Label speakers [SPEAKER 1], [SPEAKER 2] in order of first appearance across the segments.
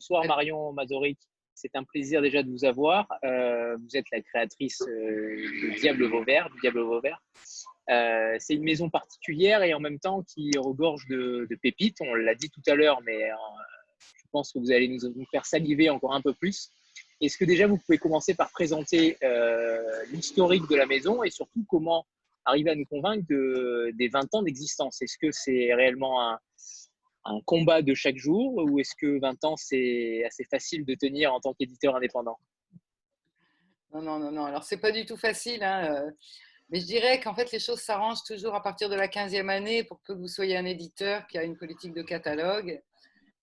[SPEAKER 1] Bonsoir Marion Mazoric, c'est un plaisir déjà de vous avoir. Euh, vous êtes la créatrice euh, du Diable Vauvert, du Diable Vauvert. Euh, c'est une maison particulière et en même temps qui regorge de, pépites. On l'a dit tout à l'heure, mais je pense que vous allez nous, nous, faire saliver encore un peu plus. Est-ce que déjà vous pouvez commencer par présenter l'historique de la maison et surtout comment arriver à nous convaincre de, des 20 ans d'existence? Est-ce que c'est réellement un, un combat de chaque jour ou est-ce que 20 ans, c'est assez facile de tenir en tant qu'éditeur indépendant?
[SPEAKER 2] Non, non, non, non. Alors, c'est pas du tout facile. Hein. Euh, mais je dirais qu'en fait, les choses s'arrangent toujours à partir de la 15e année pour que vous soyez un éditeur qui a une politique de catalogue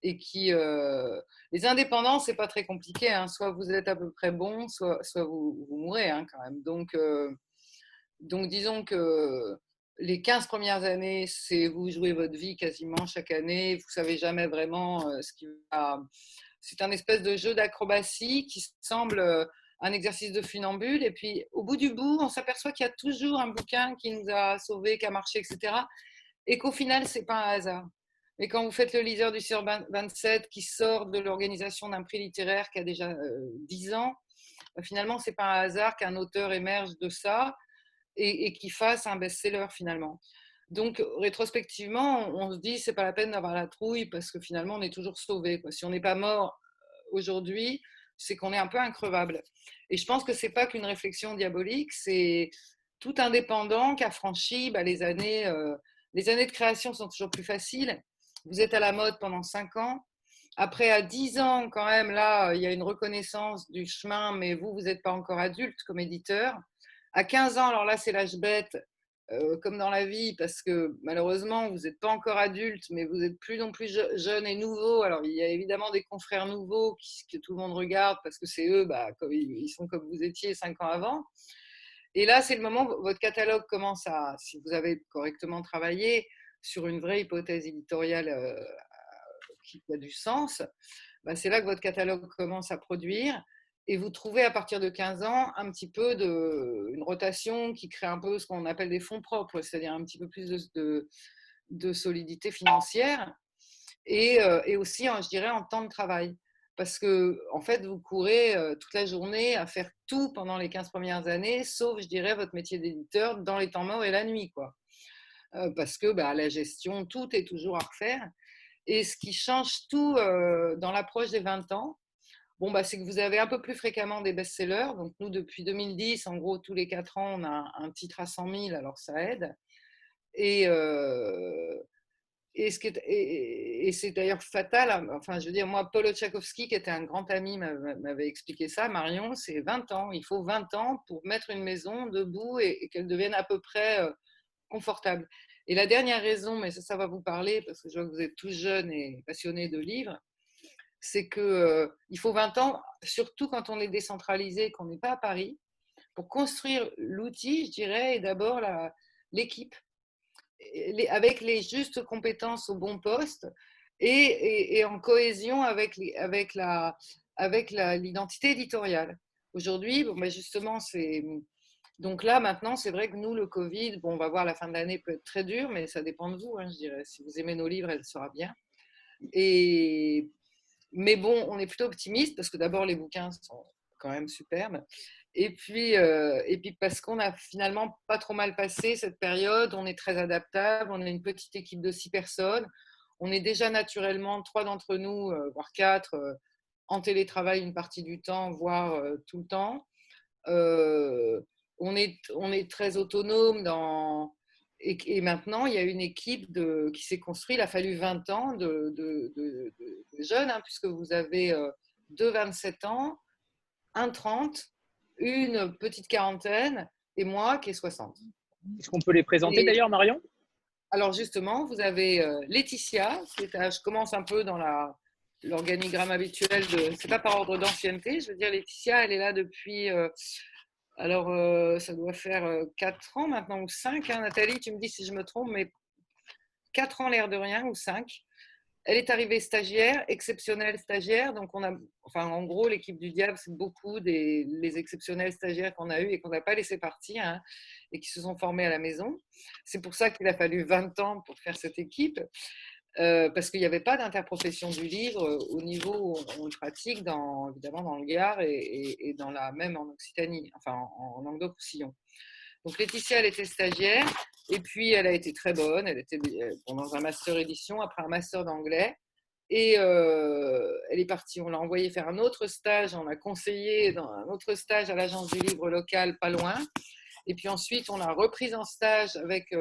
[SPEAKER 2] et qui. Euh, les indépendants, c'est pas très compliqué. Hein. Soit vous êtes à peu près bon, soit, soit vous, vous mourrez hein, quand même. Donc, euh, donc disons que les 15 premières années, c'est vous jouez votre vie quasiment chaque année. Vous savez jamais vraiment euh, ce qui va. C'est un espèce de jeu d'acrobatie qui semble euh, un exercice de funambule. Et puis, au bout du bout, on s'aperçoit qu'il y a toujours un bouquin qui nous a sauvés, qui a marché, etc. Et qu'au final, c'est pas un hasard. Mais quand vous faites le leader du sur 27 qui sort de l'organisation d'un prix littéraire qui a déjà 10 euh, ans, finalement, c'est pas un hasard qu'un auteur émerge de ça et, qui fasse un best-seller finalement. Donc, rétrospectivement, on se dit, c'est pas la peine d'avoir la trouille parce que finalement, on est toujours sauvé. Si on n'est pas mort euh, aujourd'hui, c'est qu'on est un peu increvable. Et je pense que c'est pas qu'une réflexion diabolique, c'est tout indépendant qui a franchi bah, les années. Euh, les années de création sont toujours plus faciles. Vous êtes à la mode pendant 5 ans. Après, à 10 ans, quand même, là, il y a une reconnaissance du chemin, mais vous, vous n'êtes pas encore adulte comme éditeur. À 15 ans, alors là, c'est l'âge bête, euh, comme dans la vie, parce que malheureusement, vous n'êtes pas encore adulte, mais vous êtes plus non plus jeune et nouveau. Alors, il y a évidemment des confrères nouveaux que tout le monde regarde, parce que c'est eux, bah, ils sont comme vous étiez 5 ans avant. Et là, c'est le moment où votre catalogue commence à, si vous avez correctement travaillé sur une vraie hypothèse éditoriale euh, qui a du sens, bah, c'est là que votre catalogue commence à produire et vous trouvez à partir de 15 ans un petit peu de, une rotation qui crée un peu ce qu'on appelle des fonds propres, c'est-à-dire un petit peu plus de, de, solidité financière et, euh, et, aussi, je dirais, en temps de travail. Parce que, en fait, vous courez euh, toute la journée à faire tout pendant les 15 premières années, sauf, je dirais, votre métier d'éditeur dans les temps morts et la nuit. Quoi. Euh, parce que bah, la gestion, tout est toujours à refaire. Et ce qui change tout dans l'approche des 20 ans, bon, bah, c'est que vous avez un peu plus fréquemment des best-sellers. Donc, nous, depuis 2010, en gros, tous les quatre ans, on a un titre à 100 000, alors ça aide. Et, euh, et, et, c'est d'ailleurs fatal. Hein, enfin, je veux dire, moi, Paul Tchaikovsky, qui était un grand ami, m'avait expliqué ça. Marion, c'est 20 ans. Il faut 20 ans pour mettre une maison debout et, qu'elle devienne à peu près euh, confortable. Et la dernière raison, mais ça, ça va vous parler parce que je vois que vous êtes tous jeunes et passionnés de livres, c'est qu'il euh, faut 20 ans, surtout quand on est décentralisé, qu'on n'est pas à Paris, pour construire l'outil, je dirais, et d'abord l'équipe, avec les justes compétences au bon poste et, en cohésion avec, avec la avec l'identité éditoriale. Aujourd'hui, bon, ben justement, c'est donc là maintenant, c'est vrai que nous, le Covid, bon, on va voir la fin de l'année peut être très dur, mais ça dépend de vous, hein, je dirais. Si vous aimez nos livres, elle sera bien. Et mais bon, on est plutôt optimiste parce que d'abord, les bouquins sont quand même superbes. Et puis, euh, et puis parce qu'on a finalement pas trop mal passé cette période, on est très adaptable, on est une petite équipe de six personnes, on est déjà naturellement trois d'entre nous, euh, voire quatre, euh, en télétravail une partie du temps, voire tout le temps. on, est, on est très autonome dans, et, maintenant, il y a une équipe de, qui s'est construite. Il a fallu 20 ans de, de, jeunes, hein, puisque vous avez euh, deux 27 ans, un 30, une petite quarantaine et moi qui ai 60.
[SPEAKER 1] Est-ce qu'on peut les présenter d'ailleurs, Marion?
[SPEAKER 2] Alors justement, vous avez euh, Laetitia, qui est je commence un peu dans la, l'organigramme habituel de. C'est pas par ordre d'ancienneté, je veux dire, Laetitia, elle est là depuis. Euh, alors, euh, ça doit faire 4 ans maintenant, ou 5. Hein, Nathalie, tu me dis si je me trompe, mais 4 ans l'air de rien, ou 5. Elle est arrivée stagiaire, exceptionnelle stagiaire. Donc, on a, enfin, en gros, l'équipe du Diable, c'est beaucoup des les exceptionnels stagiaires qu'on a eus et qu'on n'a pas laissé partir hein, et qui se sont formés à la maison. C'est pour ça qu'il a fallu 20 ans pour faire cette équipe. Parce qu'il n'y avait pas d'interprofession du livre au niveau où on le pratique, évidemment, dans le Gard et, dans la même en Occitanie, enfin en, en Languedoc-Roussillon. Donc Laetitia, elle était stagiaire et puis elle a été très bonne. Elle était dans un master édition, après un master d'anglais. Et elle est partie, on l'a envoyée faire un autre stage, on l'a conseillé dans un autre stage à l'agence du livre local, pas loin. Et puis ensuite, on l'a reprise en stage avec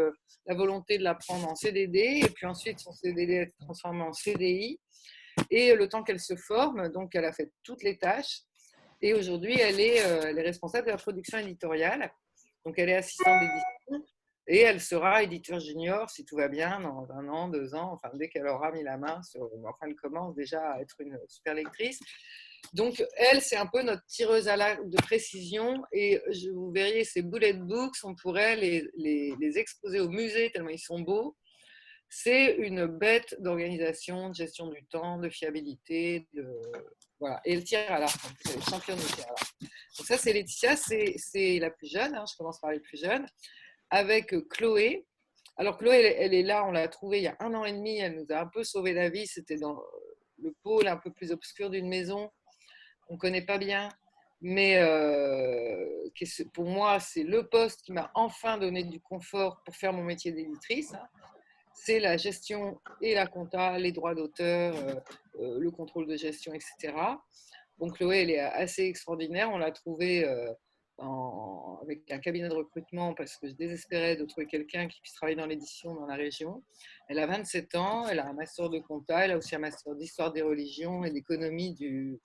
[SPEAKER 2] la volonté de la prendre en CDD. Et puis ensuite, son CDD été transformé en CDI. Et le temps qu'elle se forme, donc elle a fait toutes les tâches. Et aujourd'hui, elle, est, elle est responsable de la production éditoriale. Donc elle est assistante d'édition. Et elle sera éditeur junior, si tout va bien, dans un an, deux ans, enfin, dès qu'elle aura mis la main. Enfin, elle commence déjà à être une super lectrice. Donc, elle, c'est un peu notre tireuse à l'arc de précision. Et je, vous verriez, ces bullet books, on pourrait les, les, les exposer au musée tellement ils sont beaux. C'est une bête d'organisation, de gestion du temps, de fiabilité. De... Voilà. Et elle tire à l'arc. Elle est championne de tir. Donc, ça, c'est Laetitia, c'est la plus jeune. Hein, je commence par les plus jeunes avec Chloé. Alors Chloé, elle, est là, on l'a trouvée il y a un an et demi, elle nous a un peu sauvé la vie, c'était dans le pôle un peu plus obscur d'une maison, on ne connaît pas bien, mais euh, pour moi, c'est le poste qui m'a enfin donné du confort pour faire mon métier d'éditrice. Hein. C'est la gestion et la compta, les droits d'auteur, euh, euh, le contrôle de gestion, etc. Donc Chloé, elle est assez extraordinaire, on l'a trouvée avec un cabinet de recrutement parce que je désespérais de trouver quelqu'un qui puisse travailler dans l'édition dans la région. Elle a 27 ans, elle a un master de compta, elle a aussi un master d'histoire des religions et d'économie du,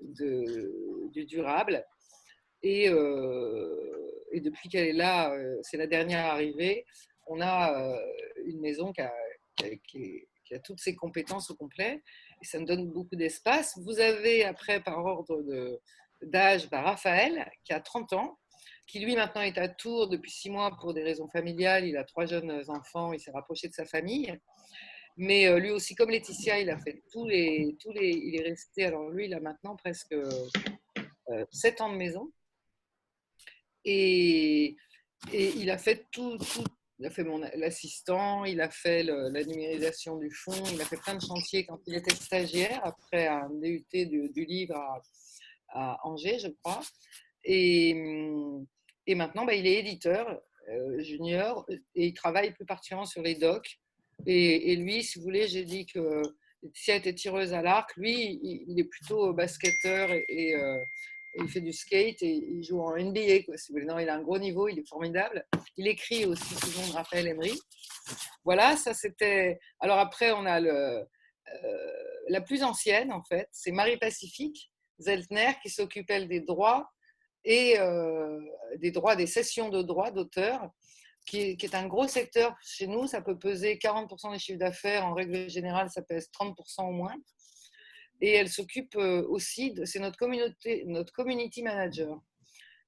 [SPEAKER 2] du durable. Et, euh, et depuis qu'elle est là, euh, c'est la dernière arrivée, on a euh, une maison qui a, qui, a, toutes ses compétences au complet et ça me donne beaucoup d'espace. Vous avez après, par ordre de, d'âge bah, Raphaël, qui a 30 ans, qui lui maintenant est à Tours depuis six mois pour des raisons familiales. Il a trois jeunes enfants, il s'est rapproché de sa famille. Mais euh, lui aussi, comme Laetitia, il a fait tous les, tous les, il est resté. Alors lui, il a maintenant presque euh, sept ans de maison, et, et il a fait tout, il a fait l'assistant, il a fait la numérisation du fond, il a fait plein de chantiers quand il était stagiaire après un DUT du, du livre à, Angers, je crois. Et, hum, et maintenant, bah, il est éditeur euh, junior et il travaille plus particulièrement sur les docs. Et, lui, si vous voulez, j'ai dit que si elle était tireuse à l'arc, lui, il, est plutôt basketteur et, euh, il fait du skate et il joue en NBA. Quoi, si vous voulez. Non, il a un gros niveau, il est formidable. Il écrit aussi souvent de Raphaël Emery. Voilà, ça c'était. Alors après, on a le, euh, la plus ancienne, en fait, c'est Marie Pacifique, Zeltner qui s'occupe, elle, des droits et euh, des droits, des sessions de droits d'auteur, qui, est un gros secteur chez nous. Ça peut peser 40% des chiffres d'affaires. En règle générale, ça pèse 30% au moins. Et elle s'occupe euh, aussi, c'est notre, communauté, notre community manager.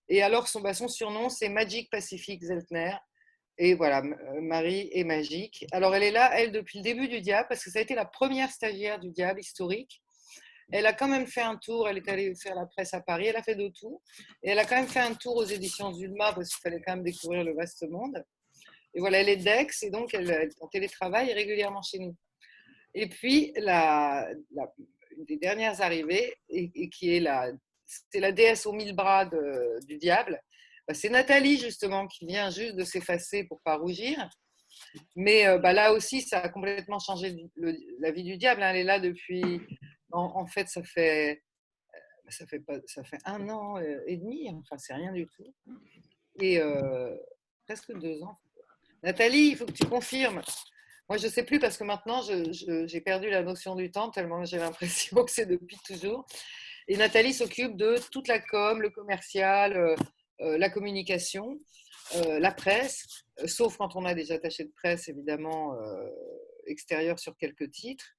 [SPEAKER 2] Et alors, son, bah, son surnom, c'est Magic Pacific Zeltner. Et voilà, euh, Marie est magique. Alors, elle est là, elle, depuis le début du Diable, parce que ça a été la première stagiaire du Diable historique. Elle a quand même fait un tour, elle est allée faire la presse à Paris, elle a fait de tout. Et elle a quand même fait un tour aux éditions Zulma parce qu'il fallait quand même découvrir le vaste monde. Et voilà, elle est d'Aix et donc elle, est en télétravail régulièrement chez nous. Et puis, la, une des dernières arrivées, et, qui est la, c'est la déesse aux mille bras du diable, bah, c'est Nathalie justement qui vient juste de s'effacer pour pas rougir. Mais euh, bah, là aussi, ça a complètement changé la vie du diable. Hein. Elle est là depuis en, fait, ça fait, euh, ça fait, pas, ça fait un an euh, et demi, enfin, c'est rien du tout. Et euh, presque deux ans. Nathalie, il faut que tu confirmes. Moi, je ne sais plus parce que maintenant, j'ai perdu la notion du temps tellement j'ai l'impression que c'est depuis toujours. Et Nathalie s'occupe de toute la com, le commercial, la communication, la presse, sauf quand on a des attachés de presse, évidemment, extérieurs sur quelques titres.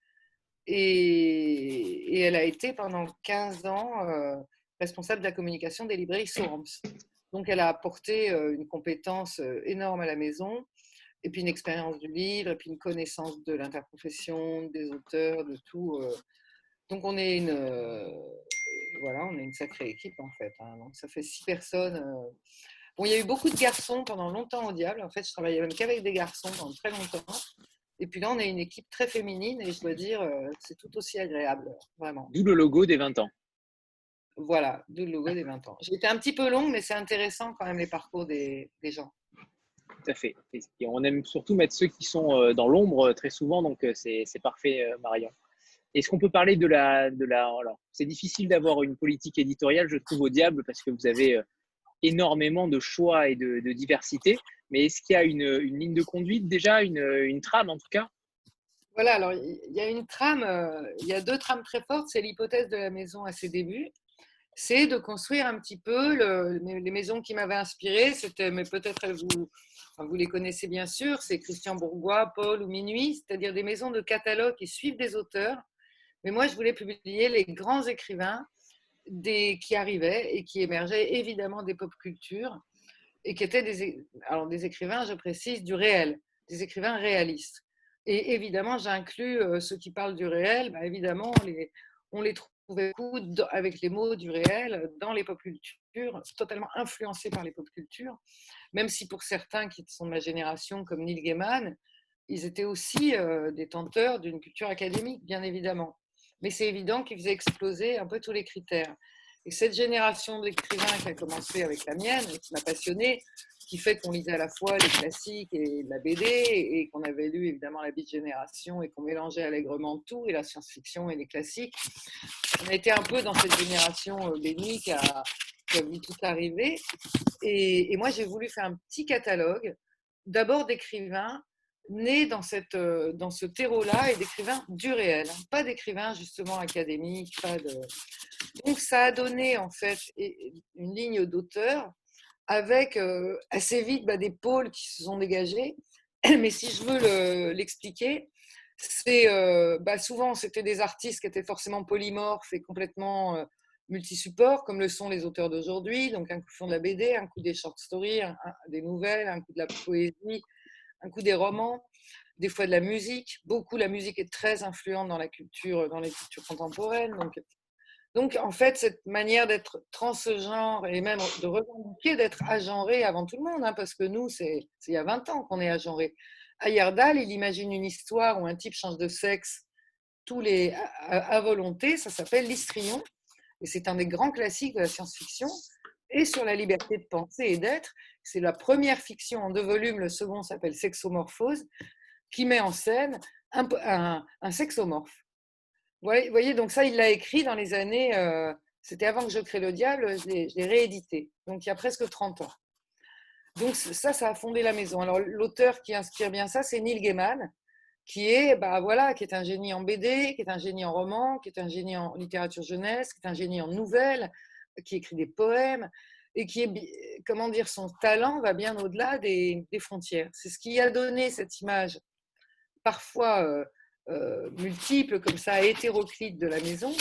[SPEAKER 2] Et, elle a été pendant 15 ans euh, responsable de la communication des librairies Sorams. Donc elle a apporté euh, une compétence euh, énorme à la maison, et puis une expérience du livre, et puis une connaissance de l'interprofession, des auteurs, de tout. Donc on est une, voilà, on est une sacrée équipe en fait. Hein. Donc ça fait six personnes. Bon, il y a eu beaucoup de garçons pendant longtemps au Diable. En fait, je travaillais même qu'avec des garçons pendant très longtemps. Et puis là, on est une équipe très féminine et je dois dire, euh, c'est tout aussi agréable, vraiment.
[SPEAKER 1] D'où le logo des 20 ans.
[SPEAKER 2] Voilà, d'où le logo des 20 ans. J'ai été un petit peu long, mais c'est intéressant quand même les parcours des, des gens.
[SPEAKER 1] Tout à fait. Et on aime surtout mettre ceux qui sont euh, dans l'ombre très souvent, donc c'est parfait, Marion. Est-ce qu'on peut parler de la. De la alors, c'est difficile d'avoir une politique éditoriale, je trouve, au diable, parce que vous avez énormément de choix et de, diversité. Mais est-ce qu'il y a une, ligne de conduite déjà, une, trame en tout cas?
[SPEAKER 2] Voilà, alors il y a une trame, euh, il y a deux trames très fortes. C'est l'hypothèse de la maison à ses débuts. C'est de construire un petit peu les maisons qui m'avaient inspiré. C'était, mais peut-être vous, vous les connaissez bien sûr, c'est Christian Bourgois, Paul ou Minuit, c'est-à-dire des maisons de catalogue qui suivent des auteurs. Mais moi, je voulais publier les grands écrivains des, qui arrivaient et qui émergeaient évidemment des pop cultures et qui étaient des, alors des écrivains, je précise, du réel, des écrivains réalistes. Et évidemment, j'inclus euh, ceux qui parlent du réel, bah, évidemment, on les, on avec les mots du réel dans les pop cultures, totalement influencés par les pop cultures, même si pour certains qui sont de ma génération, comme Neil Gaiman, ils étaient aussi euh, détenteurs d'une culture académique, bien évidemment mais c'est évident qu'il faisait exploser un peu tous les critères. Et cette génération d'écrivains qui a commencé avec la mienne, qui m'a passionnée, qui fait qu'on lisait à la fois les classiques et la BD, et qu'on avait lu évidemment la Beat Génération, et qu'on mélangeait allègrement tout, et la science-fiction et les classiques. On a été un peu dans cette génération euh, bénie qui a, vu tout arriver. Et moi, j'ai voulu faire un petit catalogue, d'abord d'écrivains né dans, cette, euh, dans ce terreau-là et d'écrivains du réel, hein. pas d'écrivains justement académiques. Pas de... Donc ça a donné en fait une ligne d'auteur avec euh, assez vite bah, des pôles qui se sont dégagés. Mais si je veux l'expliquer, c'est euh, bah, souvent c'était des artistes qui étaient forcément polymorphes et complètement multisupports, comme le sont les auteurs d'aujourd'hui. Donc un coup font de la BD, un coup des short stories, des nouvelles, un coup de la poésie, un coup des romans, des fois de la musique. Beaucoup, la musique est très influente dans la culture, dans les cultures contemporaines. Donc, en fait, cette manière d'être transgenre et même de revendiquer d'être agenré avant tout le monde, hein, parce que nous, c'est il y a 20 ans qu'on est agenré. Ayerdal, il imagine une histoire où un type change de sexe tous les, à, volonté, ça s'appelle L'Histrion, et c'est un des grands classiques de la science-fiction et sur la liberté de penser et d'être. C'est la première fiction en deux volumes, le second s'appelle Sexomorphose, qui met en scène un, sexomorphe. Vous voyez, donc ça, il l'a écrit dans les années, euh, c'était avant que je crée le diable, je l'ai réédité, donc il y a presque 30 ans. Donc ça, ça a fondé la maison. Alors l'auteur qui inspire bien ça, c'est Neil Gaiman, qui est, bah, voilà, qui est un génie en BD, qui est un génie en roman, qui est un génie en littérature jeunesse, qui est un génie en nouvelles, qui écrit des poèmes et qui est, comment dire, son talent va bien au-delà des, frontières. C'est ce qui a donné cette image parfois euh, euh, multiple, comme ça, hétéroclite de la maison,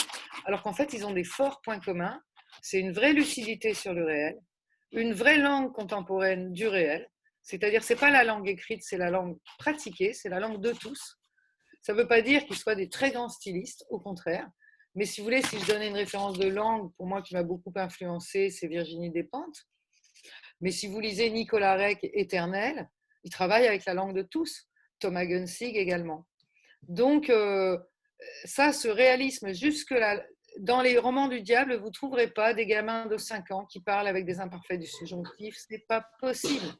[SPEAKER 2] alors qu'en fait, ils ont des forts points communs. C'est une vraie lucidité sur le réel, une vraie langue contemporaine du réel, c'est-à-dire c'est pas la langue écrite, c'est la langue pratiquée, c'est la langue de tous. Ça ne veut pas dire qu'ils soient des très grands stylistes, au contraire, mais si vous voulez, si je donnais une référence de langue, pour moi qui m'a beaucoup influencé, c'est Virginie Despentes. Mais si vous lisez Nicolas Reck, Éternel, il travaille avec la langue de tous. Thomas Gunsig également. Donc, euh, ça, ce réalisme, jusque-là, dans les romans du diable, vous ne trouverez pas des gamins de 5 ans qui parlent avec des imparfaits du subjonctif. Ce n'est pas possible.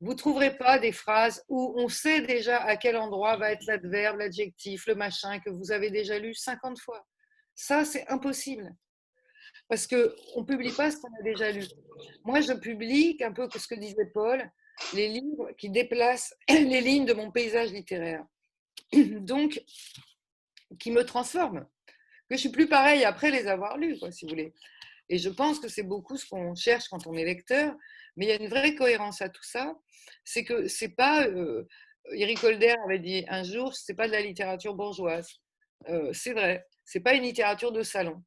[SPEAKER 2] Vous ne trouverez pas des phrases où on sait déjà à quel endroit va être l'adverbe, l'adjectif, le machin que vous avez déjà lu 50 fois. Ça, c'est impossible. Parce qu'on ne publie pas ce qu'on a déjà lu. Moi, je publie, un peu ce que disait Paul, les livres qui déplacent les lignes de mon paysage littéraire. Donc, qui me transforment. Que je suis plus pareil après les avoir lus, si vous voulez. Et je pense que c'est beaucoup ce qu'on cherche quand on est lecteur. Mais il y a une vraie cohérence à tout ça. C'est que c'est pas. Euh, Eric Holder avait dit un jour, c'est pas de la littérature bourgeoise. Euh, c'est vrai c'est pas une littérature de salon.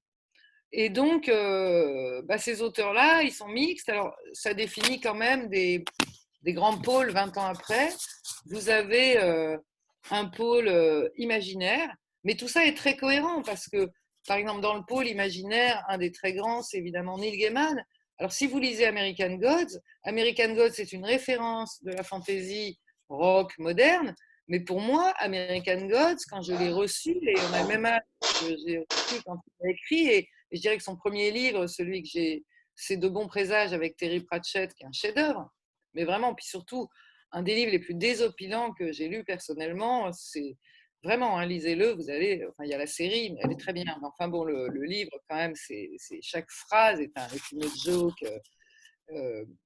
[SPEAKER 2] Et donc, euh, bah, ces auteurs-là, ils sont mixtes. Alors, ça définit quand même des, grands pôles 20 ans après. Vous avez euh, un pôle euh, imaginaire, mais tout ça est très cohérent parce que, par exemple, dans le pôle imaginaire, un des très grands, c'est évidemment Neil Gaiman. Alors, si vous lisez American Gods, American Gods, c'est une référence de la fantasy rock moderne, Mais pour moi, American Gods, quand je l'ai reçu, et on a même âge j'ai reçu quand il a écrit, et, je dirais que son premier livre, celui que j'ai, c'est De bons présages avec Terry Pratchett, qui est un chef-d'œuvre, mais vraiment, puis surtout, un des livres les plus désopilants que j'ai lu personnellement, c'est vraiment, hein, lisez-le, vous allez, enfin, il y a la série, mais elle est très bien. Mais enfin bon, le, livre, quand même, c'est, chaque phrase est un, est une joke euh,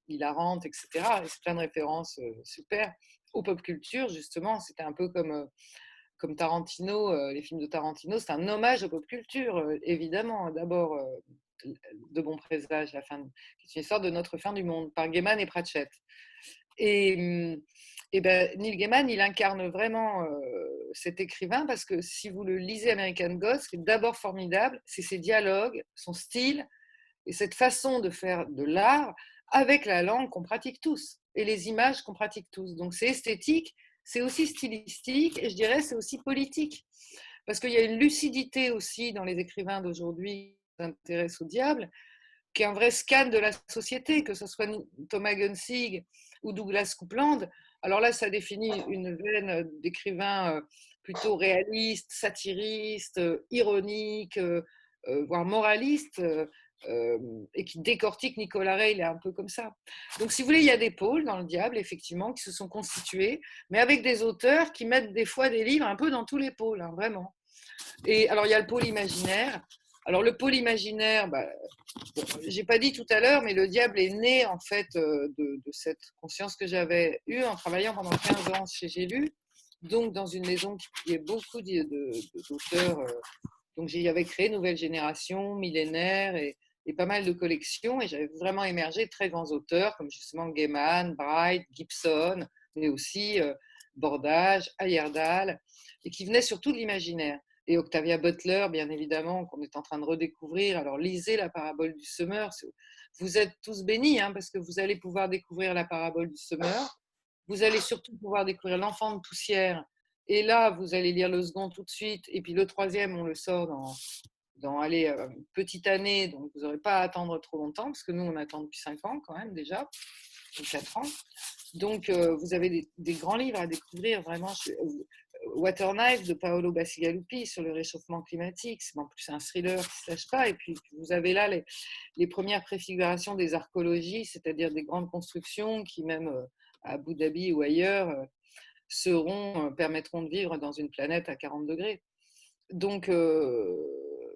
[SPEAKER 2] hilarante, etc. Et c'est plein de références euh, super au pop culture, justement. C'était un peu comme, euh, comme Tarantino, euh, les films de Tarantino. C'est un hommage au pop culture, euh, évidemment. D'abord, De bons présages, la fin, qui est une histoire de notre fin du monde, par Gaiman et Pratchett. Et, hum, et ben, Neil Gaiman, il incarne vraiment cet écrivain parce que si vous le lisez American Gods, ce qui est d'abord formidable, c'est ses dialogues, son style et cette façon de faire de l'art avec la langue qu'on pratique tous et les images qu'on pratique tous. Donc c'est esthétique, c'est aussi stylistique et je dirais c'est aussi politique. Parce qu'il y a une lucidité aussi dans les écrivains d'aujourd'hui qui s'intéressent au diable, qui est un vrai scan de la société, que ce soit Thomas Gunsig ou Douglas Coupland. Alors là, ça définit une veine d'écrivains euh, plutôt réalistes, satiristes, euh, ironiques, euh, et qui décortique Nicolas Ray, il est un peu comme ça. Donc, si vous voulez, il y a des pôles dans le diable, effectivement, qui se sont constitués, mais avec des auteurs qui mettent des fois des livres un peu dans tous les pôles, hein, vraiment. Et alors, il y a le pôle imaginaire. Alors, le pôle imaginaire, bah, j'ai pas dit tout à l'heure, mais le diable est né, en fait, de, de cette conscience que j'avais eue en travaillant pendant 15 ans chez J'ai lu, donc dans une maison qui publiait beaucoup d'auteurs. Donc, j'avais créé Nouvelle Génération, Millénaire et, et pas mal de collections et j'avais vraiment émergé de très grands auteurs comme justement Gaiman, Bright, Gibson, mais aussi euh, Bordage, Ayerdal, et qui venaient surtout de l'imaginaire. Et Octavia Butler, bien évidemment, qu'on est en train de redécouvrir. Alors lisez la parabole du semeur. Vous êtes tous bénis hein, parce que vous allez pouvoir découvrir la parabole du semeur. Vous allez surtout pouvoir découvrir l'enfant de poussière. Et là, vous allez lire le second tout de suite. Et puis le troisième, on le sort dans, dans aller euh, une petite année, donc vous n'aurez pas à attendre trop longtemps, parce que nous, on attend depuis 5 ans quand même déjà, ou 4 ans. Donc, euh, vous avez des, grands livres à découvrir, vraiment. Euh, Water Knife de Paolo Bassigalupi sur le réchauffement climatique, c'est en plus un thriller qui ne se pas. Et puis, vous avez là les, les premières préfigurations des archéologies, c'est-à-dire des grandes constructions qui, même à Abu Dhabi ou ailleurs, seront, permettront de vivre dans une planète à 40 degrés. Donc,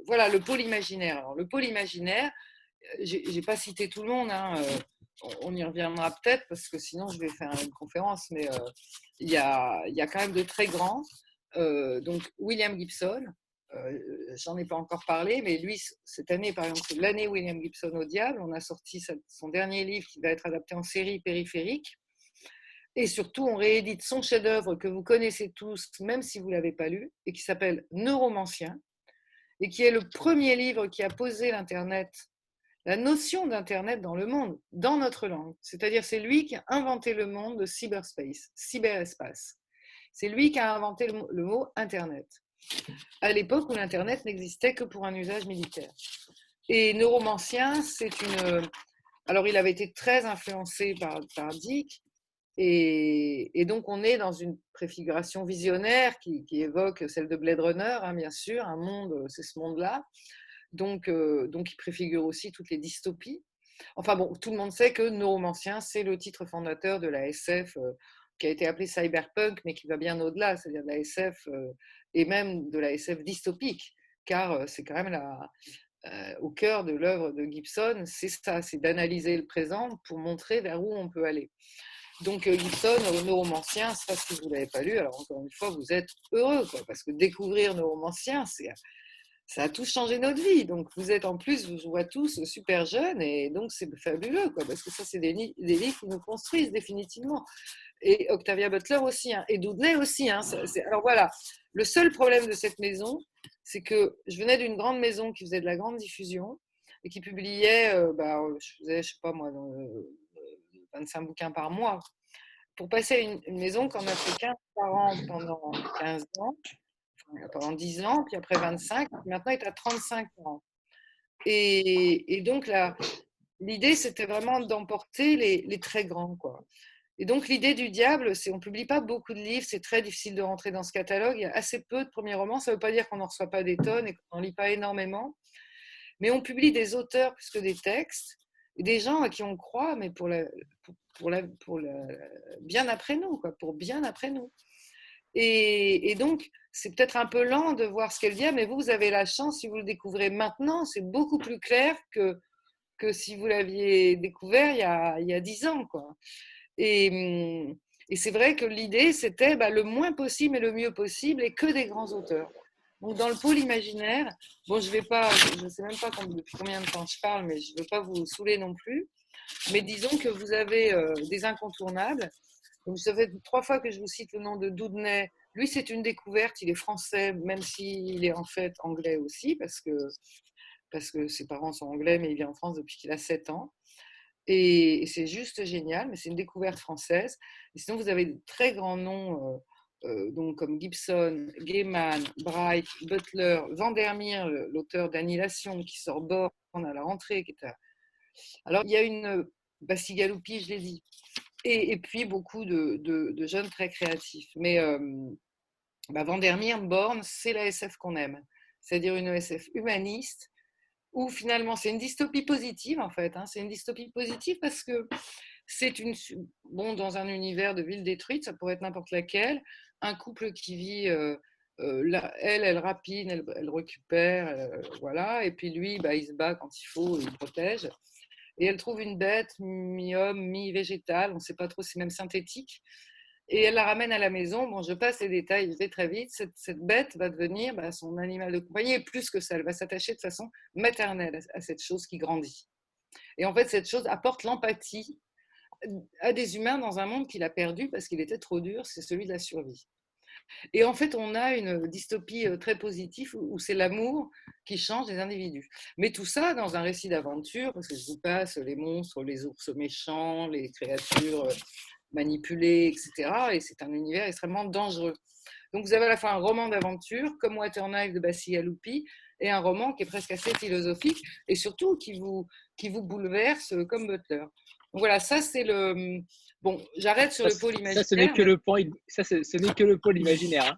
[SPEAKER 2] voilà, le pôle imaginaire. Alors, le pôle imaginaire, euh, j'ai pas cité tout le monde, hein, euh, on y reviendra peut-être parce que sinon je vais faire une conférence, mais euh, il y, a, y, a, quand même de très grands. donc, William Gibson, j'en ai pas encore parlé, mais lui, cette année, par exemple, l'année William Gibson au diable. On a sorti son dernier livre qui va être adapté en série périphérique. Et surtout, on réédite son chef-d'œuvre que vous connaissez tous, même si vous ne l'avez pas lu, et qui s'appelle Neuromancien, et qui est le premier livre qui a posé l'Internet, la notion d'Internet dans le monde, dans notre langue. C'est-à-dire, c'est lui qui a inventé le monde de cyberspace, cyberespace. C'est lui qui a inventé le mot Internet, à l'époque où l'Internet n'existait que pour un usage militaire. Et Neuromancien, c'est une... Alors, il avait été très influencé par Dick, et, donc, on est dans une préfiguration visionnaire qui, évoque celle de Blade Runner, hein, bien sûr. Un monde, c'est ce monde-là. Donc, euh, donc, il préfigure aussi toutes les dystopies. Enfin bon, tout le monde sait que Neuromancien, c'est le titre fondateur de la SF euh, qui a été appelé cyberpunk, mais qui va bien au-delà, c'est-à-dire de la SF euh, et même de la SF dystopique, car c'est quand même la, au cœur de l'œuvre de Gibson, c'est ça, c'est d'analyser le présent pour montrer vers où on peut aller. Donc euh, Gibson, Neuromancien, ça si vous ne l'avez pas lu, alors encore une fois, vous êtes heureux, parce que découvrir Neuromancien, ça a tout changé notre vie. Donc vous êtes en plus, vous vois tous super jeunes, et donc c'est fabuleux, quoi, parce que ça, c'est des, livres qui nous construisent définitivement. Et Octavia Butler aussi, hein, et Doudney aussi. Hein, alors voilà, le seul problème de cette maison, c'est que je venais d'une grande maison qui faisait de la grande diffusion et qui publiait, euh, bah, je faisais, je sais pas moi, dans, 25 bouquins par mois. Pour passer à une, maison qu'on a fait 15 par an pendant 15 ans, pendant 10 ans, puis après 25, maintenant est à 35 ans. Et, et donc l'idée, c'était vraiment d'emporter les, les, très grands. Quoi. Et donc l'idée du diable, c'est on publie pas beaucoup de livres, c'est très difficile de rentrer dans ce catalogue. Il y a assez peu de premiers romans. Ça ne veut pas dire qu'on n'en reçoit pas des tonnes et qu'on n'en lit pas énormément, mais on publie des auteurs plus que des textes, des gens à qui on croit, mais pour, pour, la, bien après nous, quoi, pour bien après nous. Et, donc c'est peut-être un peu lent de voir ce qu'elle dit, mais vous, vous avez la chance, si vous le découvrez maintenant, c'est beaucoup plus clair que, que si vous l'aviez découvert il y a, il y a 10 ans. Quoi. Et, et c'est vrai que l'idée, c'était bah, le moins possible et le mieux possible et que des grands auteurs. Donc, dans le pôle imaginaire, bon, je vais pas, je ne sais même pas depuis combien de temps je parle, mais je ne veux pas vous saouler non plus. Mais disons que vous avez euh, des incontournables. Donc, ça fait trois fois que je vous cite le nom de Doudnay. Lui, c'est une découverte. Il est français, même s'il est en fait anglais aussi, parce que, parce que ses parents sont anglais, mais il vit en France depuis qu'il a 7 ans. Et, c'est juste génial, mais c'est une découverte française. Sinon, vous avez de très grands noms, euh, donc comme Gibson, Gaiman, Bright, Butler, Vandermeer, l'auteur d'Annihilation, qui sort Born à la rentrée. Qui Alors, il y a une Bassigaloupi, je l'ai dit, et, puis beaucoup de, jeunes très créatifs. Mais euh, bah, Vandermeer, Born, c'est la SF qu'on aime, c'est-à-dire une SF humaniste où finalement c'est une dystopie positive en fait. Hein. C'est une dystopie positive parce que c'est une bon dans un univers de ville détruite, ça pourrait être n'importe laquelle, un couple qui vit euh, euh, elle, elle rapine, elle, récupère, euh, voilà, et puis lui, bah, il se bat quand il faut, il protège. Et elle trouve une bête mi-homme, mi-végétale, on ne sait pas trop si même synthétique, et elle la ramène à la maison. Bon, je passe les détails, je vais très vite. Cette, bête va devenir bah, son animal de compagnie et plus que ça, elle va s'attacher de façon maternelle à cette chose qui grandit. Et en fait, cette chose apporte l'empathie à des humains dans un monde qu'il a perdu parce qu'il était trop dur, c'est celui de la survie. Et en fait, on a une dystopie euh, très positive où c'est l'amour qui change les individus. Mais tout ça dans un récit d'aventure, parce que je vous passe les monstres, les ours méchants, les créatures euh, manipulé, etc. Et c'est un univers extrêmement dangereux. Donc vous avez à la fois un roman d'aventure, comme Waterknife de Bassi Aloupi, et un roman qui est presque assez philosophique, et surtout qui vous, qui vous bouleverse euh, comme Butler. Voilà, ça c'est le... Bon, j'arrête sur le pôle imaginaire.
[SPEAKER 1] Ça, ce n'est que, le pôle, ça, ce, n'est que le pôle imaginaire.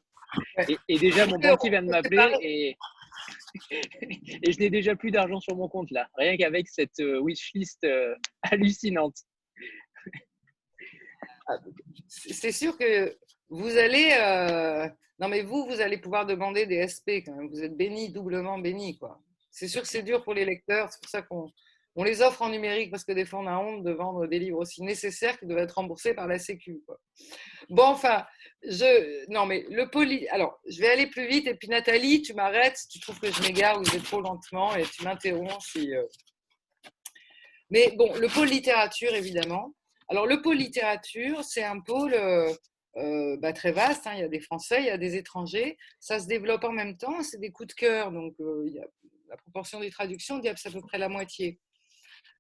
[SPEAKER 1] Hein. Et, déjà, mon banquier vient de m'appeler et... et je n'ai déjà plus d'argent sur mon compte là, rien qu'avec cette euh, wishlist euh, hallucinante.
[SPEAKER 2] c'est sûr que vous allez. Euh, non, mais vous, vous allez pouvoir demander des SP quand même. Vous êtes béni, doublement béni, quoi. C'est sûr que c'est dur pour les lecteurs. C'est pour ça qu'on on les offre en numérique parce que des fois, on a honte de vendre des livres aussi nécessaires qui doivent être remboursés par la Sécu. Bon, enfin, je. Non, mais le poly. Alors, je vais aller plus vite. Et puis, Nathalie, tu m'arrêtes si tu trouves que je m'égare ou que je vais trop lentement et tu m'interromps si. Euh. Mais bon, le pôle littérature, évidemment. Alors, le pôle littérature, c'est un pôle euh, euh, bah, très vaste. Hein. Il y a des Français, il y a des étrangers. Ça se développe en même temps. C'est des coups de cœur. Donc, il y a la proportion des traductions, c'est à peu près la moitié.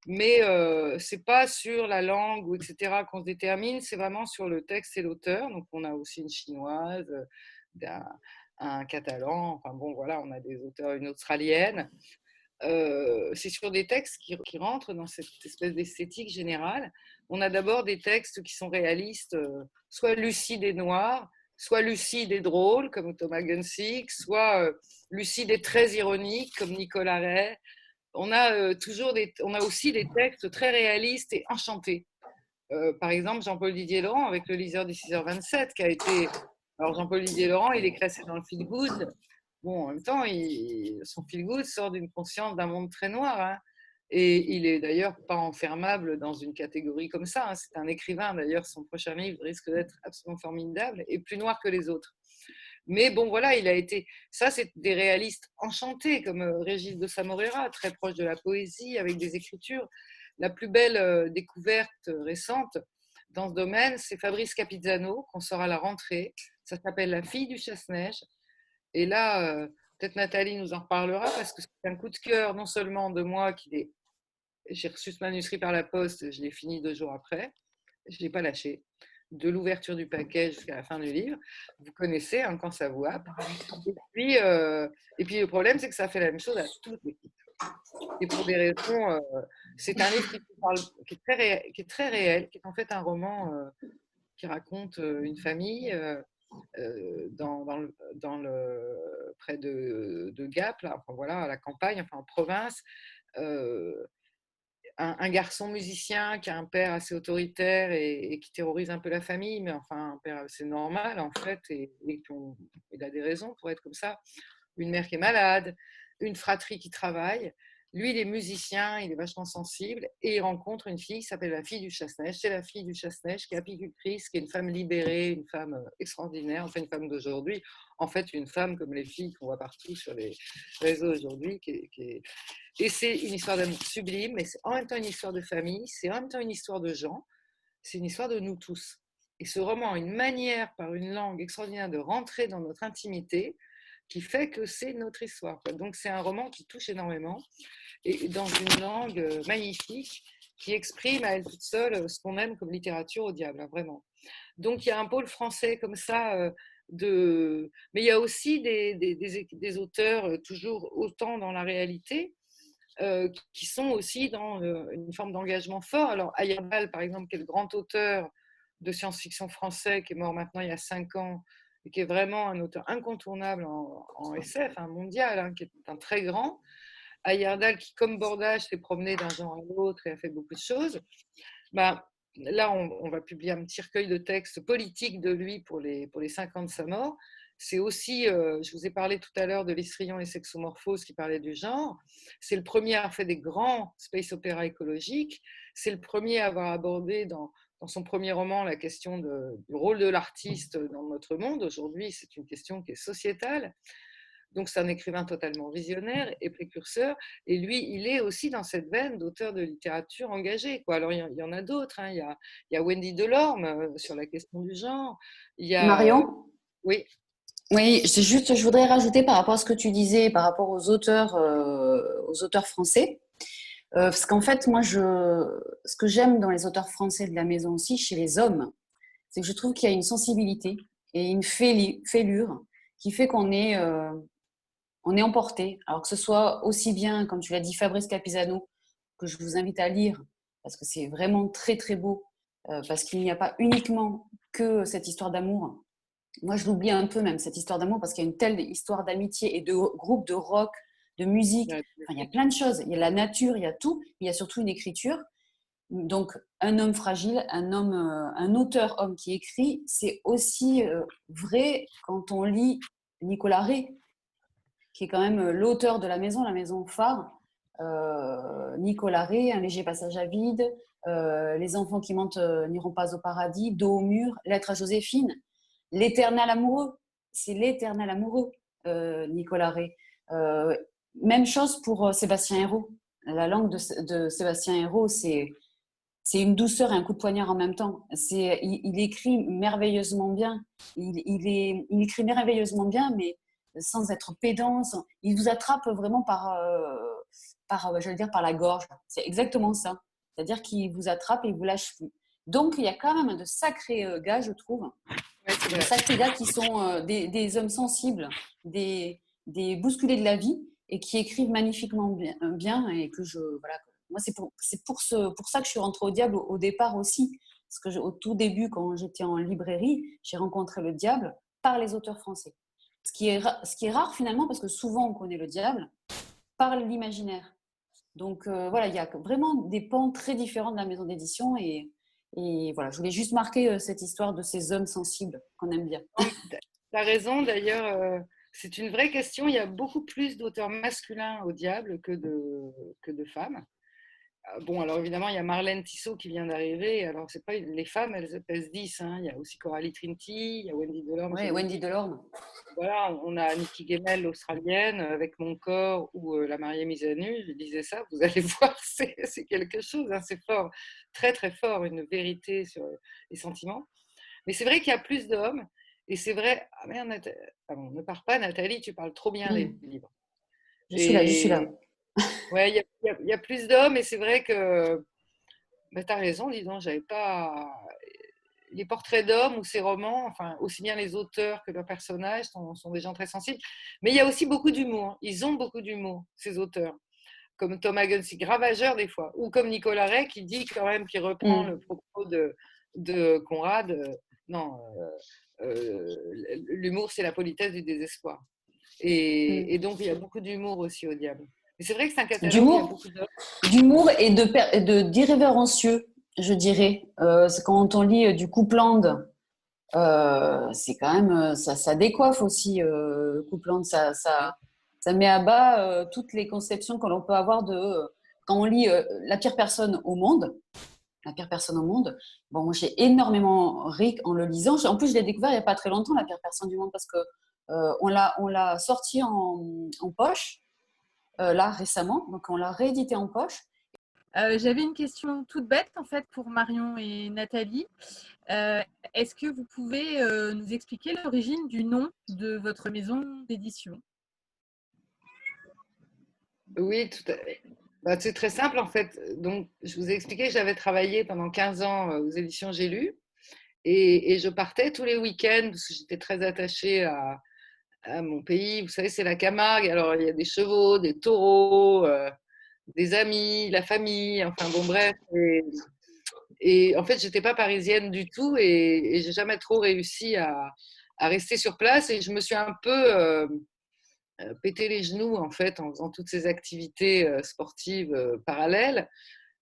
[SPEAKER 2] Mais ce n'est pas sur la langue ou etc. qu'on se détermine, c'est vraiment sur le texte et l'auteur. Donc, on a aussi une chinoise, un, catalan. Enfin, bon, voilà, on a des auteurs, une australienne. c'est sur des textes qui, rentrent dans cette espèce d'esthétique générale on a d'abord des textes qui sont réalistes, euh, soit lucides et noirs, soit lucides et drôles, comme Thomas Gunsick, soit euh, lucides et très ironiques, comme Nicolas Ray. On a, euh, toujours des, on a aussi des textes très réalistes et enchantés. par exemple, Jean-Paul Didier Laurent, avec le liseur du 6h27, qui a été. Alors, Jean-Paul Didier Laurent, il est classé dans le feel good. Bon, en même temps, son feel good sort d'une conscience d'un monde très noir. Hein. Et il est d'ailleurs pas enfermable dans une catégorie comme ça. Hein. C'est un écrivain, d'ailleurs, son prochain livre risque d'être absolument formidable et plus noir que les autres. Mais bon, voilà, il a été. Ça, c'est des réalistes enchantés, comme euh, Régis de Samorera, très proche de la poésie, avec des écritures. La plus belle euh, découverte récente dans ce domaine, c'est Fabrice Capizzano, qu'on sort à la rentrée. Ça s'appelle La fille du chasse-neige. Et là, euh, peut-être Nathalie nous en reparlera, parce que c'est un coup de cœur, non seulement de moi, qui est j'ai reçu ce manuscrit par la poste, je l'ai fini deux jours après. Je ne l'ai pas lâché. De l'ouverture du paquet jusqu'à la fin du livre. Vous connaissez hein, quand ça vous happe. Et puis, euh, et puis le problème, c'est que ça fait la même chose à toute l'équipe. Et pour des raisons, c'est un livre qui, est très qui, est très réel, qui est en fait un roman qui raconte une famille dans, dans, le, dans, le, près de, de Gap, là, enfin, voilà, à la campagne, enfin en province. Un, garçon musicien qui a un père assez autoritaire et, qui terrorise un peu la famille, mais enfin un père assez normal en fait, et il a des raisons pour être comme ça. Une mère qui est malade, une fratrie qui travaille, lui, il est musicien, il est vachement sensible et il rencontre une fille qui s'appelle la fille du chasse-neige. C'est la fille du chasse-neige qui est apicultrice, qui est une femme libérée, une femme euh, extraordinaire, enfin une femme d'aujourd'hui. En fait, une femme comme les filles qu'on voit partout sur les réseaux aujourd'hui. Et c'est une histoire d'amour sublime, mais c'est en même temps une histoire de famille, c'est en même temps une histoire de gens, c'est une histoire de nous tous. Et ce roman a une manière, par une langue extraordinaire, de rentrer dans notre intimité qui fait que c'est notre histoire. Donc c'est un roman qui touche énormément et dans une langue euh, magnifique qui exprime à elle toute seule euh, ce qu'on aime comme littérature au diable, hein, vraiment. Donc il y a un pôle français comme ça. Euh. Mais il y a aussi des, auteurs toujours autant dans la réalité qui sont aussi dans une forme d'engagement fort. Alors Ayerdal, par exemple, qui est le grand auteur de science-fiction français, qui est mort maintenant il y a cinq ans, et qui est vraiment un auteur incontournable en, SF, un mondial, hein, qui est un très grand, Ayerdal, qui, comme Bordage, s'est promené d'un genre à l'autre et a fait beaucoup de choses, bah, là, on, va publier un petit recueil de textes politiques de lui pour les, pour les 5 ans de sa mort. C'est aussi, euh, je vous ai parlé tout à l'heure de l'Istrion et Sexomorphose qui parlait du genre. C'est le premier à avoir fait des grands space opéras écologiques. C'est le premier à avoir abordé dans, dans son premier roman la question du rôle de l'artiste dans notre monde. Aujourd'hui, c'est une question qui est sociétale. Donc c'est un écrivain totalement visionnaire et précurseur. Et lui, il est aussi dans cette veine d'auteur de littérature engagé. Quoi. Alors il y en a d'autres. Hein. Il, y a, il, y a, Wendy Delorme euh, sur la question du genre. Il y a...
[SPEAKER 3] Marion?
[SPEAKER 2] Oui.
[SPEAKER 3] Oui, c'est juste, je voudrais rajouter par rapport à ce que tu disais, par rapport aux auteurs, euh, aux auteurs français. Euh, parce qu'en fait, moi, je, ce que j'aime dans les auteurs français de la maison aussi, chez les hommes, c'est que je trouve qu'il y a une sensibilité et une fêlure qui fait qu'on est, on est emporté. Alors que ce soit aussi bien, comme tu l'as dit, Fabrice Capisano, que je vous invite à lire, parce que c'est vraiment très très beau, euh, parce qu'il n'y a pas uniquement que cette histoire d'amour. Moi, je l'oublie un peu même, cette histoire d'amour, parce qu'il y a une telle histoire d'amitié et de groupe de rock, de musique. il y a plein de choses. Il y a la nature, il y a tout. Il y a surtout une écriture. Donc, un homme fragile, un homme, euh, un auteur homme qui écrit, c'est aussi euh, vrai quand on lit Nicolas Ray, qui est quand même euh, l'auteur de la maison, la maison phare, euh, Nicolas Ré, Un léger passage à vide, euh, Les enfants qui mentent n'iront pas au paradis, Dos au mur, Lettre à Joséphine, L'éternel amoureux, c'est l'éternel amoureux, Nicolas Ré. Même chose pour Sébastien Hérault. La langue de, Sébastien Hérault, c'est c'est une douceur et un coup de poignard en même temps. C'est, il, écrit merveilleusement bien. Il, il, est, il écrit merveilleusement bien, mais sans être pédant. Il vous attrape vraiment par, euh, par, euh, je veux dire, par la gorge. C'est exactement ça. C'est-à-dire qu'il vous attrape et il vous lâche plus. Donc, il y a quand même de sacrés euh, gars, je trouve. de sacrés gars qui sont des, des, hommes sensibles, des, des bousculés de la vie et qui écrivent magnifiquement bien, bien et que je, voilà, moi, c'est pour, c'est pour, ce, pour ça que je suis rentrée au diable au, départ aussi. Parce que au tout début, quand j'étais en librairie, j'ai rencontré le diable par les auteurs français. Ce qui, est, ce qui est rare finalement parce que souvent on connaît le diable par l'imaginaire. Donc euh, voilà, il y a vraiment des pans très différents de la maison d'édition et, et, voilà, je voulais juste marquer euh, cette histoire de ces hommes sensibles qu'on aime bien.
[SPEAKER 2] As raison d'ailleurs, euh, c'est une vraie question. Il y a beaucoup plus d'auteurs masculins au diable que de, que de femmes. Ah, bon, alors évidemment, il y a Marlène Tissot qui vient d'arriver. Alors, c'est pas les femmes, elles pèsent 10. Hein. Il y a aussi Coralie Trinity, il y a Wendy Delorme.
[SPEAKER 3] Oui, Wendy Delorme.
[SPEAKER 2] Voilà, on a Nikki Gemmel, l'Australienne, avec Mon corps ou euh, La mariée mise à nu. Je disais ça, vous allez voir, c'est quelque chose. Hein. C'est fort, très très fort, une vérité sur les sentiments. Mais c'est vrai qu'il y a plus d'hommes. Et c'est vrai, ah merde, ah ne pars pas, Nathalie, tu parles trop bien les livres.
[SPEAKER 3] Je suis là, je suis là.
[SPEAKER 2] Ouais, il y, a plus d'hommes et c'est vrai que bah, tu as raison, dis donc, j'avais pas. Les portraits d'hommes ou ces romans, enfin, aussi bien les auteurs que leurs personnages sont, sont des gens très sensibles. Mais il y a aussi beaucoup d'humour. Ils ont beaucoup d'humour, ces auteurs. comme Thomas Gunsick, ravageur des fois, ou comme Nicolas Ray qui dit quand même, qui reprend
[SPEAKER 3] Mm.
[SPEAKER 2] le propos de, de Conrad, euh, non, euh, l'humour c'est la politesse du désespoir. Et,
[SPEAKER 3] Mm.
[SPEAKER 2] et donc il y a beaucoup d'humour aussi au diable. Mais c'est vrai que c'est un catalogue
[SPEAKER 3] D'humour. D'humour et de d'irrévérencieux, je dirais. Euh, quand on lit euh, du Coupland, euh, c'est quand même euh, ça, ça décoiffe aussi. Euh, Coupland, ça, ça, ça met à bas euh, toutes les conceptions que l'on peut avoir de euh, quand on lit euh, la pire personne au monde. La pire personne au monde. Bon, moi, j'ai énormément ri en le lisant. En plus, je l'ai découvert il n'y a pas très longtemps, la pire personne du monde, parce que euh, on l'a on l'a sorti en, en poche euh, là récemment. Donc, on l'a réédité en poche.
[SPEAKER 4] Euh, J'avais une question toute bête en fait pour Marion et Nathalie. Euh, Est-ce que vous pouvez euh, nous expliquer l'origine du nom de votre maison d'édition?
[SPEAKER 2] Oui, tout à fait. Bah, c'est très simple en fait. Donc, je vous ai expliqué j'avais travaillé pendant 15 ans euh, aux éditions J'ai lu et, je partais tous les week-ends parce que j'étais très attachée à, mon pays. Vous savez, c'est la Camargue. Alors, il y a des chevaux, des taureaux, euh, des amis, la famille, enfin bon, bref. Et, en fait, j'étais pas parisienne du tout et, et j'ai jamais trop réussi à, rester sur place et je me suis un peu. euh, péter les genoux en fait en faisant toutes ces activités euh, sportives euh, parallèles.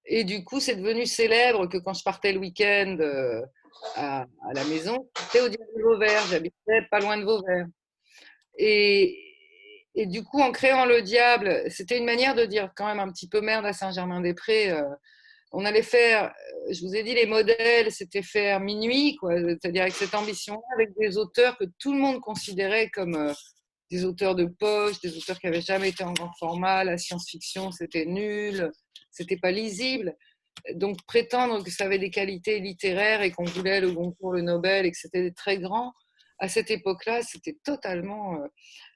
[SPEAKER 2] Et du coup, c'est devenu célèbre que quand je partais le week-end euh, à, la maison, j'étais au Diable de Vauvert, j'habitais pas loin de Vauvert. Et, et du coup, en créant le Diable, c'était une manière de dire quand même un petit peu merde à Saint-Germain-des-Prés. euh, on allait faire, euh, je vous ai dit, les modèles, c'était faire minuit, quoi, c'est-à-dire avec cette ambition, avec des auteurs que tout le monde considérait comme euh, des auteurs de poche, des auteurs qui n'avaient jamais été en grand format, la science-fiction c'était nul, c'était pas lisible. Donc prétendre que ça avait des qualités littéraires et qu'on voulait le Goncourt, le Nobel et que c'était très grand, à cette époque-là, c'était totalement... euh,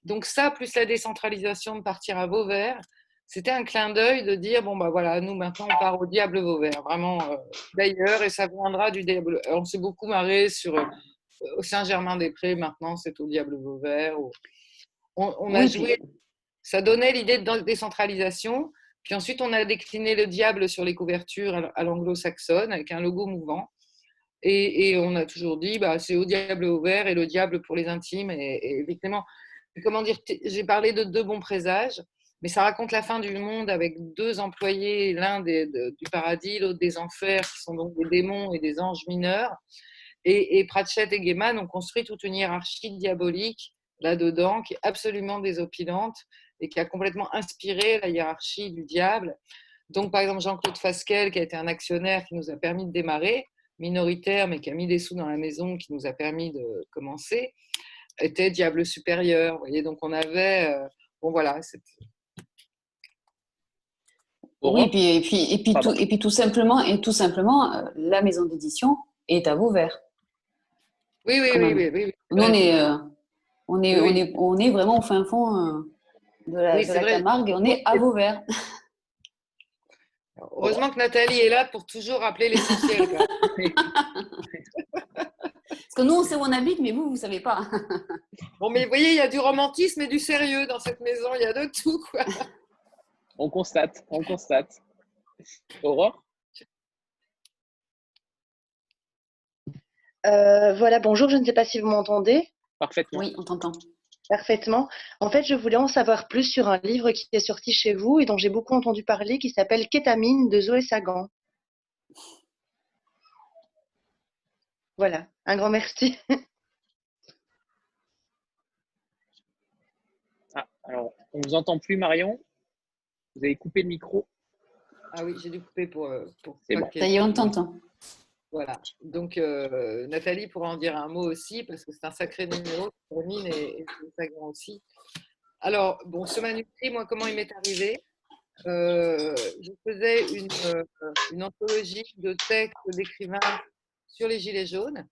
[SPEAKER 2] Donc ça, plus la décentralisation de partir à Vauvert, c'était un clin d'œil de dire, bon bah voilà, nous maintenant on part au diable Vauvert, vraiment euh, d'ailleurs, et ça viendra du diable. On s'est beaucoup marré sur euh, Saint-Germain-des-Prés, maintenant c'est au diable Vauvert. au- On, on a
[SPEAKER 3] Oui,
[SPEAKER 2] joué, ça donnait l'idée de décentralisation. Puis ensuite, on a décliné le diable sur les couvertures à l'anglo-saxonne avec un logo mouvant. Et, et on a toujours dit, bah, c'est au diable ouvert et le diable pour les intimes. Et, et effectivement, comment dire, j'ai parlé de deux bons présages, mais ça raconte la fin du monde avec deux employés, l'un de- du paradis, l'autre des enfers, qui sont donc des démons et des anges mineurs. Et, et Pratchett et Gaiman ont construit toute une hiérarchie diabolique là-dedans qui est absolument désopilante et qui a complètement inspiré la hiérarchie du diable. Donc, par exemple, Jean-Claude Fasquelle, qui a été un actionnaire qui nous a permis de démarrer, minoritaire, mais qui a mis des sous dans la maison, qui nous a permis de commencer, était diable supérieur. Vous voyez, donc on avait. euh, bon, voilà.
[SPEAKER 3] Oui, et puis, et puis, et puis, tout, et puis tout simplement, et tout simplement euh, la maison d'édition est à Vauvert.
[SPEAKER 2] Oui, oui, oui, oui, oui.
[SPEAKER 3] Nous, on est, euh, on, est,
[SPEAKER 2] Oui.
[SPEAKER 3] on, est, on est vraiment au fin fond euh, de la,
[SPEAKER 2] Oui,
[SPEAKER 3] de la. Camargue et on est à Vauvert.
[SPEAKER 2] Heureusement que Nathalie est là pour toujours rappeler l'essentiel.
[SPEAKER 3] Parce que nous, on sait où on habite, mais vous, vous ne savez pas.
[SPEAKER 2] Bon, mais vous voyez, il y a du romantisme et du sérieux dans cette maison. Il y a de tout, quoi.
[SPEAKER 1] On constate, on constate. Aurore?
[SPEAKER 5] Euh, voilà, bonjour, je ne sais pas si vous m'entendez
[SPEAKER 1] Parfaitement.
[SPEAKER 3] Oui, on t'entend.
[SPEAKER 5] parfaitement. En fait, je voulais en savoir plus sur un livre qui est sorti chez vous et dont j'ai beaucoup entendu parler, qui s'appelle Kétamine de Zoé Sagan. Voilà, un grand merci.
[SPEAKER 1] Ah, alors, on ne vous entend plus, Marion. Vous avez coupé le micro.
[SPEAKER 2] Ah oui, j'ai dû couper pour. euh, pour
[SPEAKER 1] bon.
[SPEAKER 3] Ça y est, on t'entend.
[SPEAKER 2] Voilà. Donc, euh, Nathalie pourra en dire un mot aussi, parce que c'est un sacré numéro, Termine et, et Sagan aussi. Alors, bon, ce manuscrit, moi, comment il m'est arrivé? Euh, Je faisais une, euh, une anthologie de textes d'écrivains sur les Gilets jaunes.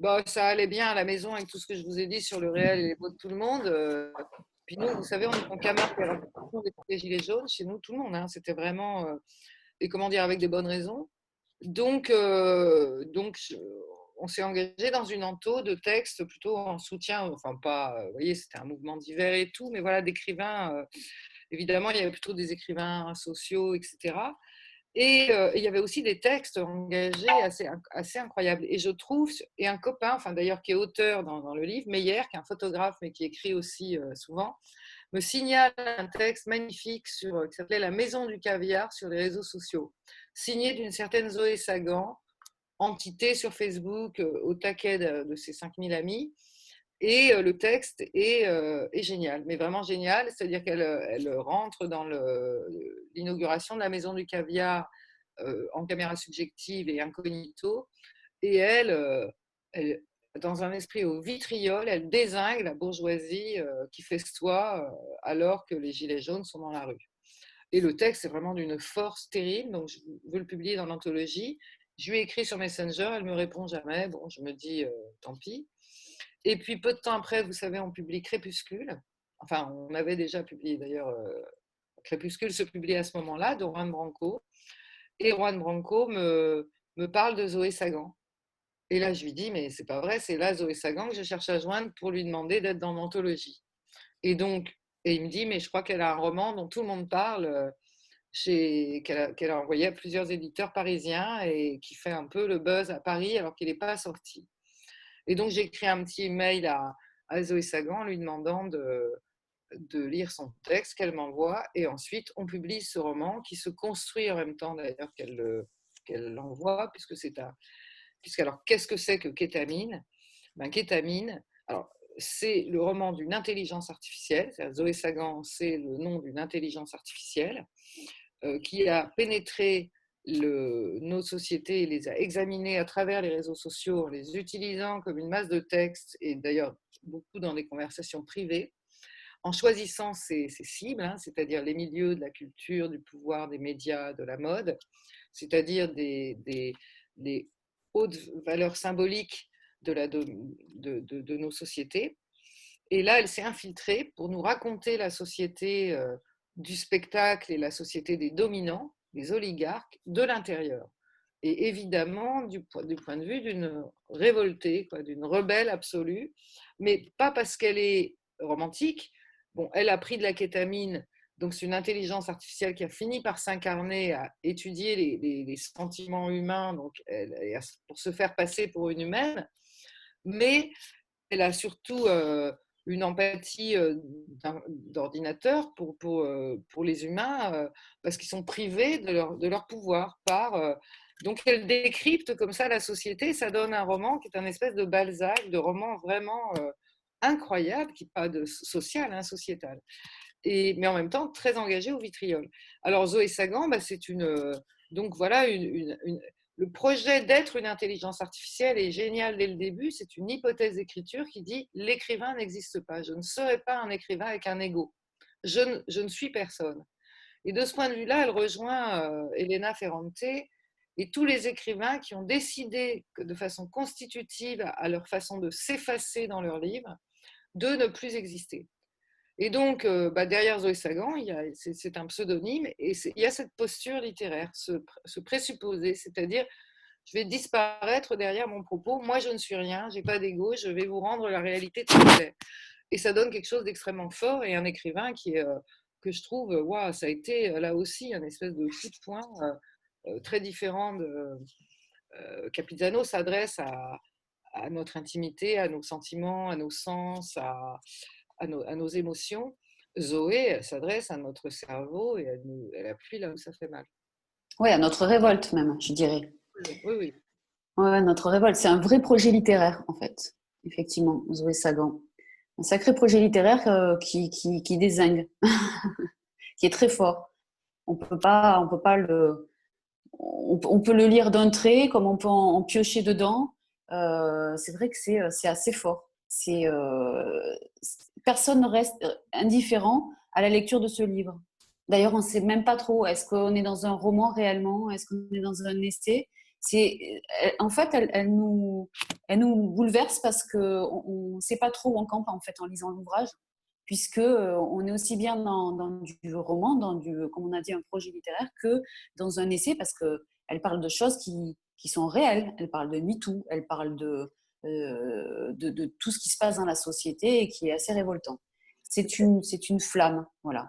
[SPEAKER 2] Bon, ça allait bien à la maison avec tout ce que je vous ai dit sur le réel et les mots de tout le monde. Puis nous, vous savez, on est en répression des Gilets jaunes. Chez nous, tout le monde, hein, c'était vraiment, et comment dire, avec des bonnes raisons. Donc, euh, donc on s'est engagé dans une ento de textes plutôt en soutien, enfin pas, euh, vous voyez, c'était un mouvement divers et tout, mais voilà, d'écrivains. euh, évidemment, il y avait plutôt des écrivains sociaux, etc. Et il y avait aussi des textes engagés assez, assez incroyables. Et je trouve, et un copain, enfin d'ailleurs qui est auteur dans, le livre, Meyer, qui est un photographe mais qui écrit aussi souvent, me signale un texte magnifique sur, qui s'appelait La maison du caviar sur les réseaux sociaux, signé d'une certaine Zoé Sagan, entité sur Facebook au taquet de, ses 5000 amis. Et le texte est, est, génial, mais vraiment génial. C'est-à-dire qu'elle elle rentre dans l'inauguration de la Maison du Caviar en caméra subjective et incognito. Et elle, elle, dans un esprit au vitriol, elle désingue la bourgeoisie qui festoie alors que les Gilets jaunes sont dans la rue. Et le texte est vraiment d'une force terrible, donc je veux le publier dans l'anthologie. Je lui ai écrit sur Messenger, elle me répond jamais. Bon, je me dis, tant pis. Et puis peu de temps après, vous savez, on publie Crépuscule. Enfin, on avait déjà publié d'ailleurs, euh, Crépuscule se publie à ce moment-là, de Juan Branco. Et Juan Branco me, me parle de Zoé Sagan. Et là, je lui dis, mais c'est pas vrai, c'est là Zoé Sagan que je cherche à joindre pour lui demander d'être dans l'anthologie. Et donc, et il me dit, mais je crois qu'elle a un roman dont tout le monde parle, euh, qu'elle a, envoyé à plusieurs éditeurs parisiens et qui fait un peu le buzz à Paris alors qu'il n'est pas sorti. Et donc, j'ai écrit un petit mail à, Zoé Sagan lui demandant de, lire son texte qu'elle m'envoie. Et ensuite, on publie ce roman qui se construit en même temps d'ailleurs qu'elle qu'elle l'envoie, puisque c'est un. Puisque, alors, qu'est-ce que c'est que kétamine? Ben, Kétamine, alors, c'est le roman d'une intelligence artificielle. Zoé Sagan, c'est le nom d'une intelligence artificielle euh, qui a pénétré nos sociétés les a examinés à travers les réseaux sociaux en les utilisant comme une masse de textes et d'ailleurs beaucoup dans des conversations privées, en choisissant ces, cibles, hein, c'est-à-dire les milieux de la culture, du pouvoir, des médias, de la mode, c'est-à-dire des, hautes valeurs symboliques de, nos sociétés. Et là, elle s'est infiltrée pour nous raconter la société euh, du spectacle et la société des dominants des oligarques de l'intérieur. Et évidemment, du, point de vue d'une révoltée, d'une rebelle absolue, mais pas parce qu'elle est romantique. Bon, elle a pris de la kétamine, donc c'est une intelligence artificielle qui a fini par s'incarner, à étudier les, sentiments humains, donc pour se faire passer pour une humaine, mais elle a surtout euh, une empathie d'ordinateur pour, pour, pour, les humains parce qu'ils sont privés de leur, de leur pouvoir par. donc elle décrypte comme ça la société, ça donne un roman qui est un espèce de Balzac, de roman vraiment incroyable, qui pas de social, hein, sociétal. Et, mais en même temps très engagé au vitriol. Alors Zoé Sagan, bah, c'est une donc voilà une le projet d'être une intelligence artificielle est génial dès le début. C'est une hypothèse d'écriture qui dit l'écrivain n'existe pas. Je ne serai pas un écrivain avec un ego. Je ne, suis personne. Et de ce point de vue-là, elle rejoint euh, Elena Ferrante et tous les écrivains qui ont décidé de façon constitutive à leur façon de s'effacer dans leurs livres, de ne plus exister. Et donc, euh, bah, derrière Zoé Sagan, c'est un pseudonyme et il y a cette posture littéraire, ce, présupposé, c'est-à-dire je vais disparaître derrière mon propos. Moi, je ne suis rien, j'ai pas d'ego, je vais vous rendre la réalité telle qu'elle Et ça donne quelque chose d'extrêmement fort et un écrivain qui euh, que je trouve, waouh, ça a été euh, là aussi un espèce de coup de poing très différent de. Capizano s'adresse à, à, notre intimité, à nos sentiments, à nos sens, à, à nos, émotions, Zoé s'adresse à notre cerveau et elle, nous, elle appuie là où ça fait mal.
[SPEAKER 3] Oui, à notre révolte même, je dirais.
[SPEAKER 2] Oui, oui.
[SPEAKER 3] Ouais, notre révolte, c'est un vrai projet littéraire en fait, effectivement, Zoé Sagan. Un sacré projet littéraire euh, qui, qui, qui désingue, qui est très fort. On peut pas, on peut pas le, on, peut le lire d'un trait, comme on peut en, piocher dedans. Euh, c'est vrai que c'est, c'est assez fort. C'est, euh, personne ne reste euh, indifférent à la lecture de ce livre. D'ailleurs, on ne sait même pas trop, est-ce qu'on est dans un roman réellement Est-ce qu'on est dans un essai? Euh, En fait, elle, nous, elle bouleverse parce qu'on ne sait pas trop où on campe en, fait, en lisant l'ouvrage, puisque euh, on est aussi bien dans, du roman, dans du, comme on a dit, un projet littéraire, que dans un essai, parce qu'elle parle de choses qui, qui sont réelles. Elle parle de MeToo, elle parle de, de, de, tout ce qui se passe dans la société et qui est assez révoltant. C'est une, c'est une flamme, voilà.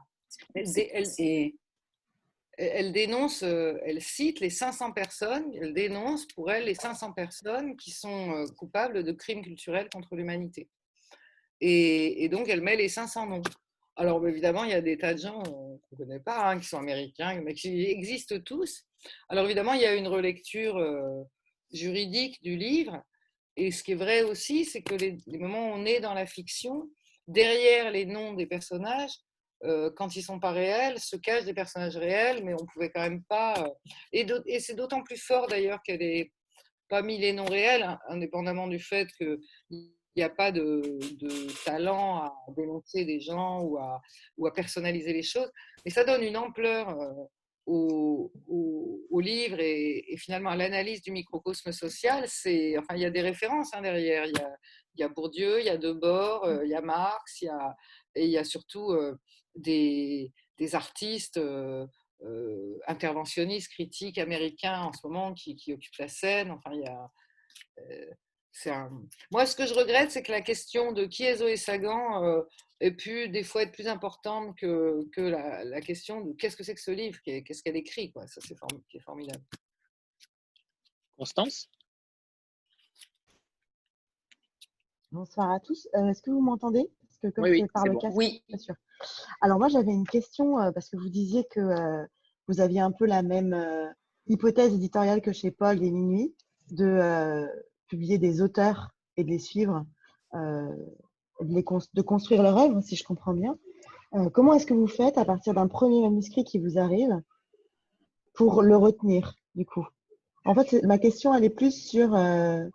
[SPEAKER 2] elle, dénonce, elle cite les 500 personnes, elle dénonce pour elle les 500 personnes qui sont coupables de crimes culturels contre l'humanité. Et, donc, elle met les 500 noms. Alors, évidemment, il y a des tas de gens qu'on ne connaît pas, hein, qui sont américains, mais qui existent tous. Alors, évidemment, il y a une relecture juridique du livre. Et ce qui est vrai aussi, c'est que les, moments où on est dans la fiction, derrière les noms des personnages, euh, quand ils ne sont pas réels, se cachent des personnages réels, mais on ne pouvait quand même pas. Euh, et, c'est d'autant plus fort d'ailleurs qu'elle n'ait pas mis les noms réels, hein, indépendamment du fait qu'il n'y a pas de, talent à dénoncer des gens ou à, ou à, personnaliser les choses. Mais ça donne une ampleur au, au, livre et, finalement à l'analyse du microcosme social, c'est, enfin, il y a des références hein, derrière. Il y, a, il y, a, Bourdieu, il y a Debord, euh, il y a Marx, il y a, et il y a surtout euh, des, des, artistes euh, interventionnistes, critiques américains en ce moment qui, qui, occupent la scène. Enfin, il y a, moi, ce que je regrette, c'est que la question de qui est Zoé Sagan euh, ait pu des fois être plus importante que, que la, question de qu'est-ce que c'est que ce livre, qu'est-ce qu'elle écrit. Quoi. Ça, c'est formidable.
[SPEAKER 1] Constance?
[SPEAKER 6] Bonsoir à tous. Euh, est-ce que vous m'entendez?
[SPEAKER 1] Oui,
[SPEAKER 6] par le
[SPEAKER 3] oui.
[SPEAKER 6] Bien sûr. Alors moi, j'avais une question euh, parce que vous disiez que vous aviez un peu la même hypothèse éditoriale que chez Paul et Minuit de publier des auteurs et de les suivre, euh, de, construire leur œuvre, si je comprends bien. Euh, comment est-ce que vous faites à partir d'un premier manuscrit qui vous arrive pour le retenir, du coup? En fait, ma question, elle est plus sur euh,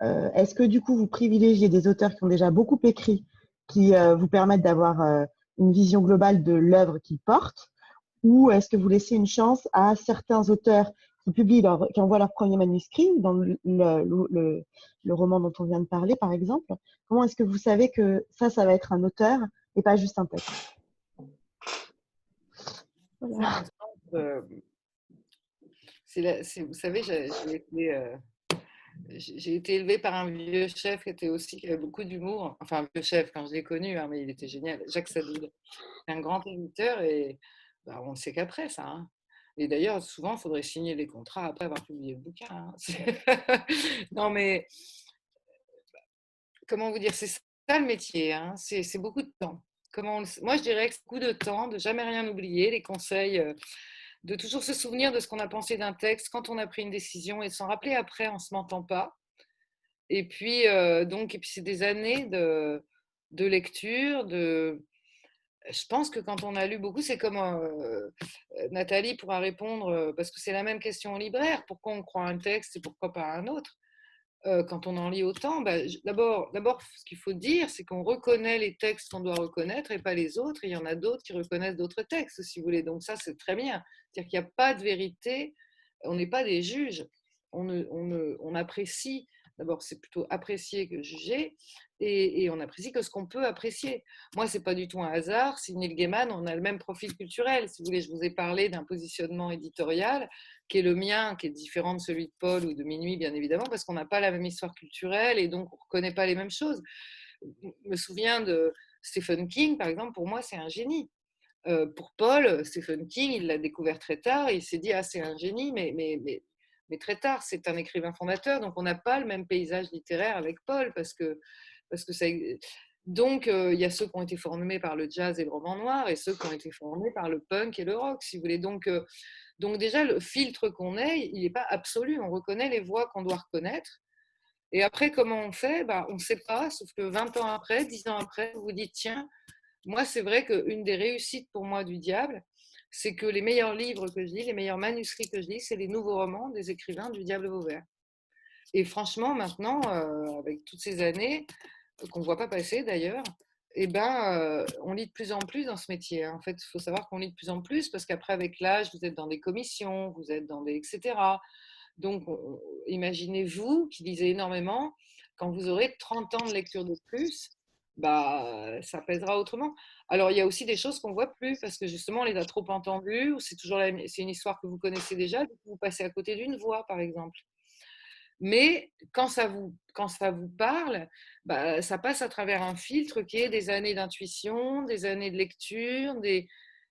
[SPEAKER 6] est-ce que, du coup, vous privilégiez des auteurs qui ont déjà beaucoup écrit, qui vous permettent d'avoir une vision globale de l'œuvre qu'ils portent, ou est-ce que vous laissez une chance à certains auteurs qui publient qui envoient leur premier manuscrit, dans le, roman dont on vient de parler, par exemple, comment est-ce que vous savez que ça, ça va être un auteur et pas juste un texte?
[SPEAKER 2] Vous savez, j'ai été, euh, j'ai été élevée par un vieux chef qui était aussi avait beaucoup d'humour. Enfin, un vieux chef quand je l'ai connu, hein, mais il était génial. Jacques Sadoul, un grand éditeur et bah, on ne sait qu'après ça. Hein. Et d'ailleurs, souvent, il faudrait signer les contrats après avoir publié le bouquin. Hein. non, mais comment vous dire, c'est ça le métier, hein. c'est beaucoup de temps. Comment Moi, je dirais que c'est beaucoup de temps, de jamais rien oublier, les conseils, euh, de toujours se souvenir de ce qu'on a pensé d'un texte quand on a pris une décision et de s'en rappeler après en ne se mentant pas. Et puis, euh, donc, et puis c'est des années de, de lecture, de, je pense que quand on a lu beaucoup, c'est comme euh, euh, Nathalie pourra répondre, euh, parce que c'est la même question au libraire, pourquoi on croit un texte et pourquoi pas un autre? Quand on en lit autant, bah, d'abord, ce qu'il faut dire, c'est qu'on reconnaît les textes qu'on doit reconnaître et pas les autres, il y en a d'autres qui reconnaissent d'autres textes, si vous voulez. Donc ça, c'est très bien. C'est-à-dire qu'il n'y a pas de vérité, on n'est pas des juges, on apprécie D'abord, c'est plutôt apprécier que juger, et, on apprécie que ce qu'on peut apprécier. Moi, c'est pas du tout un hasard. Si Neil Gaiman, on a le même profil culturel. Si vous voulez, je vous ai parlé d'un positionnement éditorial qui est le mien, qui est différent de celui de Paul ou de Minuit, bien évidemment, parce qu'on n'a pas la même histoire culturelle et donc on ne reconnaît pas les mêmes choses. Je me souviens de Stephen King, par exemple, pour moi, c'est un génie. Euh, pour Paul, Stephen King, il l'a découvert très tard il s'est dit Ah, c'est un génie, mais mais très tard. C'est un écrivain fondateur, donc on n'a pas le même paysage littéraire avec Paul, parce que, parce que ça, donc euh, il y a ceux qui ont été formés par le jazz et le roman noir, et ceux qui ont été formés par le punk et le rock, si vous voulez. Donc, euh, donc déjà, le filtre qu'on est, il n'est pas absolu. On reconnaît les voix qu'on doit reconnaître. Et après, comment on fait? Bah, On ne sait pas, sauf que 20 ans après, 10 ans après, vous vous dites, tiens, moi, c'est vrai qu'une des réussites pour moi du diable, c'est que les meilleurs livres que je lis, les meilleurs manuscrits que je lis, c'est les nouveaux romans des écrivains du Diable Vauvert. Et franchement, maintenant, euh, avec toutes ces années, euh, qu'on ne voit pas passer d'ailleurs, eh ben, euh, on lit de plus en plus dans ce métier. Hein. En fait, il faut savoir qu'on lit de plus en plus parce qu'après, avec l'âge, vous êtes dans des commissions, vous êtes dans des etc. Donc, imaginez-vous qui lisez énormément, quand vous aurez 30 ans de lecture de plus, bah, ça pèsera autrement. Alors, il y a aussi des choses qu'on voit plus parce que justement, on les a trop entendues, ou c'est toujours c'est une histoire que vous connaissez déjà, vous passez à côté d'une voix, par exemple. Mais quand ça vous, quand ça vous parle, bah, ça passe à travers un filtre qui est des années d'intuition, des années de lecture, des,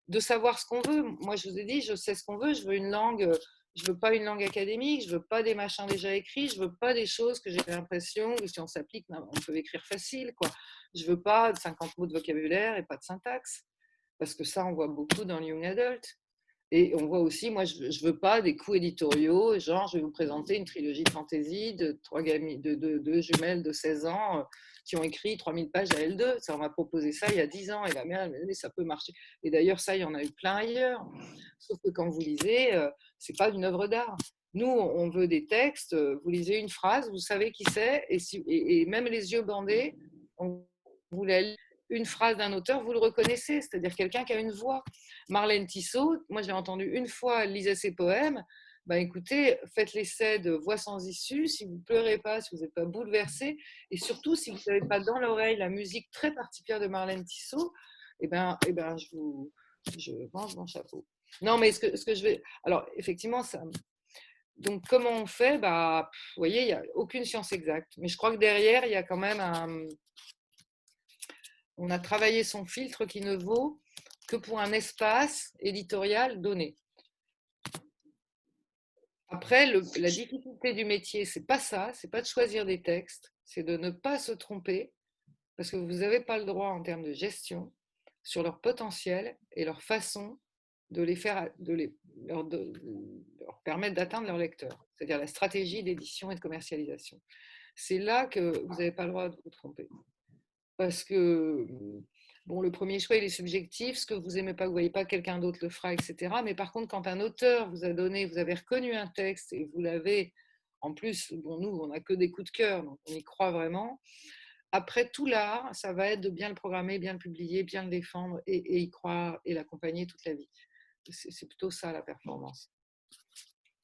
[SPEAKER 2] de savoir ce qu'on veut. Moi, je vous ai dit, je sais ce qu'on veut. Je veux une langue, je veux pas une langue académique, je veux pas des machins déjà écrits, je veux pas des choses que j'ai l'impression que si on s'applique, on peut écrire facile, quoi. Je veux pas 50 mots de vocabulaire et pas de syntaxe, parce que ça, on voit beaucoup dans le young adult. Et on voit aussi, moi, je ne veux pas des coups éditoriaux, genre, je vais vous présenter une trilogie de fantasy de trois de deux jumelles de 16 ans qui ont écrit 3000 pages à L2. Ça, on m'a proposé ça il y a 10 ans et la mère, elle m'a dit, ça peut marcher. Et d'ailleurs, ça, il y en a eu plein ailleurs. Sauf que quand vous lisez, euh, c'est pas une œuvre d'art. Nous, on veut des textes, euh, vous lisez une phrase, vous savez qui c'est, et, et, même les yeux bandés, on vous la une phrase d'un auteur, vous le reconnaissez, c'est-à-dire quelqu'un qui a une voix. Marlène Tissot, moi j'ai entendu une fois, lisait ses poèmes, bah, écoutez, faites l'essai de Voix sans issue, si vous pleurez pas, si vous n'êtes pas bouleversé, et surtout si vous n'avez pas dans l'oreille la musique très particulière de Marlène Tissot, eh ben, eh ben, je vous je mange mon chapeau. Non, mais ce que, ce que je vais. Alors, effectivement, ça. Donc, comment on fait? Bah, Vous voyez, il n'y a aucune science exacte. Mais je crois que derrière, il y a quand même un. On a travaillé son filtre qui ne vaut que pour un espace éditorial donné. Après, la difficulté du métier, c'est pas ça, c'est pas de choisir des textes, c'est de ne pas se tromper, parce que vous n'avez pas le droit en termes de gestion sur leur potentiel et leur façon de les faire, de leur, leur permettre d'atteindre leur lecteur, c'est-à-dire la stratégie d'édition et de commercialisation. C'est là que vous n'avez pas le droit de vous tromper, parce que Bon, le premier choix, il est subjectif. Ce que vous aimez pas, vous voyez pas, quelqu'un d'autre le fera, etc. Mais par contre, quand un auteur vous a donné, vous avez reconnu un texte et vous l'avez, en plus, bon, nous, on n'a que des coups de cœur, donc on y croit vraiment. Après, tout l'art, ça va être de bien le programmer, bien le publier, bien le défendre et, et y croire et l'accompagner toute la vie. C'est plutôt ça la performance.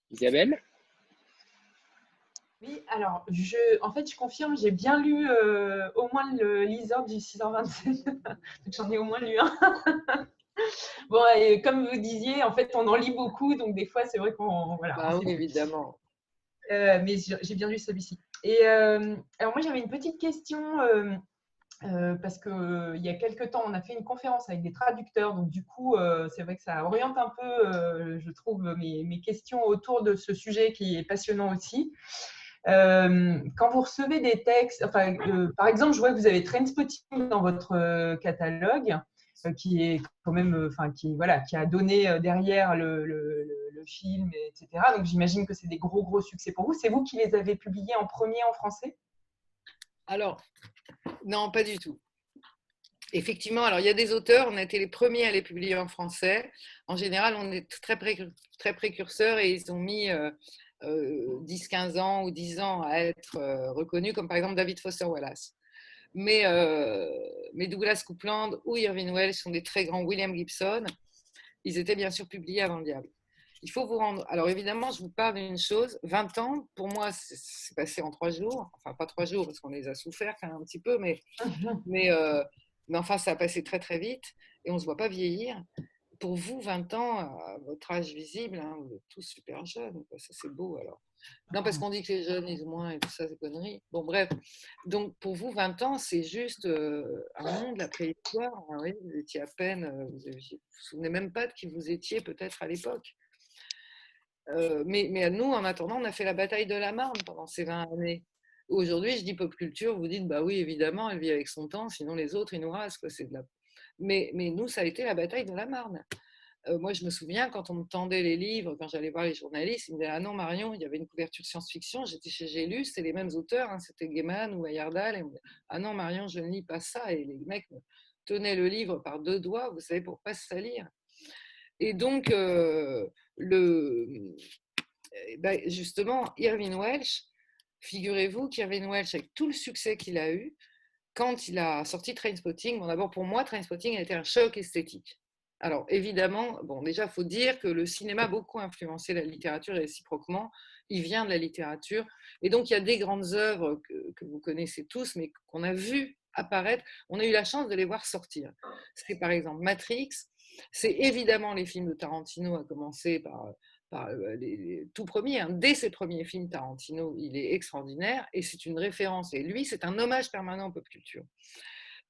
[SPEAKER 1] Isabelle?
[SPEAKER 7] Oui, alors, je, en fait, je confirme, j'ai bien lu euh, au moins le liseur du 6h27. J'en ai au moins lu un. bon, et comme vous disiez, en fait, on en lit beaucoup, donc des fois, c'est vrai qu'on.
[SPEAKER 2] Voilà, bah oui, évidemment.
[SPEAKER 7] Euh, mais j'ai bien lu celui-ci. Et euh, alors, moi, j'avais une petite question. parce qu'il y a quelques temps, on a fait une conférence avec des traducteurs. Donc, du coup, c'est vrai que ça oriente un peu, je trouve, mes, mes, questions autour de ce sujet qui est passionnant aussi. Euh, quand vous recevez des textes, enfin, euh, par exemple, je vois que vous avez Trainspotting dans votre euh, catalogue, qui est quand même, enfin, qui, voilà, qui a donné derrière le, film, etc. Donc, j'imagine que c'est des gros, gros succès pour vous. C'est vous qui les avez publiés en premier en français?
[SPEAKER 2] Alors, non, pas du tout. Effectivement, alors il y a des auteurs, on a été les premiers à les publier en français. En général, on est très, très précurseurs et ils ont mis 10-15 euh, ans ou 10 ans à être euh, reconnu, comme par exemple David Foster Wallace. Mais, euh, mais Douglas Coupland ou Irving Welsh sont des très grands, William Gibson, ils étaient bien sûr publiés avant le diable. Il faut vous rendre. Alors évidemment, je vous parle d'une chose. 20 ans, pour moi, c'est passé en 3 jours. Enfin, pas 3 jours, parce qu'on les a souffert quand même un petit peu, mais, mais, mais enfin, ça a passé très très vite et on ne se voit pas vieillir pour vous, 20 ans, à votre âge visible, hein, vous êtes tous super jeunes. Ça, c'est beau alors. Non, parce qu'on dit que les jeunes lisent moins et tout ça, c'est conneries. Bon, bref. Donc, pour vous, 20 ans, c'est juste euh, un monde, la préhistoire. Oui, vous étiez à peine, euh, vous ne vous, souvenez même pas de qui vous étiez peut-être à l'époque. Euh, mais, mais nous, en attendant, on a fait la bataille de la Marne pendant ces 20 années. Aujourd'hui, je dis pop culture, vous dites, bah oui, évidemment, elle vit avec son temps, sinon les autres, ils nous rasent. C'est de la mais, nous, ça a été la bataille de la Marne. Euh, moi, je me souviens quand on me tendait les livres, quand j'allais voir les journalistes, ils me disaient Ah non, Marion, il y avait une couverture science-fiction. J'étais chez Gélus, c'était les mêmes auteurs, hein, c'était Gaiman ou Ayardal. Et ah non, Marion, je ne lis pas ça. Et les mecs me tenaient le livre par deux doigts, vous savez, pour pas se salir. Et donc, euh, eh ben, justement, Irving Welsh, figurez-vous qu'Irving Welsh, avec tout le succès qu'il a eu, quand il a sorti Trainspotting, bon, d'abord pour moi, Trainspotting a été un choc esthétique. Alors évidemment, bon, déjà, il faut dire que le cinéma a beaucoup influencé la littérature et réciproquement, il vient de la littérature. Et donc, il y a des grandes œuvres que, vous connaissez tous, mais qu'on a vues apparaître. On a eu la chance de les voir sortir. C'est par exemple Matrix, c'est évidemment les films de Tarantino, à commencer par euh, les, tout premiers, hein. dès ses premiers films, Tarantino, il est extraordinaire et c'est une référence. Et lui, c'est un hommage permanent en pop culture.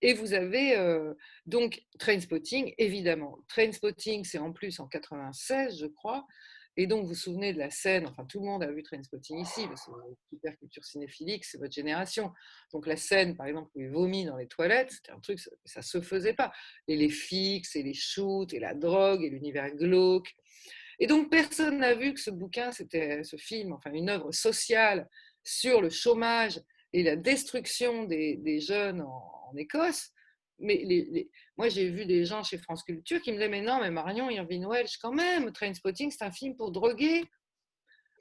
[SPEAKER 2] Et vous avez euh, donc Trainspotting, évidemment. Trainspotting, c'est en plus en 96, je crois. Et donc, vous vous souvenez de la scène, enfin, tout le monde a vu Trainspotting ici, parce que super culture cinéphilique, c'est votre génération. Donc, la scène, par exemple, où il vomit dans les toilettes, c'était un truc, ça ne se faisait pas. Et les fixes, et les shoots, et la drogue, et l'univers glauque. Et donc, personne n'a vu que ce bouquin, c'était ce film, enfin, une œuvre sociale sur le chômage et la destruction des, jeunes en, Écosse. Mais moi, j'ai vu des gens chez France Culture qui me disaient Mais non, mais Marion, Irvine Welsh, quand même, Trainspotting, c'est un film pour droguer.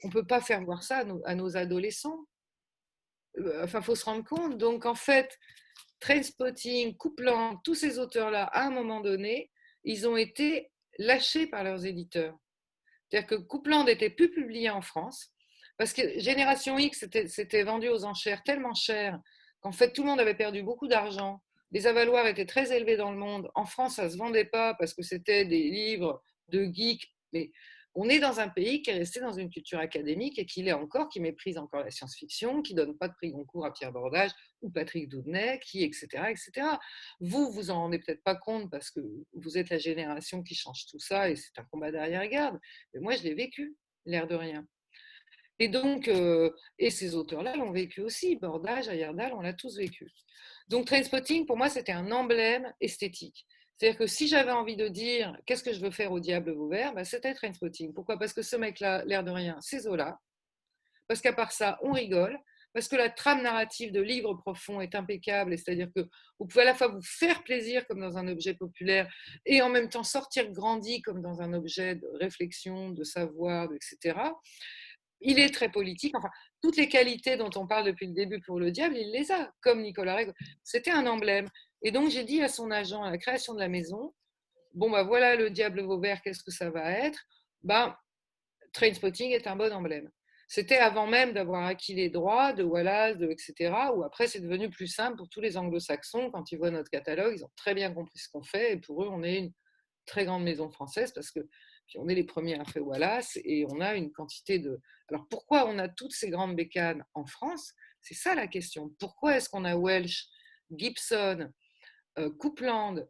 [SPEAKER 2] On ne peut pas faire voir ça à nos, adolescents. Euh, enfin, il faut se rendre compte. Donc, en fait, Trainspotting, Coupland, tous ces auteurs-là, à un moment donné, ils ont été lâchés par leurs éditeurs. C'est-à-dire que Coupland n'était plus publié en France. Parce que Génération X, c'était vendu aux enchères tellement cher qu'en fait, tout le monde avait perdu beaucoup d'argent. Les avaloirs étaient très élevés dans le monde. En France, ça ne se vendait pas parce que c'était des livres de geeks. Mais on est dans un pays qui est resté dans une culture académique et qui l'est encore, qui méprise encore la science-fiction, qui donne pas de prix Goncourt à Pierre Bordage ou Patrick Doudnay, qui, etc., etc. Vous, vous en rendez peut-être pas compte parce que vous êtes la génération qui change tout ça et c'est un combat derrière-garde. Mais moi, je l'ai vécu, l'air de rien. Et donc, euh, et ces auteurs-là l'ont vécu aussi. Bordage, Ayerdal, on l'a tous vécu. Donc, Trainspotting, pour moi, c'était un emblème esthétique. C'est-à-dire que si j'avais envie de dire qu'est-ce que je veux faire au diable Vauvert, bah, c'était Trainspotting. Pourquoi? Parce que ce mec-là, l'air de rien, c'est Zola. Parce qu'à part ça, on rigole. Parce que la trame narrative de livre profond est impeccable. C'est-à-dire que vous pouvez à la fois vous faire plaisir comme dans un objet populaire et en même temps sortir grandi comme dans un objet de réflexion, de savoir, etc il est très politique. Enfin, toutes les qualités dont on parle depuis le début pour le diable, il les a, comme Nicolas Règle. C'était un emblème. Et donc, j'ai dit à son agent, à la création de la maison, bon, bah voilà le diable Vauvert, qu'est-ce que ça va être? Ben, Trainspotting est un bon emblème. C'était avant même d'avoir acquis les droits de Wallace, etc. Ou après, c'est devenu plus simple pour tous les anglo-saxons. Quand ils voient notre catalogue, ils ont très bien compris ce qu'on fait. Et pour eux, on est une très grande maison française parce que on est les premiers à faire Wallace et on a une quantité de. Alors pourquoi on a toutes ces grandes bécanes en France? C'est ça la question. Pourquoi est-ce qu'on a Welsh, Gibson, euh, Coupland,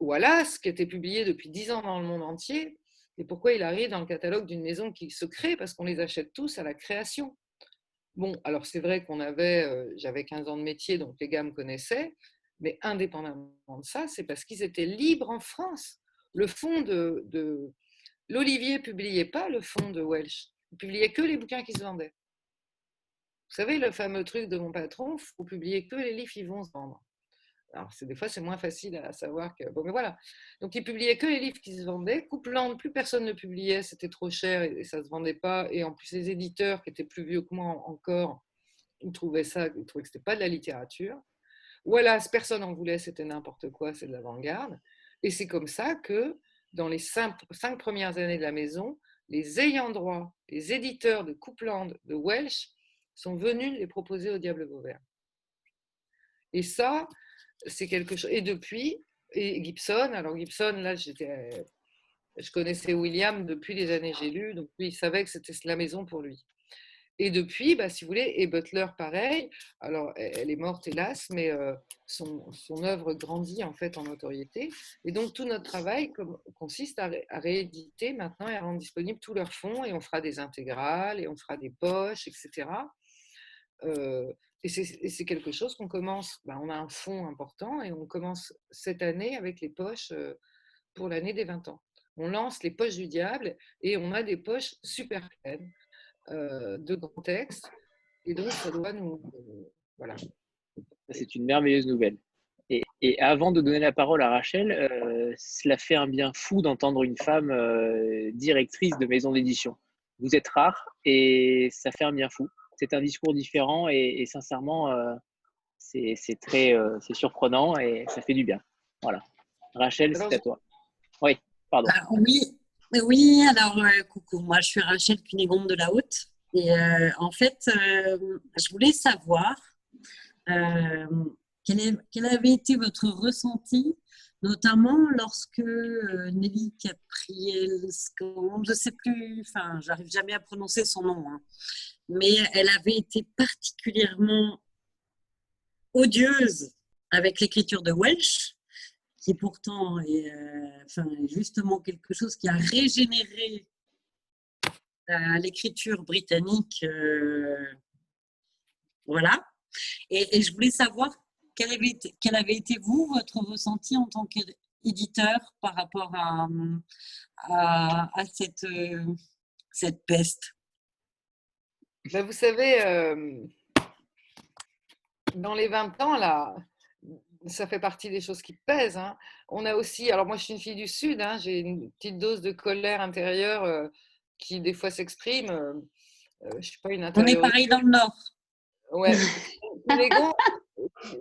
[SPEAKER 2] Wallace, qui était publié depuis dix ans dans le monde entier Et pourquoi il arrive dans le catalogue d'une maison qui se crée Parce qu'on les achète tous à la création. Bon, alors c'est vrai qu'on avait, euh, j'avais 15 ans de métier, donc les gars me connaissaient, mais indépendamment de ça, c'est parce qu'ils étaient libres en France. Le fond de, de, l'Olivier publiait pas le fond de Welsh. Il publiait que les bouquins qui se vendaient. Vous savez, le fameux truc de mon patron, faut publier que les livres qui vont se vendre. Alors, des fois, c'est moins facile à savoir que. Bon, mais voilà. Donc, il publiait que les livres qui se vendaient. Coupland, plus personne ne publiait, c'était trop cher et ça ne se vendait pas. Et en plus, les éditeurs, qui étaient plus vieux que moi encore, ils trouvaient ça, ils trouvaient que ce n'était pas de la littérature. Voilà, personne n'en voulait, c'était n'importe quoi, c'est de l'avant-garde. Et c'est comme ça que dans les cinq, premières années de la maison, les ayants droit, les éditeurs de Coupland, de Welsh, sont venus les proposer au Diable Vauvert. Et ça, c'est quelque chose. Et depuis, et Gibson, alors Gibson, là, j'étais, je connaissais William depuis les années j'ai lu, donc lui, il savait que c'était la maison pour lui. Et depuis, bah, si vous voulez, et Butler, pareil. Alors, elle est morte, hélas, mais euh, son, son, œuvre grandit en fait en notoriété. Et donc, tout notre travail consiste à, rééditer maintenant et à rendre disponibles tous leurs fonds. Et on fera des intégrales, et on fera des poches, etc. et c'est quelque chose qu'on commence. Bah, on a un fonds important et on commence cette année avec les poches euh, pour l'année des 20 ans. On lance les poches du diable et on a des poches super pleines euh, de contexte. Et donc, ça doit nous. voilà.
[SPEAKER 1] C'est une merveilleuse nouvelle. Et, et, avant de donner la parole à Rachel, euh, cela fait un bien fou d'entendre une femme euh, directrice de maison d'édition. Vous êtes rare et ça fait un bien fou. C'est un discours différent et, sincèrement, c'est très c'est surprenant et ça fait du bien. Voilà. Rachel, c'est à toi. Oui, pardon.
[SPEAKER 8] Oui, oui, alors euh, coucou, moi je suis Rachel Cunégonde de la Haute. Et euh, en fait, euh, je voulais savoir quel, quel, avait été votre ressenti, notamment lorsque Nelly Capriel, je ne sais plus, enfin, j'arrive jamais à prononcer son nom, hein, mais elle avait été particulièrement odieuse avec l'écriture de Welsh, qui pourtant est enfin, justement quelque chose qui a régénéré l'écriture britannique. voilà. Et, je voulais savoir quel avait, été, vous, votre ressenti en tant qu'éditeur par rapport à, cette, cette peste
[SPEAKER 2] ben, Vous savez, euh, dans les 20 ans, là, ça fait partie des choses qui pèsent. Hein. On a aussi, alors moi je suis une fille du Sud, hein, j'ai une petite dose de colère intérieure euh, qui des fois s'exprime. Euh, je suis pas une
[SPEAKER 8] On est pareil dans le Nord.
[SPEAKER 2] Ouais.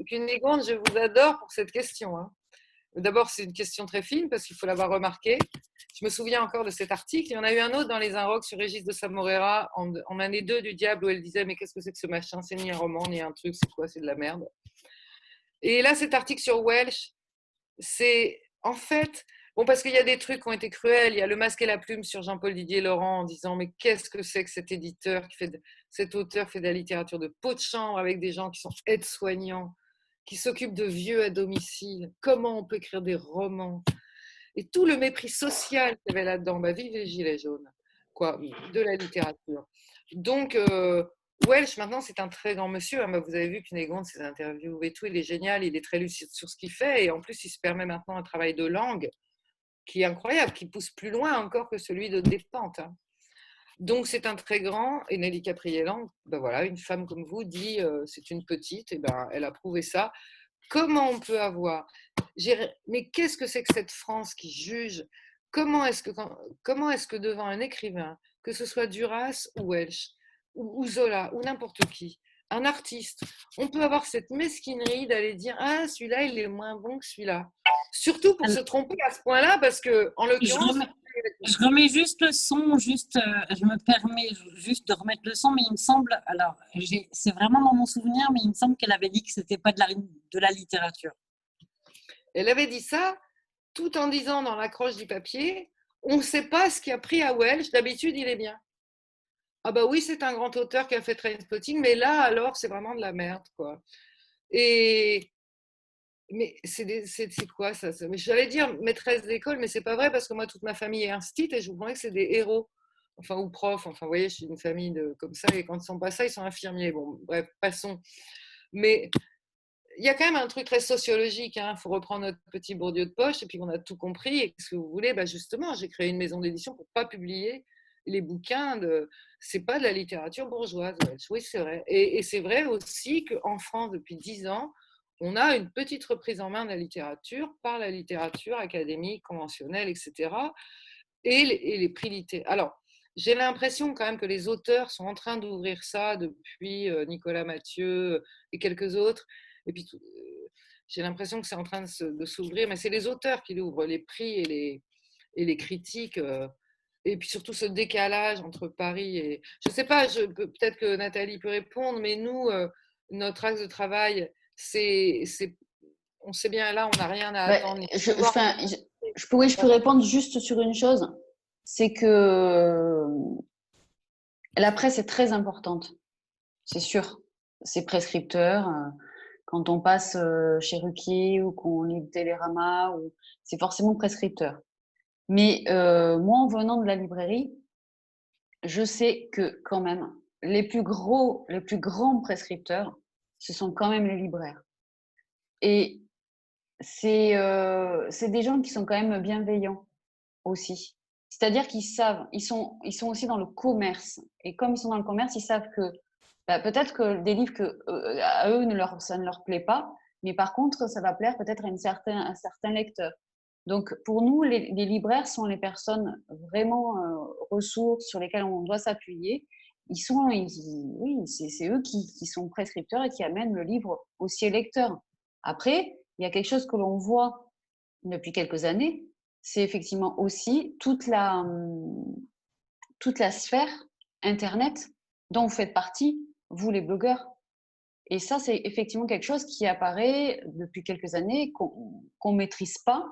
[SPEAKER 2] Cunégonde, je vous adore pour cette question. Hein. D'abord, c'est une question très fine parce qu'il faut l'avoir remarqué. Je me souviens encore de cet article. Il y en a eu un autre dans Les Inrocks sur Régis de Samorera en, année 2 du Diable où elle disait Mais qu'est-ce que c'est que ce machin? C'est ni un roman, ni un truc, c'est quoi? C'est de la merde. Et là, cet article sur Welsh, c'est en fait, bon, parce qu'il y a des trucs qui ont été cruels. Il y a le masque et la plume sur Jean-Paul Didier Laurent en disant Mais qu'est-ce que c'est que cet éditeur qui fait, cet auteur fait de la littérature de peau de chambre avec des gens qui sont aides-soignants, qui s'occupent de vieux à domicile Comment on peut écrire des romans Et tout le mépris social qu'il y avait là-dedans, bah, vive les gilets jaunes, quoi, de la littérature. Donc, euh, Welsh, maintenant, c'est un très grand monsieur. Hein. Bah, vous avez vu qu'Unegonde, ses interviews et tout, il est génial, il est très lucide sur ce qu'il fait. Et en plus, il se permet maintenant un travail de langue qui est incroyable, qui pousse plus loin encore que celui de Despentes. Hein. Donc, c'est un très grand. Et Nelly Caprielan, ben voilà, une femme comme vous dit euh, c'est une petite, et ben, elle a prouvé ça. Comment on peut avoir. Mais qu'est-ce que c'est que cette France qui juge? Comment est-ce que, comment est-ce que devant un écrivain, que ce soit Duras ou Welsh, ou, Zola, ou n'importe qui, un artiste, on peut avoir cette mesquinerie d'aller dire Ah, celui-là, il est moins bon que celui-là? Surtout pour se tromper à ce point-là, parce que, en l'occurrence.
[SPEAKER 8] Je remets juste le son, euh, je me permets juste de remettre le son, mais il me semble, alors c'est vraiment dans mon souvenir, mais il me semble qu'elle avait dit que c'était pas de la, de la littérature.
[SPEAKER 2] Elle avait dit ça tout en disant dans l'accroche du papier, on ne sait pas ce qui a pris à Welsh, d'habitude il est bien. Ah bah oui, c'est un grand auteur qui a fait Trainspotting, mais là, alors, c'est vraiment de la merde, quoi. Et mais c'est quoi ça, J'allais dire maîtresse d'école, mais c'est pas vrai parce que moi, toute ma famille est instite et je vous promets que c'est des héros. Enfin, ou profs. Enfin, vous voyez, je suis une famille de, comme ça et quand ils sont pas ça, ils sont infirmiers. Bon, bref, passons. Mais il y a quand même un truc très sociologique. Il hein. faut reprendre notre petit Bourdieu de poche et puis on a tout compris. Et ce que vous voulez bah Justement, j'ai créé une maison d'édition pour pas publier les bouquins de. C'est pas de la littérature bourgeoise. Oui, c'est vrai. Et, c'est vrai aussi qu'en France, depuis dix ans, on a une petite reprise en main de la littérature par la littérature académique, conventionnelle, etc. Et les, prix littéraires. Alors, j'ai l'impression quand même que les auteurs sont en train d'ouvrir ça depuis euh, Nicolas Mathieu et quelques autres. Et puis, euh, j'ai l'impression que c'est en train de s'ouvrir, mais c'est les auteurs qui l'ouvrent, les prix et les, et les critiques. Euh, et puis surtout ce décalage entre Paris et... Je ne sais pas, peut-être que Nathalie peut répondre, mais nous, euh, notre axe de travail, c'est... On sait bien là, on n'a rien à attendre.
[SPEAKER 3] Je, je, pourrais, je peux répondre juste sur une chose, c'est que la presse est très importante, c'est sûr. C'est prescripteur. Quand on passe euh, chez Ruquier ou qu'on lit Télérama, c'est forcément prescripteur. Mais euh, moi, en venant de la librairie, je sais que quand même, les plus gros, les plus grands prescripteurs, ce sont quand même les libraires. Et c'est euh, des gens qui sont quand même bienveillants aussi. C'est-à-dire qu'ils savent, ils sont, ils sont aussi dans le commerce. Et comme ils sont dans le commerce, ils savent que bah, peut-être que des livres que euh, à eux ne leur, ça ne leur plaît pas, mais par contre, ça va plaire peut-être à, à un certain lecteur. Donc, pour nous, les, libraires sont les personnes vraiment euh, ressources sur lesquelles on doit s'appuyer. Ils sont, oui, c'est eux qui, sont prescripteurs et qui amènent le livre aussi au lecteur. Après, il y a quelque chose que l'on voit depuis quelques années, c'est effectivement aussi toute la, toute la sphère Internet dont vous faites partie, vous les blogueurs. Et ça, c'est effectivement quelque chose qui apparaît depuis quelques années, qu'on ne maîtrise pas,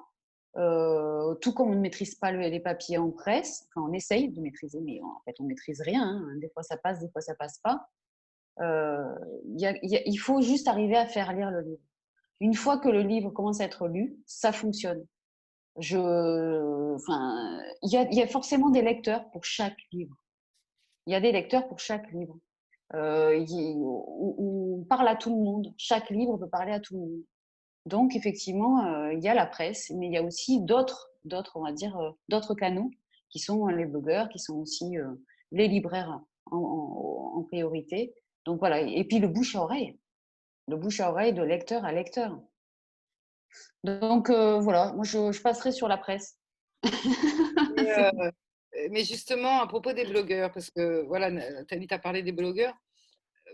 [SPEAKER 3] euh, tout comme on ne maîtrise pas les papiers en presse, on essaye de maîtriser, mais en fait on ne maîtrise rien. Hein. Des fois ça passe, des fois ça passe pas. Euh, il faut juste arriver à faire lire le livre. Une fois que le livre commence à être lu, ça fonctionne. Il y a, forcément des lecteurs pour chaque livre. Il y a des lecteurs pour chaque livre. Euh, on, parle à tout le monde. Chaque livre peut parler à tout le monde. Donc, effectivement, euh, il y a la presse, mais il y a aussi d'autres, d'autres, on va dire, euh, d'autres canaux qui sont les blogueurs, qui sont aussi les libraires en, priorité. Donc voilà. Et puis le bouche à oreille, le bouche à oreille de lecteur à lecteur. Donc voilà, moi je, passerai sur la presse.
[SPEAKER 2] mais justement, à propos des blogueurs, parce que voilà, Nathalie t'a parlé des blogueurs,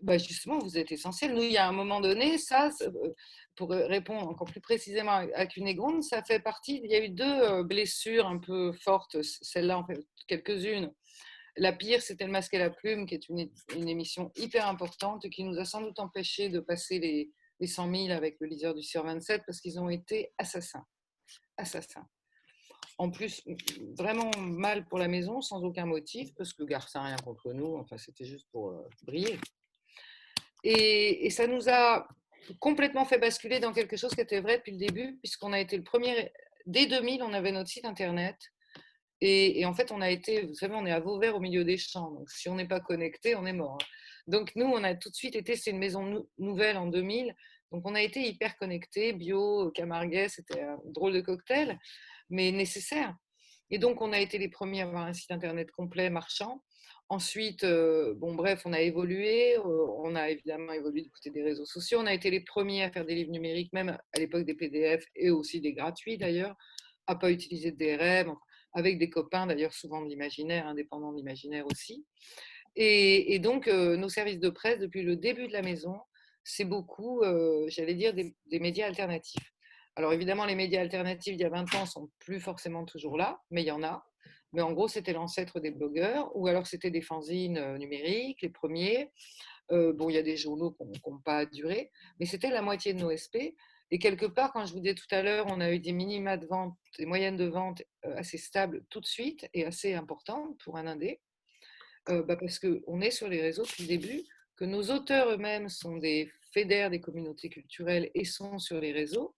[SPEAKER 2] bah justement, vous êtes essentiel. Nous, il y a un moment donné, ça, euh, pour répondre encore plus précisément à Cunégonde, ça fait partie. Il y a eu deux euh, blessures un peu fortes, celle-là en fait quelques-unes. La pire, c'était Le Masque et la Plume, qui est une, une, émission hyper importante et qui nous a sans doute empêché de passer les, les 100 000 avec le leader du CIR 27 parce qu'ils ont été assassins. Assassins en plus, vraiment mal pour la maison, sans aucun motif, parce que Garcin rien contre nous, enfin c'était juste pour euh, briller. Et, ça nous a complètement fait basculer dans quelque chose qui était vrai depuis le début, puisqu'on a été le premier, dès 2000, on avait notre site internet. Et, en fait, on a été, vous savez, on est à Vauvert au milieu des champs, donc si on n'est pas connecté, on est mort. Hein. Donc nous, on a tout de suite été, c'est une maison nouvelle en 2000, donc on a été hyper connecté, bio, Camarguais, c'était un drôle de cocktail mais nécessaire. Et donc, on a été les premiers à avoir un site internet complet, marchand. Ensuite, bon, bref, on a évolué. On a évidemment évolué du côté des réseaux sociaux. On a été les premiers à faire des livres numériques, même à l'époque des PDF et aussi des gratuits d'ailleurs, à pas utiliser de DRM, avec des copains d'ailleurs, souvent de l'imaginaire, indépendants de l'imaginaire aussi. Et, donc, nos services de presse, depuis le début de la maison, c'est beaucoup, j'allais dire, des, médias alternatifs. Alors évidemment, les médias alternatifs il y a 20 ans sont plus forcément toujours là, mais il y en a. Mais en gros, c'était l'ancêtre des blogueurs, ou alors c'était des fanzines euh, numériques, les premiers. Euh, bon, il y a des journaux qui n'ont pas duré, mais c'était la moitié de nos SP. Et quelque part, quand je vous disais tout à l'heure, on a eu des minima de vente, des moyennes de vente euh, assez stables tout de suite et assez importantes pour un indé, bah parce qu'on est sur les réseaux depuis le début, que nos auteurs eux-mêmes sont des fédèrent des communautés culturelles et sont sur les réseaux,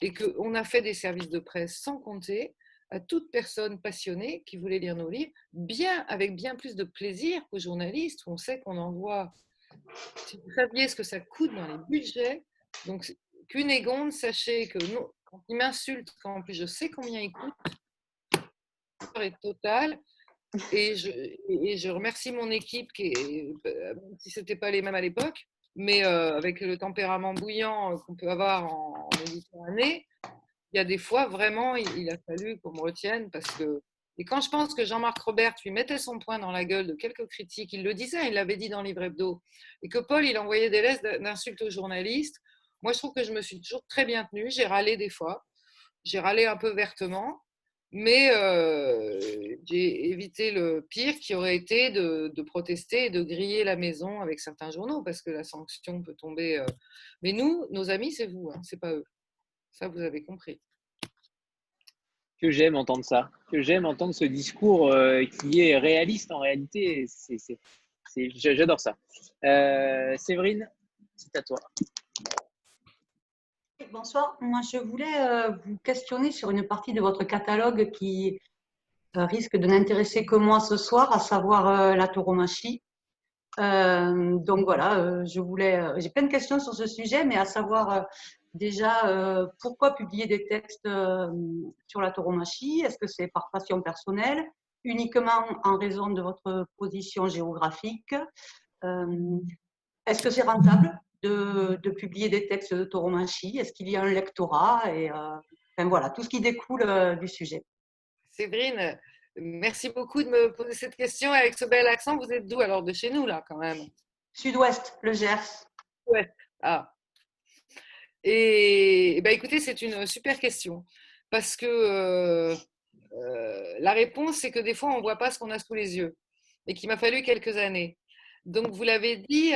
[SPEAKER 2] et qu'on a fait des services de presse sans compter à toute personne passionnée qui voulait lire nos livres, bien, avec bien plus de plaisir qu'aux journalistes, où on sait qu'on envoie. Si vous saviez ce que ça coûte dans les budgets, donc Cunégonde, sachez que quand il m'insulte, quand en plus je sais combien il coûte, est totale. Et je, remercie mon équipe, qui euh, si ce n'était pas les mêmes à l'époque, mais euh, avec le tempérament bouillant qu'on peut avoir en, Méditerranée, il y a des fois vraiment, il, a fallu qu'on me retienne parce que. Et quand je pense que Jean-Marc Robert lui mettait son poing dans la gueule de quelques critiques, il le disait, il l'avait dit dans Livre Hebdo, et que Paul, il envoyait des lettres d'insultes aux journalistes, moi je trouve que je me suis toujours très bien tenue, j'ai râlé des fois, j'ai râlé un peu vertement, mais euh, j'ai évité le pire qui aurait été de, protester et de griller la maison avec certains journaux parce que la sanction peut tomber. Euh. Mais nous, nos amis, c'est vous, hein, c'est pas eux. Ça, vous avez compris.
[SPEAKER 1] Que j'aime entendre ça, que j'aime entendre ce discours euh, qui est réaliste en réalité. J'adore ça. Séverine, c'est à toi.
[SPEAKER 9] Bonsoir. Moi, je voulais euh, vous questionner sur une partie de votre catalogue qui euh, risque de n'intéresser que moi ce soir, à savoir euh, la tauromachie. donc voilà, je voulais. J'ai plein de questions sur ce sujet, mais à savoir déjà pourquoi publier des textes sur la tauromachie? Est-ce que c'est par passion personnelle, uniquement en raison de votre position géographique? Est-ce que c'est rentable de, publier des textes de tauromachie? Est-ce qu'il y a un lectorat? Et, euh, enfin, voilà, tout ce qui découle euh, du sujet.
[SPEAKER 2] Séverine, merci beaucoup de me poser cette question avec ce bel accent. Vous êtes d'où alors De chez nous, là, quand même?
[SPEAKER 9] Sud-Ouest, le Gers.
[SPEAKER 2] Ouais. Ah. Et, bah, écoutez, c'est une super question. Parce que euh, la réponse, c'est que des fois, on ne voit pas ce qu'on a sous les yeux. Et qu'il m'a fallu quelques années. Donc, vous l'avez dit,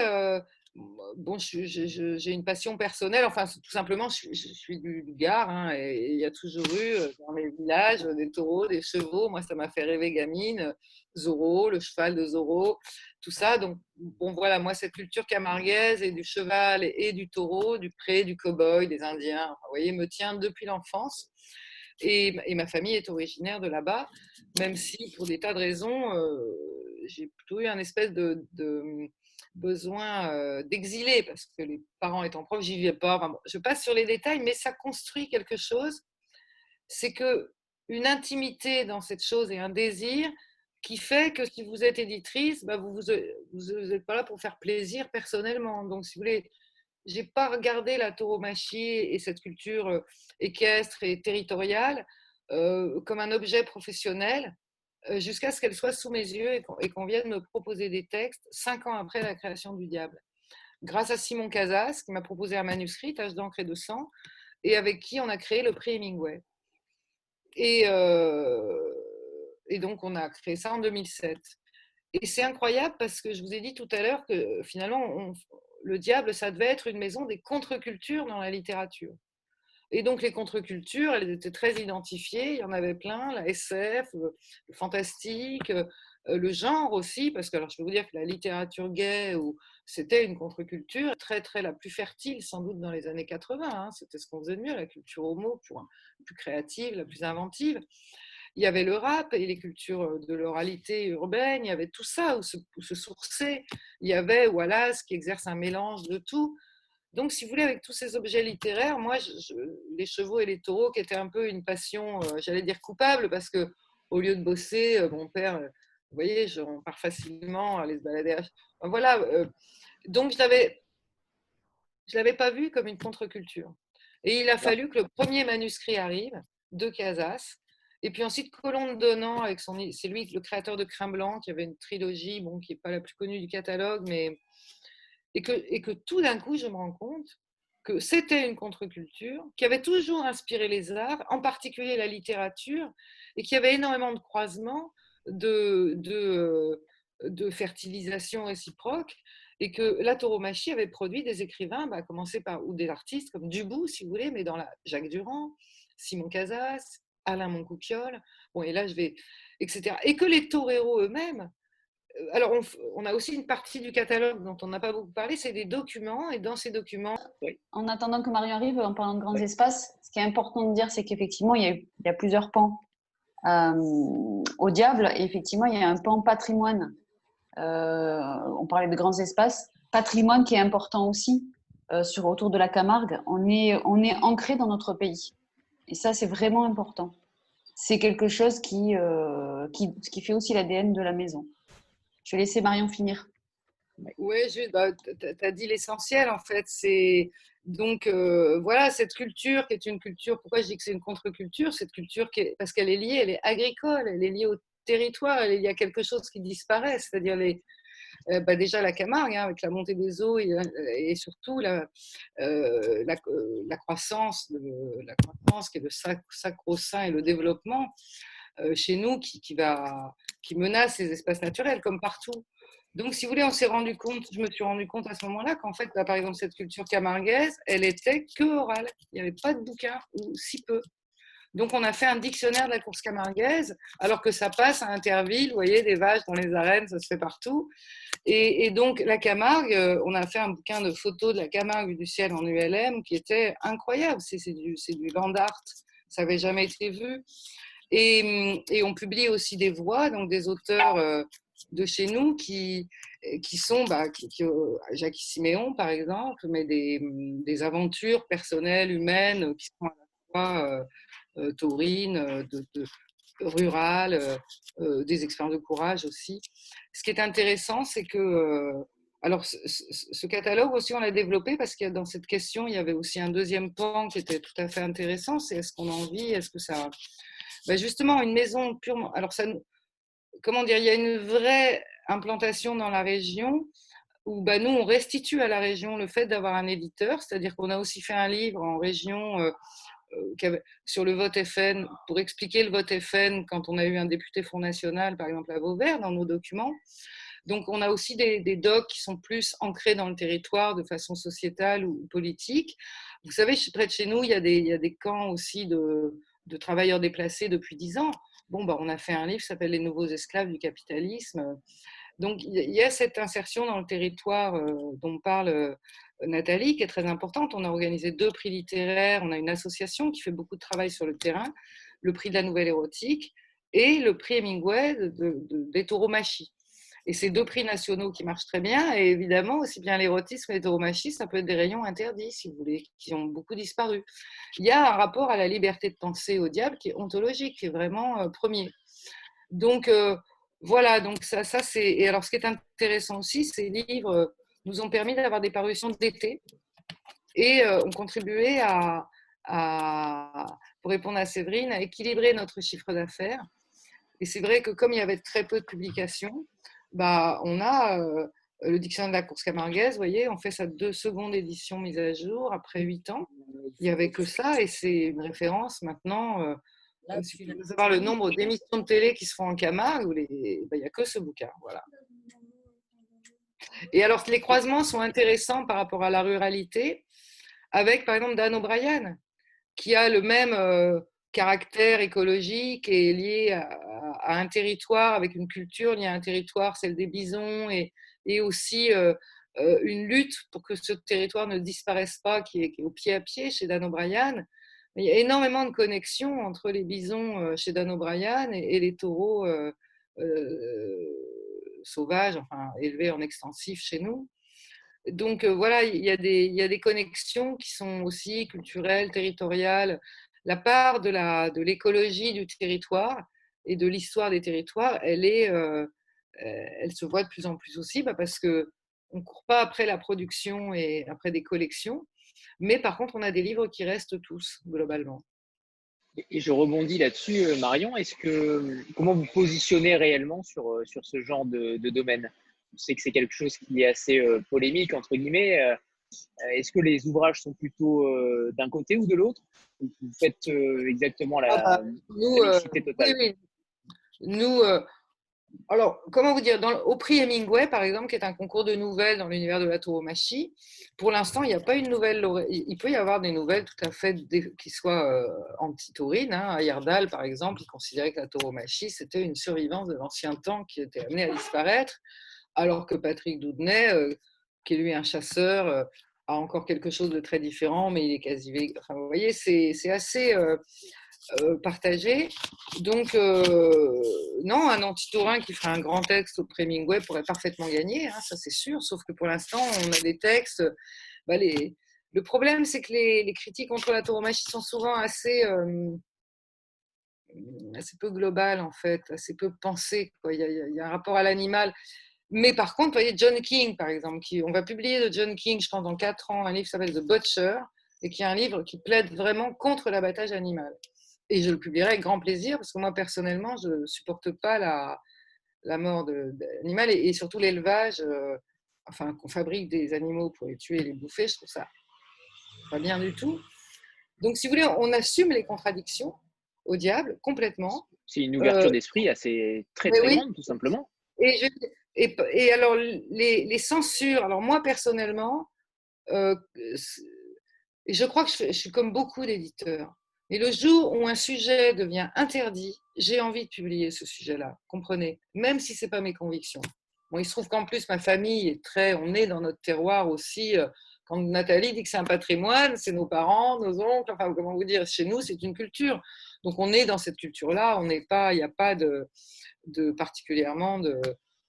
[SPEAKER 2] bon, j'ai une passion personnelle. Enfin, tout simplement, je, suis du, Gard hein, et il y a toujours eu euh, dans les villages des taureaux, des chevaux. Moi, ça m'a fait rêver gamine. Zorro, le cheval de Zorro, tout ça. Donc, bon, voilà, moi, cette culture camarguaise et du cheval et, du taureau, du pré, du cow-boy, des Indiens, vous voyez, me tient depuis l'enfance. Et, ma famille est originaire de là-bas, même si, pour des tas de raisons, euh, j'ai plutôt eu un espèce de besoin d'exiler parce que les parents étant profs, j'y vivais pas. je passe sur les détails, mais ça construit quelque chose. C'est que une intimité dans cette chose et un désir qui fait que si vous êtes éditrice, bah vous n'êtes pas là pour faire plaisir personnellement. Donc, si vous voulez, j'ai pas regardé la tauromachie et cette culture équestre et territoriale comme un objet professionnel. Euh, jusqu'à ce qu'elle soit sous mes yeux et qu'on vienne me proposer des textes cinq ans après la création du Diable. Grâce à Simon Casas, qui m'a proposé un manuscrit, Tâche d'encre et de sang, et avec qui on a créé le prix Hemingway. Et, euh, et donc, on a créé ça en 2007. Et c'est incroyable parce que je vous ai dit tout à l'heure que finalement, le Diable, ça devait être une maison des contre-cultures dans la littérature. Et donc les contre-cultures, elles étaient très identifiées, il y en avait plein, la SF, le fantastique, euh, le genre aussi, parce que alors, je peux vous dire que la littérature gay, c'était une contre-culture très, très la plus fertile, sans doute dans les années 80, hein. c'était ce qu'on faisait de mieux, la culture homo, la plus créative, la plus inventive. Il y avait le rap et les cultures de l'oralité urbaine, il y avait tout ça où se, où se sourçait. Il y avait Wallace qui exerce un mélange de tout. Donc, si vous voulez, avec tous ces objets littéraires, moi, les chevaux et les taureaux, qui étaient un peu une passion, euh, j'allais dire coupable, parce que au lieu de bosser, euh, mon père, euh, vous voyez, on part facilement à se balader. voilà. donc, je l'avais, je l'avais pas vu comme une contre-culture. Et il a fallu que le premier manuscrit arrive de Casas. Et puis ensuite, Colombe Donnant, avec son, c'est lui le créateur de Crin Blanc, qui avait une trilogie, bon, qui n'est pas la plus connue du catalogue, mais et que, tout d'un coup, je me rends compte que c'était une contre-culture qui avait toujours inspiré les arts, en particulier la littérature, et qui avait énormément de croisements, de, de, de fertilisation réciproque, et que la tauromachie avait produit des écrivains, bah, commencer par, ou des artistes comme Dubout, si vous voulez, mais dans la Jacques Durand, Simon Casas, Alain Moncouquiole, bon, et là je vais, etc. Et que les toreros eux-mêmes euh, alors, on, a aussi une partie du catalogue dont on n'a pas beaucoup parlé, c'est des documents. Et dans ces documents.
[SPEAKER 3] En attendant que Marion arrive, en parlant de grands espaces, ce qui est important de dire, c'est qu'effectivement, il, y a plusieurs pans euh, au diable. Et effectivement, il y a un pan patrimoine. Euh, on parlait de grands espaces. Patrimoine qui est important aussi sur, autour de la Camargue. On est, on est ancré dans notre pays. Et ça, c'est vraiment important. C'est quelque chose qui, qui, qui fait aussi l'ADN de la maison. Je vais laisser Marion finir.
[SPEAKER 2] Oui, bah, tu as dit l'essentiel en fait. C'est donc euh, voilà cette culture qui est une culture. Pourquoi je dis que c'est une contre-culture? Cette culture qui est, parce qu'elle est liée, elle est agricole, elle est liée au territoire, elle est liée à quelque chose qui disparaît, c'est-à-dire euh, bah, déjà la Camargue, hein, avec la montée des eaux et, et surtout la, euh, la, croissance, la croissance qui est le sacro-saint et le développement chez nous qui, qui, va, qui menace les espaces naturels, comme partout. Donc, si vous voulez, on s'est rendu compte, je me suis rendu compte à ce moment-là qu'en fait, bah, par exemple, cette culture camarguaise, elle était que orale. Il n'y avait pas de bouquin, ou si peu. Donc, on a fait un dictionnaire de la course camarguaise, alors que ça passe à Interville, vous voyez, des vaches dans les arènes, ça se fait partout. Et, donc, la Camargue, euh, on a fait un bouquin de photos de la Camargue du ciel en ULM qui était incroyable. C'est du, du land art, ça n'avait jamais été vu. Et, et, on publie aussi des voix, donc des auteurs euh, de chez nous qui, qui sont, bah, qui, euh, Jacques Siméon par exemple, mais des, des, aventures personnelles, humaines, qui sont à la fois euh, taurines, rurales, des expériences de courage aussi. Ce qui est intéressant, c'est que alors, ce, catalogue aussi, on l'a développé parce que dans cette question, il y avait aussi un deuxième pan qui était tout à fait intéressant. C'est est-ce qu'on a envie, est-ce que ça, bah, justement, une maison purement. Alors, ça, comment dire, il y a une vraie implantation dans la région où bah, nous, on restitue à la région le fait d'avoir un éditeur, c'est-à-dire qu'on a aussi fait un livre en région euh, euh, sur le vote FN, pour expliquer le vote FN quand on a eu un député Front National, par exemple à Vauvert, dans nos documents. Donc, on a aussi des, docs qui sont plus ancrés dans le territoire de façon sociétale ou politique. Vous savez, près de chez nous, il y a des camps aussi de, de travailleurs déplacés depuis dix ans. Bon, bah, on a fait un livre qui s'appelle Les nouveaux esclaves du capitalisme. Donc, il y a cette insertion dans le territoire euh, dont parle euh, Nathalie, qui est très importante. On a organisé deux prix littéraires. On a une association qui fait beaucoup de travail sur le terrain, le prix de la nouvelle érotique et le prix Hemingway de, de, des tauromachie. Et ces deux prix nationaux qui marchent très bien, et évidemment, aussi bien l'érotisme et les tauromachie, ça peut être des rayons interdits, si vous voulez, qui ont beaucoup disparu. Il y a un rapport à la liberté de penser au diable qui est ontologique, qui est vraiment euh, premier. Donc, voilà, donc ça, c'est. Et alors, ce qui est intéressant aussi, ces livres euh, nous ont permis d'avoir des parutions d'été et euh, ont contribué à, pour répondre à Séverine, à équilibrer notre chiffre d'affaires. Et c'est vrai que comme il y avait très peu de publications, bah, on a euh, le dictionnaire de la course camarguaise, vous voyez, on fait sa deux secondes édition mise à jour après huit ans. Il n'y avait que ça et c'est une référence maintenant. Là, si vous savoir le nombre d'émissions de télé qui se font en Camargue, ben, il n'y a que ce bouquin. Voilà. Et alors, les croisements sont intéressants par rapport à la ruralité, avec par exemple Dan O'Brien, qui a le même euh, caractère écologique et lié à, un territoire, avec une culture liée à un territoire, celle des bisons, et, aussi euh, euh, une lutte pour que ce territoire ne disparaisse pas, qui est, au pied à pied chez Dan O'Brien. Il y a énormément de connexions entre les bisons euh, chez Dan O'Brien et, les taureaux sauvages, enfin élevés en extensif chez nous. Donc voilà, il y, a des, connexions qui sont aussi culturelles, territoriales. La part de l'écologie de du territoire et de l'histoire des territoires, elle, est, elle se voit de plus en plus aussi bah, parce que on court pas après la production et après des collections, mais par contre, on a des livres qui restent tous, globalement.
[SPEAKER 1] Et je rebondis là-dessus, euh, Marion. Est-ce que comment vous positionnez réellement sur, euh, sur ce genre de, domaine? Je sais que c'est quelque chose qui est assez euh, polémique entre guillemets. Est-ce que les ouvrages sont plutôt d'un côté ou de l'autre? Vous faites exactement la, ah bah,
[SPEAKER 2] nous, totale? Oui, oui. Nous, alors, comment vous dire, au prix Hemingway, par exemple, qui est un concours de nouvelles dans l'univers de la tauromachie, pour l'instant, il n'y a pas une nouvelle. Il peut y avoir des nouvelles tout à fait qui soient euh, anti-taurines. Hein. Yardal, par exemple, il considérait que la tauromachie, c'était une survivance de l'ancien temps qui était amenée à disparaître, alors que Patrick Doudnay, euh, qui lui un chasseur, euh, a encore quelque chose de très différent, mais il est quasi. Vous voyez, c'est assez. Euh, partagé. Donc, euh, non, un anti-taurin qui ferait un grand texte au Premingway pourrait parfaitement gagner, hein, ça c'est sûr, sauf que pour l'instant, on a des textes. Bah. Le problème, c'est que les, critiques contre la tauromachie sont souvent assez, euh, assez peu globales, en fait, assez peu pensées. Quoi. Il, il, y a, un rapport à l'animal. Mais par contre, vous voyez, John King, par exemple, qui, on va publier de John King, je pense, dans 4 ans, un livre qui s'appelle The Butcher, et qui est un livre qui plaide vraiment contre l'abattage animal et je le publierai avec grand plaisir parce que moi personnellement je ne supporte pas la, la mort d'animal et, et, surtout l'élevage, euh, enfin qu'on fabrique des animaux pour les tuer et les bouffer, je trouve ça pas bien du tout. Donc si vous voulez, on assume les contradictions au diable complètement.
[SPEAKER 1] C'est une ouverture euh, d'esprit assez très très grande tout simplement.
[SPEAKER 2] Et, et, alors les, censures, alors moi personnellement, euh, je crois que je, suis comme beaucoup d'éditeurs et le jour où un sujet devient interdit, j'ai envie de publier ce sujet-là, comprenez, même si ce n'est pas mes convictions. Bon, il se trouve qu'en plus, ma famille est très, on est dans notre terroir aussi. Euh, quand Nathalie dit que c'est un patrimoine, c'est nos parents, nos oncles, enfin, comment vous dire, chez nous, c'est une culture. Donc, on est dans cette culture-là, on n'est pas, il n'y a pas de, de particulièrement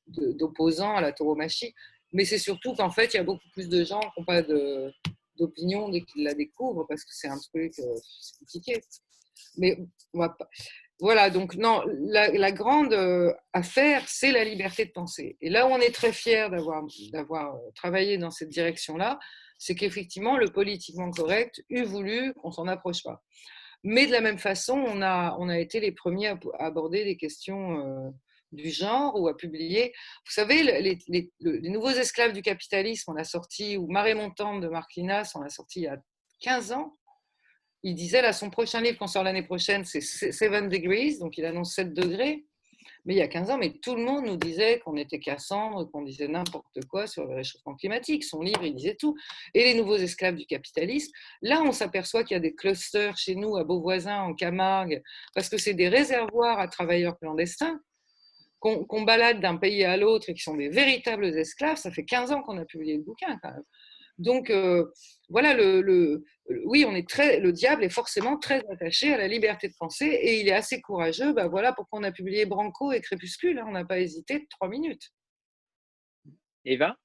[SPEAKER 2] d'opposants à la tauromachie. Mais c'est surtout qu'en fait, il y a beaucoup plus de gens qui n'ont pas d'opinion dès qu'ils la découvrent parce que c'est un truc euh, compliqué. Mais. Voilà, donc non, la, grande euh, affaire, c'est la liberté de penser. Et là où on est très fier d'avoir, d'avoir euh, travaillé dans cette direction-là, c'est qu'effectivement, le politiquement correct eût voulu qu'on s'en approche pas. Mais de la même façon, on a, on a été les premiers à, aborder des questions du genre ou à publier. Vous savez, les, nouveaux esclaves du capitalisme, on a sorti, ou Marée montante de Marc Linas, on l'a sorti il y a 15 ans. Il disait là, son prochain livre qu'on sort l'année prochaine, c'est Seven Degrees, donc il annonce 7 degrés. Mais il y a 15 ans, mais tout le monde nous disait qu'on était Cassandre, qu'on disait n'importe quoi sur le réchauffement climatique. Son livre, il disait tout. Et les nouveaux esclaves du capitalisme. Là, on s'aperçoit qu'il y a des clusters chez nous, à Beauvoisin, en Camargue, parce que c'est des réservoirs à travailleurs clandestins qu'on balade d'un pays à l'autre et qui sont des véritables esclaves. Ça fait 15 ans qu'on a publié le bouquin quand même. Donc euh, voilà, le, oui, on est très, le diable est forcément très attaché à la liberté de penser et il est assez courageux. Ben voilà pourquoi on a publié Branco et Crépuscule. Hein, on n'a pas hésité trois minutes.
[SPEAKER 1] Eva?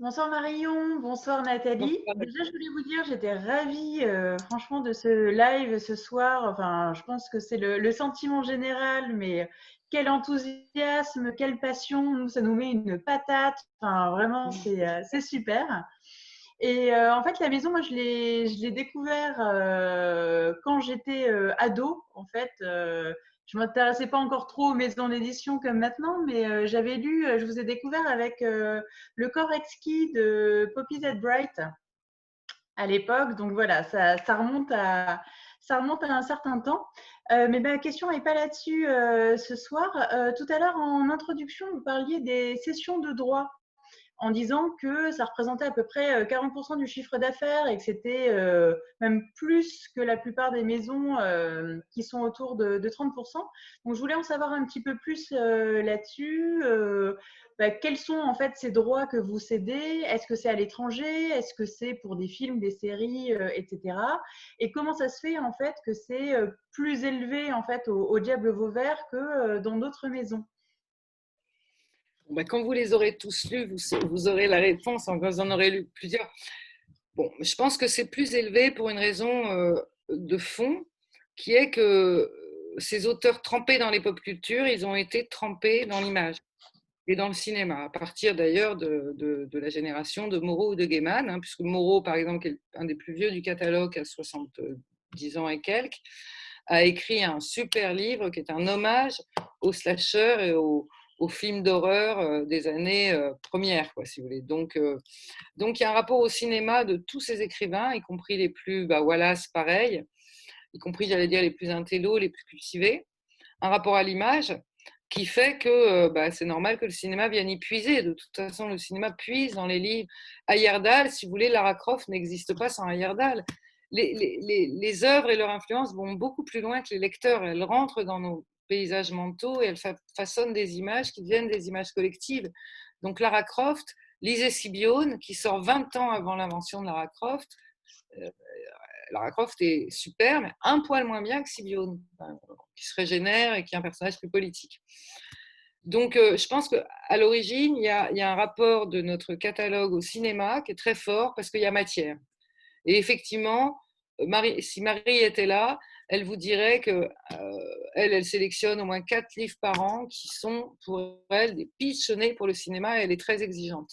[SPEAKER 10] Bonsoir Marion, bonsoir Nathalie. Déjà, je voulais vous dire, j'étais ravie, euh, franchement, de ce live ce soir. Enfin, je pense que c'est le, sentiment général, mais quel enthousiasme, quelle passion. Nous, ça nous met une patate. Enfin, vraiment, c'est euh, super. Et euh, en fait, la maison, moi, je l'ai découvert quand j'étais ado, en fait je m'intéressais pas encore trop aux maisons d'édition comme maintenant, mais euh, j'avais lu, euh, je vous ai découvert avec euh, le corps exquis de Poppy Z. Bright à l'époque. Donc voilà, ça, remonte à, ça remonte à un certain temps. mais ma question n'est pas là-dessus ce soir. tout à l'heure, en introduction, vous parliez des sessions de droit en disant que ça représentait à peu près 40% euh, du chiffre d'affaires et que c'était euh, même plus que la plupart des maisons euh, qui sont autour de, 30%. Donc je voulais en savoir un petit peu plus là-dessus. Bah, quels sont en fait ces droits que vous cédez? Est-ce que c'est à l'étranger? Est-ce que c'est pour des films, des séries, etc. Et comment ça se fait en fait que c'est plus élevé en fait au, au Diable Vauvert que dans d'autres maisons?
[SPEAKER 2] Bah, quand vous les aurez tous lus, vous, aurez la réponse, vous en aurez lu plusieurs. Bon, je pense que c'est plus élevé pour une raison euh, de fond, qui est que ces auteurs trempés dans les pop cultures, ils ont été trempés dans l'image et dans le cinéma, à partir d'ailleurs de, la génération de Moreau ou de Gaiman, hein, puisque Moreau, par exemple, qui est un des plus vieux du catalogue, à 70 ans et quelques, a écrit un super livre qui est un hommage aux slashers et aux, aux films d'horreur euh, des années euh, premières, quoi, si vous voulez. Donc, euh, donc, il y a un rapport au cinéma de tous ces écrivains, y compris les plus, bah, Wallace, pareil, y compris, j'allais dire, les plus intellos, les plus cultivés. Un rapport à l'image qui fait que bah, c'est normal que le cinéma vienne y puiser. De toute façon, le cinéma puise dans les livres. Ayerdal, si vous voulez, Lara Croft n'existe pas sans Ayerdal. Les, les, les, œuvres et leur influence vont beaucoup plus loin que les lecteurs. Elles rentrent dans nos paysages mentaux et elle façonne des images qui deviennent des images collectives. Donc Lara Croft, lisez Sibyone, qui sort 20 ans avant l'invention de Lara Croft. Euh, Lara Croft est super, mais un poil moins bien que Sibyone, qui se régénère et qui est un personnage plus politique. Donc, euh, je pense qu'à l'origine, il y, a un rapport de notre catalogue au cinéma qui est très fort parce qu'il y a matière. Et effectivement, Marie, si Marie était là, elle vous dirait que euh, elle, elle sélectionne au moins quatre livres par an qui sont pour elle des pitch pour le cinéma et elle est très exigeante.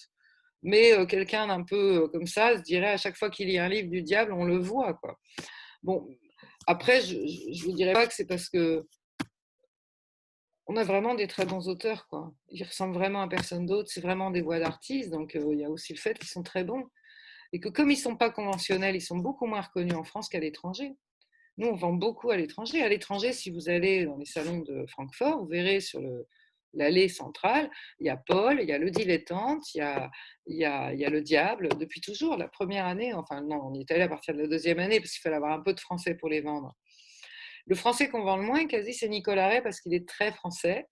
[SPEAKER 2] Mais euh, quelqu'un d'un peu euh, comme ça se dirait à chaque fois qu'il y a un livre du diable, on le voit. Quoi. Bon, après, je ne vous dirais pas que c'est parce que on a vraiment des très bons auteurs. Quoi. Ils ressemblent vraiment à personne d'autre. C'est vraiment des voix d'artistes. Donc, il y a aussi le fait qu'ils sont très bons. Et que comme ils ne sont pas conventionnels, ils sont beaucoup moins reconnus en France qu'à l'étranger. Nous, on vend beaucoup à l'étranger. À l'étranger, si vous allez dans les salons de Francfort, vous verrez sur l'allée centrale, il y a Paul, il y a le dilettante, il y a, le diable, depuis toujours, la première année, enfin non, on y est allé à partir de la deuxième année parce qu'il fallait avoir un peu de français pour les vendre. Le français qu'on vend le moins, quasi, c'est Nicolas Ray parce qu'il est très français.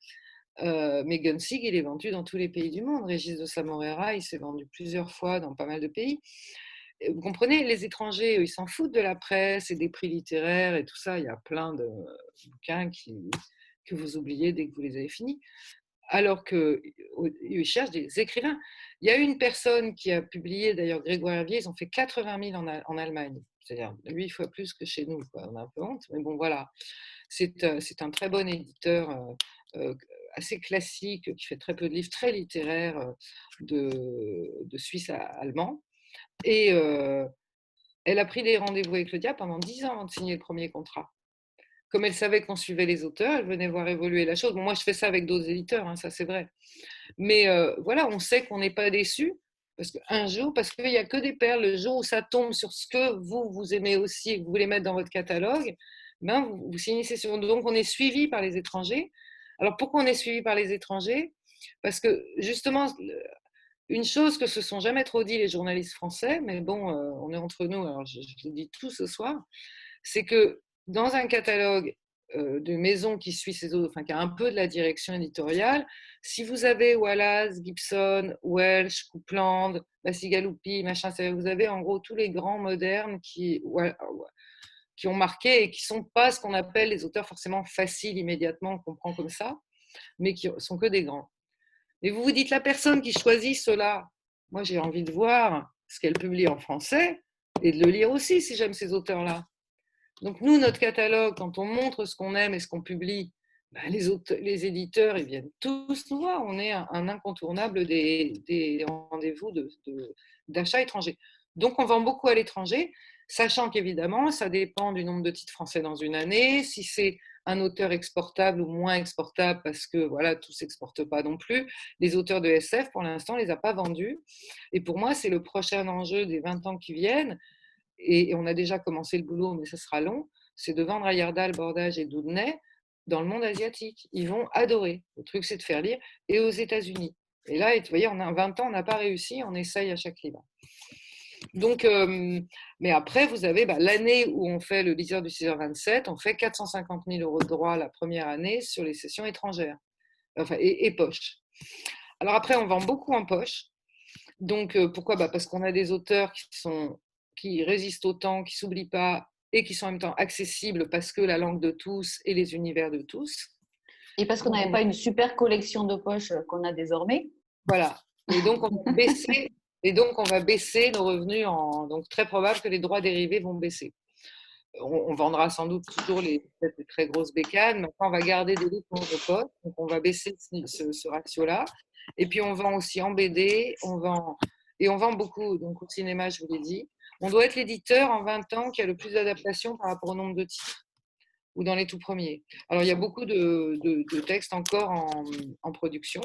[SPEAKER 2] Euh, mais Gunsig, il est vendu dans tous les pays du monde. Régis de Samorera, il s'est vendu plusieurs fois dans pas mal de pays vous comprenez, les étrangers, ils s'en foutent de la presse et des prix littéraires et tout ça. Il y a plein de bouquins qui, que vous oubliez dès que vous les avez finis. Alors qu'ils cherchent des écrivains. Il y a une personne qui a publié, d'ailleurs Grégoire Hervier, ils ont fait 80 000 en, Allemagne. C'est-à-dire 8 fois plus que chez nous. On a un peu honte, mais bon, voilà. C'est euh, un très bon éditeur, euh, euh, assez classique, qui fait très peu de livres, très littéraires de Suisse à allemand. Et elle a pris des rendez-vous avec le diable pendant dix ans avant de signer le premier contrat. Comme elle savait qu'on suivait les auteurs, elle venait voir évoluer la chose. Moi, je fais ça avec d'autres éditeurs, hein, ça c'est vrai. Mais voilà, on sait qu'on n'est pas déçu. Parce qu'un jour, parce qu'il n'y a que des perles, le jour où ça tombe sur ce que vous, vous aimez aussi et que vous voulez mettre dans votre catalogue, ben, vous, vous signez session. Donc, on est suivi par les étrangers. Alors, pourquoi on est suivi par les étrangers? Parce que, justement, une chose que se sont jamais trop dit les journalistes français, mais bon, euh, on est entre nous, alors je, le dis tout ce soir, c'est que dans un catalogue euh, de maisons qui suit ces autres, enfin qui a un peu de la direction éditoriale, si vous avez Wallace, Gibson, Welsh, Coupland, Bassigaloupi, machin, vous avez en gros tous les grands modernes qui, ont marqué et qui sont pas ce qu'on appelle les auteurs forcément faciles immédiatement, on comprend comme ça, mais qui sont que des grands. Et vous vous dites, la personne qui choisit cela, moi j'ai envie de voir ce qu'elle publie en français et de le lire aussi si j'aime ces auteurs-là. Donc nous, notre catalogue, quand on montre ce qu'on aime et ce qu'on publie, les, les, éditeurs, ils viennent tous nous voir. On est un, incontournable des, rendez-vous d'achat de, étranger. Donc on vend beaucoup à l'étranger, sachant qu'évidemment, ça dépend du nombre de titres français dans une année. Si c'est un auteur exportable ou moins exportable, parce que voilà, tout s'exporte pas non plus. Les auteurs de SF, pour l'instant, les a pas vendus. Et pour moi, c'est le prochain enjeu des 20 ans qui viennent. Et, on a déjà commencé le boulot, mais ce sera long. C'est de vendre à Bordage et Doudnay dans le monde asiatique. Ils vont adorer. Le truc, c'est de faire lire. Et aux États-Unis. Et là, vous voyez, en 20 ans, on n'a pas réussi. On essaye à chaque livre. Donc, euh, mais après, vous avez bah, l'année où on fait le liseur du 6h27, on fait 450 000 euros de droits la première année sur les sessions étrangères enfin, et, poche. Alors après, on vend beaucoup en poche. Donc, euh, pourquoi? Bah, Parce qu'on a des auteurs qui, sont, qui résistent au temps, qui ne s'oublient pas et qui sont en même temps accessibles parce que la langue de tous et les univers de tous.
[SPEAKER 3] Et parce qu'on n'avait pas une super collection de poches qu'on a désormais.
[SPEAKER 2] Voilà. Et donc, on a baissé et donc, on va baisser nos revenus. En... Donc, très probable que les droits dérivés vont baisser. On, vendra sans doute toujours les, très grosses bécanes, mais on va garder des livres de poste. Donc, on va baisser ce, ratio-là. Et puis, on vend aussi en BD, on vend, et on vend beaucoup. Donc, au cinéma, je vous l'ai dit. On doit être l'éditeur en 20 ans qui a le plus d'adaptations par rapport au nombre de titres ou dans les tout premiers. Alors, il y a beaucoup de, textes encore en production.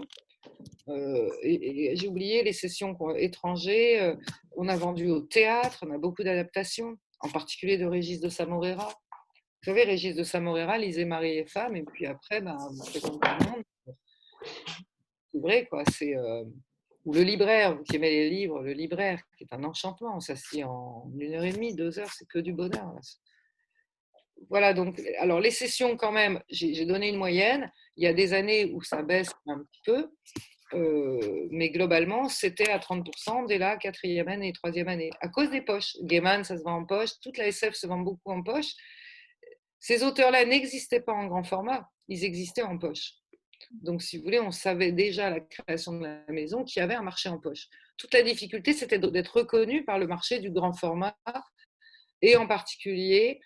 [SPEAKER 2] Euh, j'ai oublié les sessions étrangères. Euh, on a vendu au théâtre, on a beaucoup d'adaptations, en particulier de Régis de Samorera. Vous savez, Régis de Samorera lisait Marie et femme, et puis après, ben, c'est vrai, quoi. C'est euh, ou le libraire, vous qui aimez les livres, le libraire, qui est un enchantement. On s'assied en une heure et demie, deux heures, c'est que du bonheur. Voilà, donc, alors les sessions, quand même, j'ai donné une moyenne. Il y a des années où ça baisse un petit peu, euh, mais globalement, c'était à 30% dès la quatrième année, troisième année, à cause des poches. Gaiman, ça se vend en poche, toute la SF se vend beaucoup en poche. Ces auteurs-là n'existaient pas en grand format, ils existaient en poche. Donc, si vous voulez, on savait déjà à la création de la maison qu'il y avait un marché en poche. Toute la difficulté, c'était d'être reconnu par le marché du grand format, et en particulier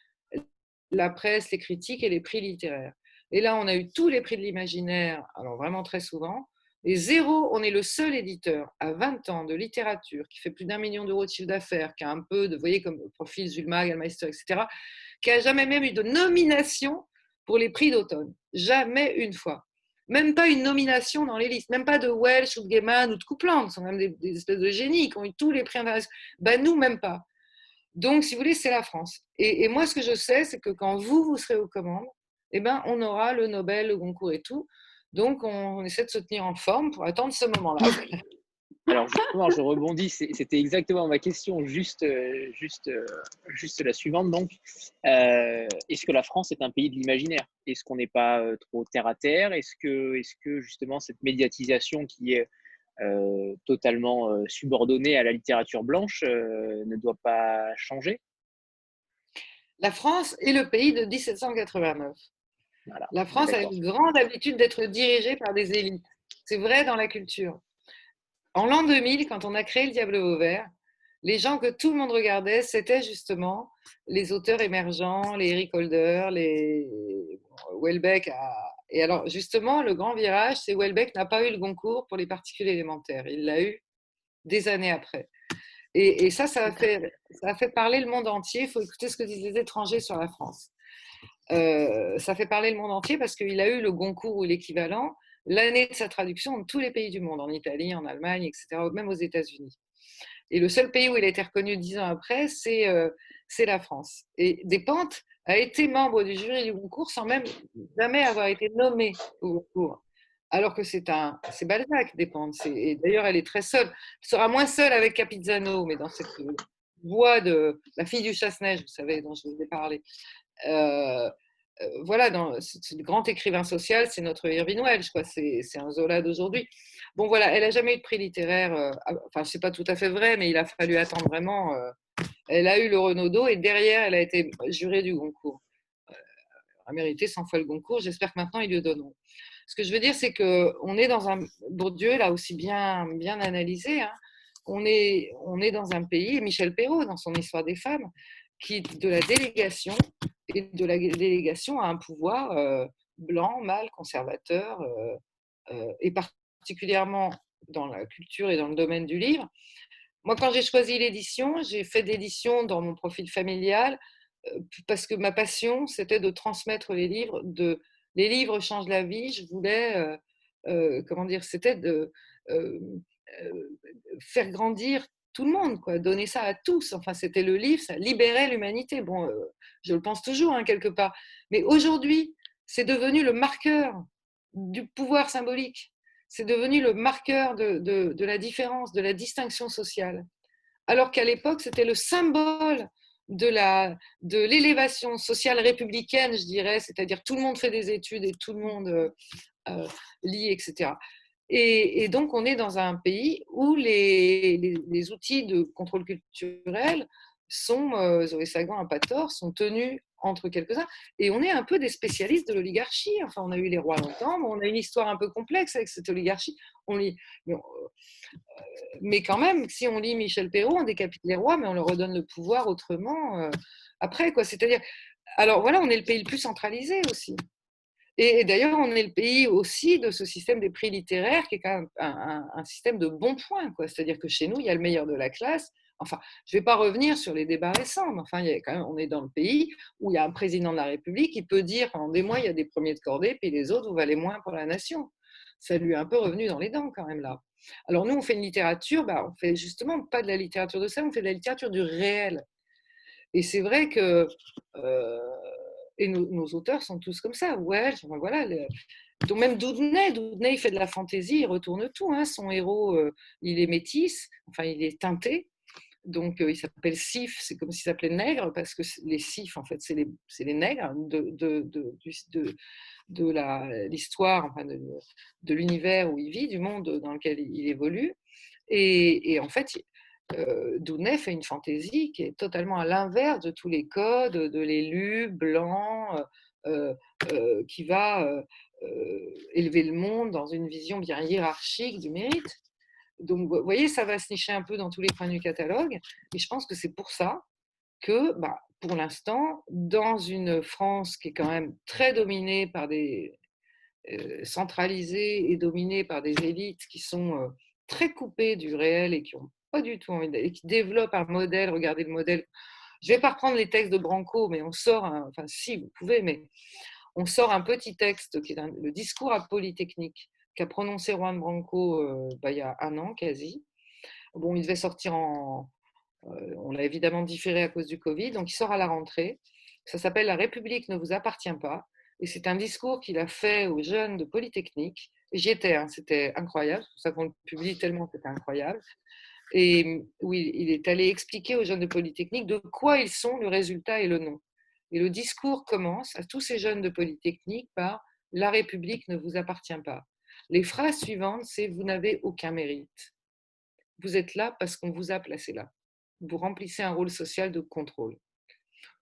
[SPEAKER 2] la presse, les critiques et les prix littéraires. Et là, on a eu tous les prix de l'imaginaire, alors vraiment très souvent, et zéro, on est le seul éditeur à 20 ans de littérature qui fait plus d'un million d'euros de chiffre d'affaires, qui a un peu de, vous voyez, comme profil Zulma, Gallmeister, etc., qui a jamais même eu de nomination pour les prix d'automne. Jamais une fois. Même pas une nomination dans les listes. Même pas de Welsh ou de Gaiman ou de Coupland. Ce sont même des, espèces de génies qui ont eu tous les prix internationaux. Ben, nous, même pas. Donc, si vous voulez, c'est la France. Et, moi, ce que je sais, c'est que quand vous, vous serez aux commandes, eh ben, on aura le Nobel, le Goncourt et tout. Donc, on, essaie de se tenir en forme pour attendre ce moment-là.
[SPEAKER 1] Alors justement, je rebondis, c'était exactement ma question, juste, euh, juste, euh, juste la suivante. Donc, euh, est-ce que la France est un pays de l'imaginaire? Est-ce qu'on n'est pas trop terre à terre? Est-ce que, est que justement cette médiatisation qui est totalement subordonnée à la littérature blanche ne doit pas changer
[SPEAKER 2] La France est le pays de 1789. La France a une grande habitude d'être dirigée par des élites. C'est vrai dans la culture. En l'an 2000, quand on a créé le Diable Vauvert, les gens que tout le monde regardait, c'était justement les auteurs émergents, les Eric Holder, les Welbeck. Et alors, justement, le grand virage, c'est Welbeck n'a pas eu le Goncourt pour les particules élémentaires. Il l'a eu des années après. Et, ça, ça a, fait, ça a fait parler le monde entier. Il faut écouter ce que disent les étrangers sur la France. Euh, ça fait parler le monde entier parce qu'il a eu le Goncourt ou l'équivalent l'année de sa traduction dans tous les pays du monde, en Italie, en Allemagne, etc., même aux États-Unis. Et le seul pays où il a été reconnu dix ans après, c'est euh, c'est la France. Et Despentes a été membre du jury du concours sans même jamais avoir été nommé au concours. Alors que c'est un, c'est Balzac, Despentes. Et d'ailleurs, elle est très seule. Elle sera moins seule avec Capizano, mais dans cette voix de la fille du chasse-neige, vous savez, dont je vous ai parlé. Euh, euh, voilà, c'est le grand écrivain social, c'est notre Irving Welsh, quoi. C'est un Zola d'aujourd'hui. Bon, voilà, elle n'a jamais eu de prix littéraire. Euh, ah, enfin, c'est pas tout à fait vrai, mais il a fallu attendre vraiment. elle a eu le Renaudot et derrière, elle a été jurée du Goncourt. elle a mérité 100 fois le Goncourt. J'espère que maintenant, ils lui donneront. Ce que je veux dire, c'est qu'on est dans un. Bourdieu l'a aussi bien, bien analysé. Hein. on, est, dans un pays, Michel Perrault, dans son Histoire des femmes, qui de la délégation et de la délégation à un pouvoir euh, blanc, mâle, conservateur, euh, euh, et particulièrement dans la culture et dans le domaine du livre. Moi, quand j'ai choisi l'édition, j'ai fait d'édition dans mon profil familial parce que ma passion, c'était de transmettre les livres. Les livres changent la vie. Je voulais, comment dire, c'était de faire grandir tout le monde, quoi, donner ça à tous. Enfin, c'était le livre, ça libérait l'humanité. Bon, euh, je le pense toujours, hein, quelque part. Mais aujourd'hui, c'est devenu le marqueur du pouvoir symbolique. C'est devenu le marqueur de, la différence, de la distinction sociale. Alors qu'à l'époque, c'était le symbole de l'élévation sociale républicaine, je dirais, c'est-à-dire tout le monde fait des études et tout le monde euh, euh, lit, etc. Et, donc, on est dans un pays où les, outils de contrôle culturel sont, euh, Sagan n'a pas tort, sont tenus entre quelques-uns. Et on est un peu des spécialistes de l'oligarchie. Enfin, on a eu les rois longtemps, mais on a une histoire un peu complexe avec cette oligarchie. On lit, mais, euh, quand même, si on lit Michel Perrault, on décapite les rois, mais on leur redonne le pouvoir autrement euh, après. quoi. C'est-à-dire, alors voilà, on est le pays le plus centralisé aussi. Et, d'ailleurs, on est le pays aussi de ce système des prix littéraires qui est quand même un, système de bons points. C'est-à-dire que chez nous, il y a le meilleur de la classe. Enfin, je ne vais pas revenir sur les débats récents, mais enfin, quand même, on est dans le pays où il y a un président de la République qui peut dire pendant des mois, il y a des premiers de cordée, puis les autres, vous valez moins pour la nation. Ça lui est un peu revenu dans les dents quand même là. Alors nous, on fait une littérature, bah, on fait justement pas de la littérature de ça, on fait de la littérature du réel. Et c'est vrai que euh, et nos, auteurs sont tous comme ça. Ouais, voilà. Donc même Doudnay, il fait de la fantaisie, il retourne tout. Hein. Son héros, euh, il est métis, enfin il est teinté. Donc euh, il s'appelle Sif, c'est comme s'il s'appelait nègre, parce que les Sif, en fait, c'est les, les, nègres de, de, de, de l'histoire, enfin de, l'univers où il vit, du monde dans lequel il évolue. Et, et en fait, euh, Dounet fait une fantaisie qui est totalement à l'inverse de tous les codes de l'élu blanc euh, euh, qui va élever le monde dans une vision bien hiérarchique du mérite. Donc, vous voyez, ça va se nicher un peu dans tous les points du catalogue. Et je pense que c'est pour ça que, bah, pour l'instant, dans une France qui est quand même très dominée par des. centralisée et dominée par des élites qui sont très coupées du réel et qui ont pas du tout envie qui développe un modèle. Regardez le modèle. Je vais pas reprendre les textes de Branco, mais on sort, enfin si vous pouvez, mais on sort un petit texte qui est le discours à Polytechnique qu'a prononcé Juan Branco euh, bah, il y a un an quasi. Bon, il devait sortir en, euh, on l'a évidemment différé à cause du Covid, donc il sort à la rentrée. Ça s'appelle La République ne vous appartient pas. Et c'est un discours qu'il a fait aux jeunes de Polytechnique. J'y étais, hein, c'était incroyable. C'est pour ça qu'on le publie tellement, c'était incroyable et où il, est allé expliquer aux jeunes de Polytechnique de quoi ils sont, le résultat et le nom. Et le discours commence à tous ces jeunes de Polytechnique par La République ne vous appartient pas. Les phrases suivantes, c'est Vous n'avez aucun mérite. Vous êtes là parce qu'on vous a placé là. Vous remplissez un rôle social de contrôle.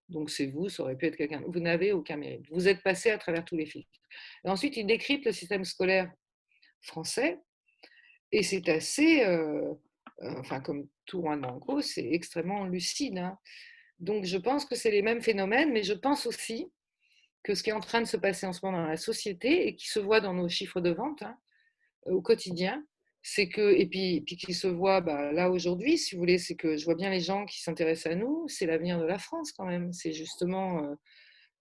[SPEAKER 2] Donc c'est vous, ça aurait pu être quelqu'un. Vous n'avez aucun mérite. Vous êtes passé à travers tous les filtres. Ensuite, il décrypte le système scolaire français. Et c'est assez, euh, euh, enfin comme tout Juan Branco, c'est extrêmement lucide. Hein. Donc je pense que c'est les mêmes phénomènes, mais je pense aussi que ce qui est en train de se passer en ce moment dans la société et qui se voit dans nos chiffres de vente hein, euh, au quotidien, c'est que, et puis, qui se voit bah, là aujourd'hui, si vous voulez, c'est que je vois bien les gens qui s'intéressent à nous, c'est l'avenir de la France quand même. C'est justement, euh,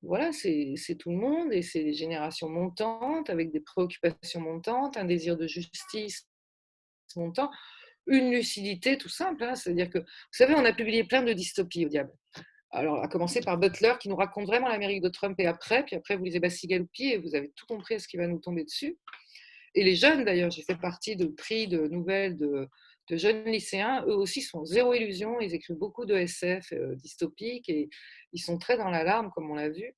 [SPEAKER 2] voilà, c'est tout le monde et c'est des générations montantes avec des préoccupations montantes, un désir de justice montant une lucidité tout simple. hein. C'est-à-dire que, vous savez, on a publié plein de dystopies au diable. Alors, à commencer par Butler, qui nous raconte vraiment l'Amérique de Trump et après. Puis après, vous lisez Bastigaloupi et vous avez tout compris à ce qui va nous tomber dessus. Et les jeunes, d'ailleurs, j'ai fait partie de prix de nouvelles de, jeunes lycéens. Eux aussi sont zéro illusion. Ils écrivent beaucoup de SF euh, dystopiques et ils sont très dans l'alarme, comme on l'a vu.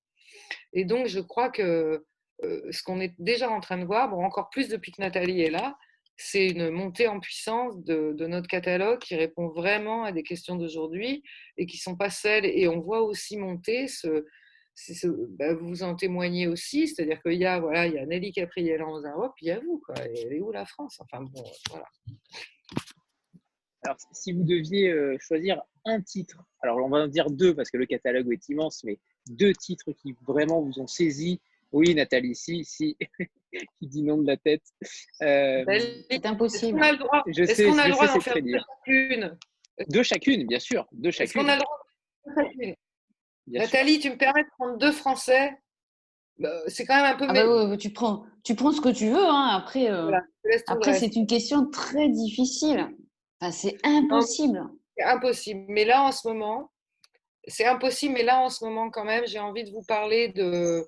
[SPEAKER 2] Et donc, je crois que euh, ce qu'on est déjà en train de voir, bon, encore plus depuis que Nathalie est là, c'est une montée en puissance de, notre catalogue qui répond vraiment à des questions d'aujourd'hui et qui ne sont pas celles. Et on voit aussi monter ce. bah, vous en témoignez aussi, c'est-à-dire qu'il y a voilà, il y a Nelly Capriella en Europe, il y a vous, quoi. Et où la France? Enfin bon, voilà.
[SPEAKER 1] Alors, si vous deviez euh, choisir un titre, alors on va en dire deux parce que le catalogue est immense, mais deux titres qui vraiment vous ont saisi. Oui, Nathalie, si, si, qui dit non de la tête. Euh,
[SPEAKER 3] C'est
[SPEAKER 2] Est-ce
[SPEAKER 3] impossible.
[SPEAKER 2] qu'on a le droit,
[SPEAKER 1] je
[SPEAKER 2] est-ce
[SPEAKER 1] sais,
[SPEAKER 2] qu'on a le droit d'en faire
[SPEAKER 1] très
[SPEAKER 2] deux chacune?
[SPEAKER 1] Deux chacune, bien sûr, deux
[SPEAKER 2] Est-ce
[SPEAKER 1] chacune.
[SPEAKER 2] qu'on a le droit de chacune?
[SPEAKER 1] Bien sûr.
[SPEAKER 2] Nathalie, tu me permets de prendre deux Français? Bah, C'est quand même un peu.
[SPEAKER 3] Ah bah ouais, tu prends, tu prends ce que tu veux. Hein. Après, euh,
[SPEAKER 2] Voilà,
[SPEAKER 3] après c'est une question très difficile. Enfin, c'est impossible.
[SPEAKER 2] C'est impossible. Mais là, en ce moment, c'est impossible. Mais là, en ce moment, quand même, j'ai envie de vous parler de.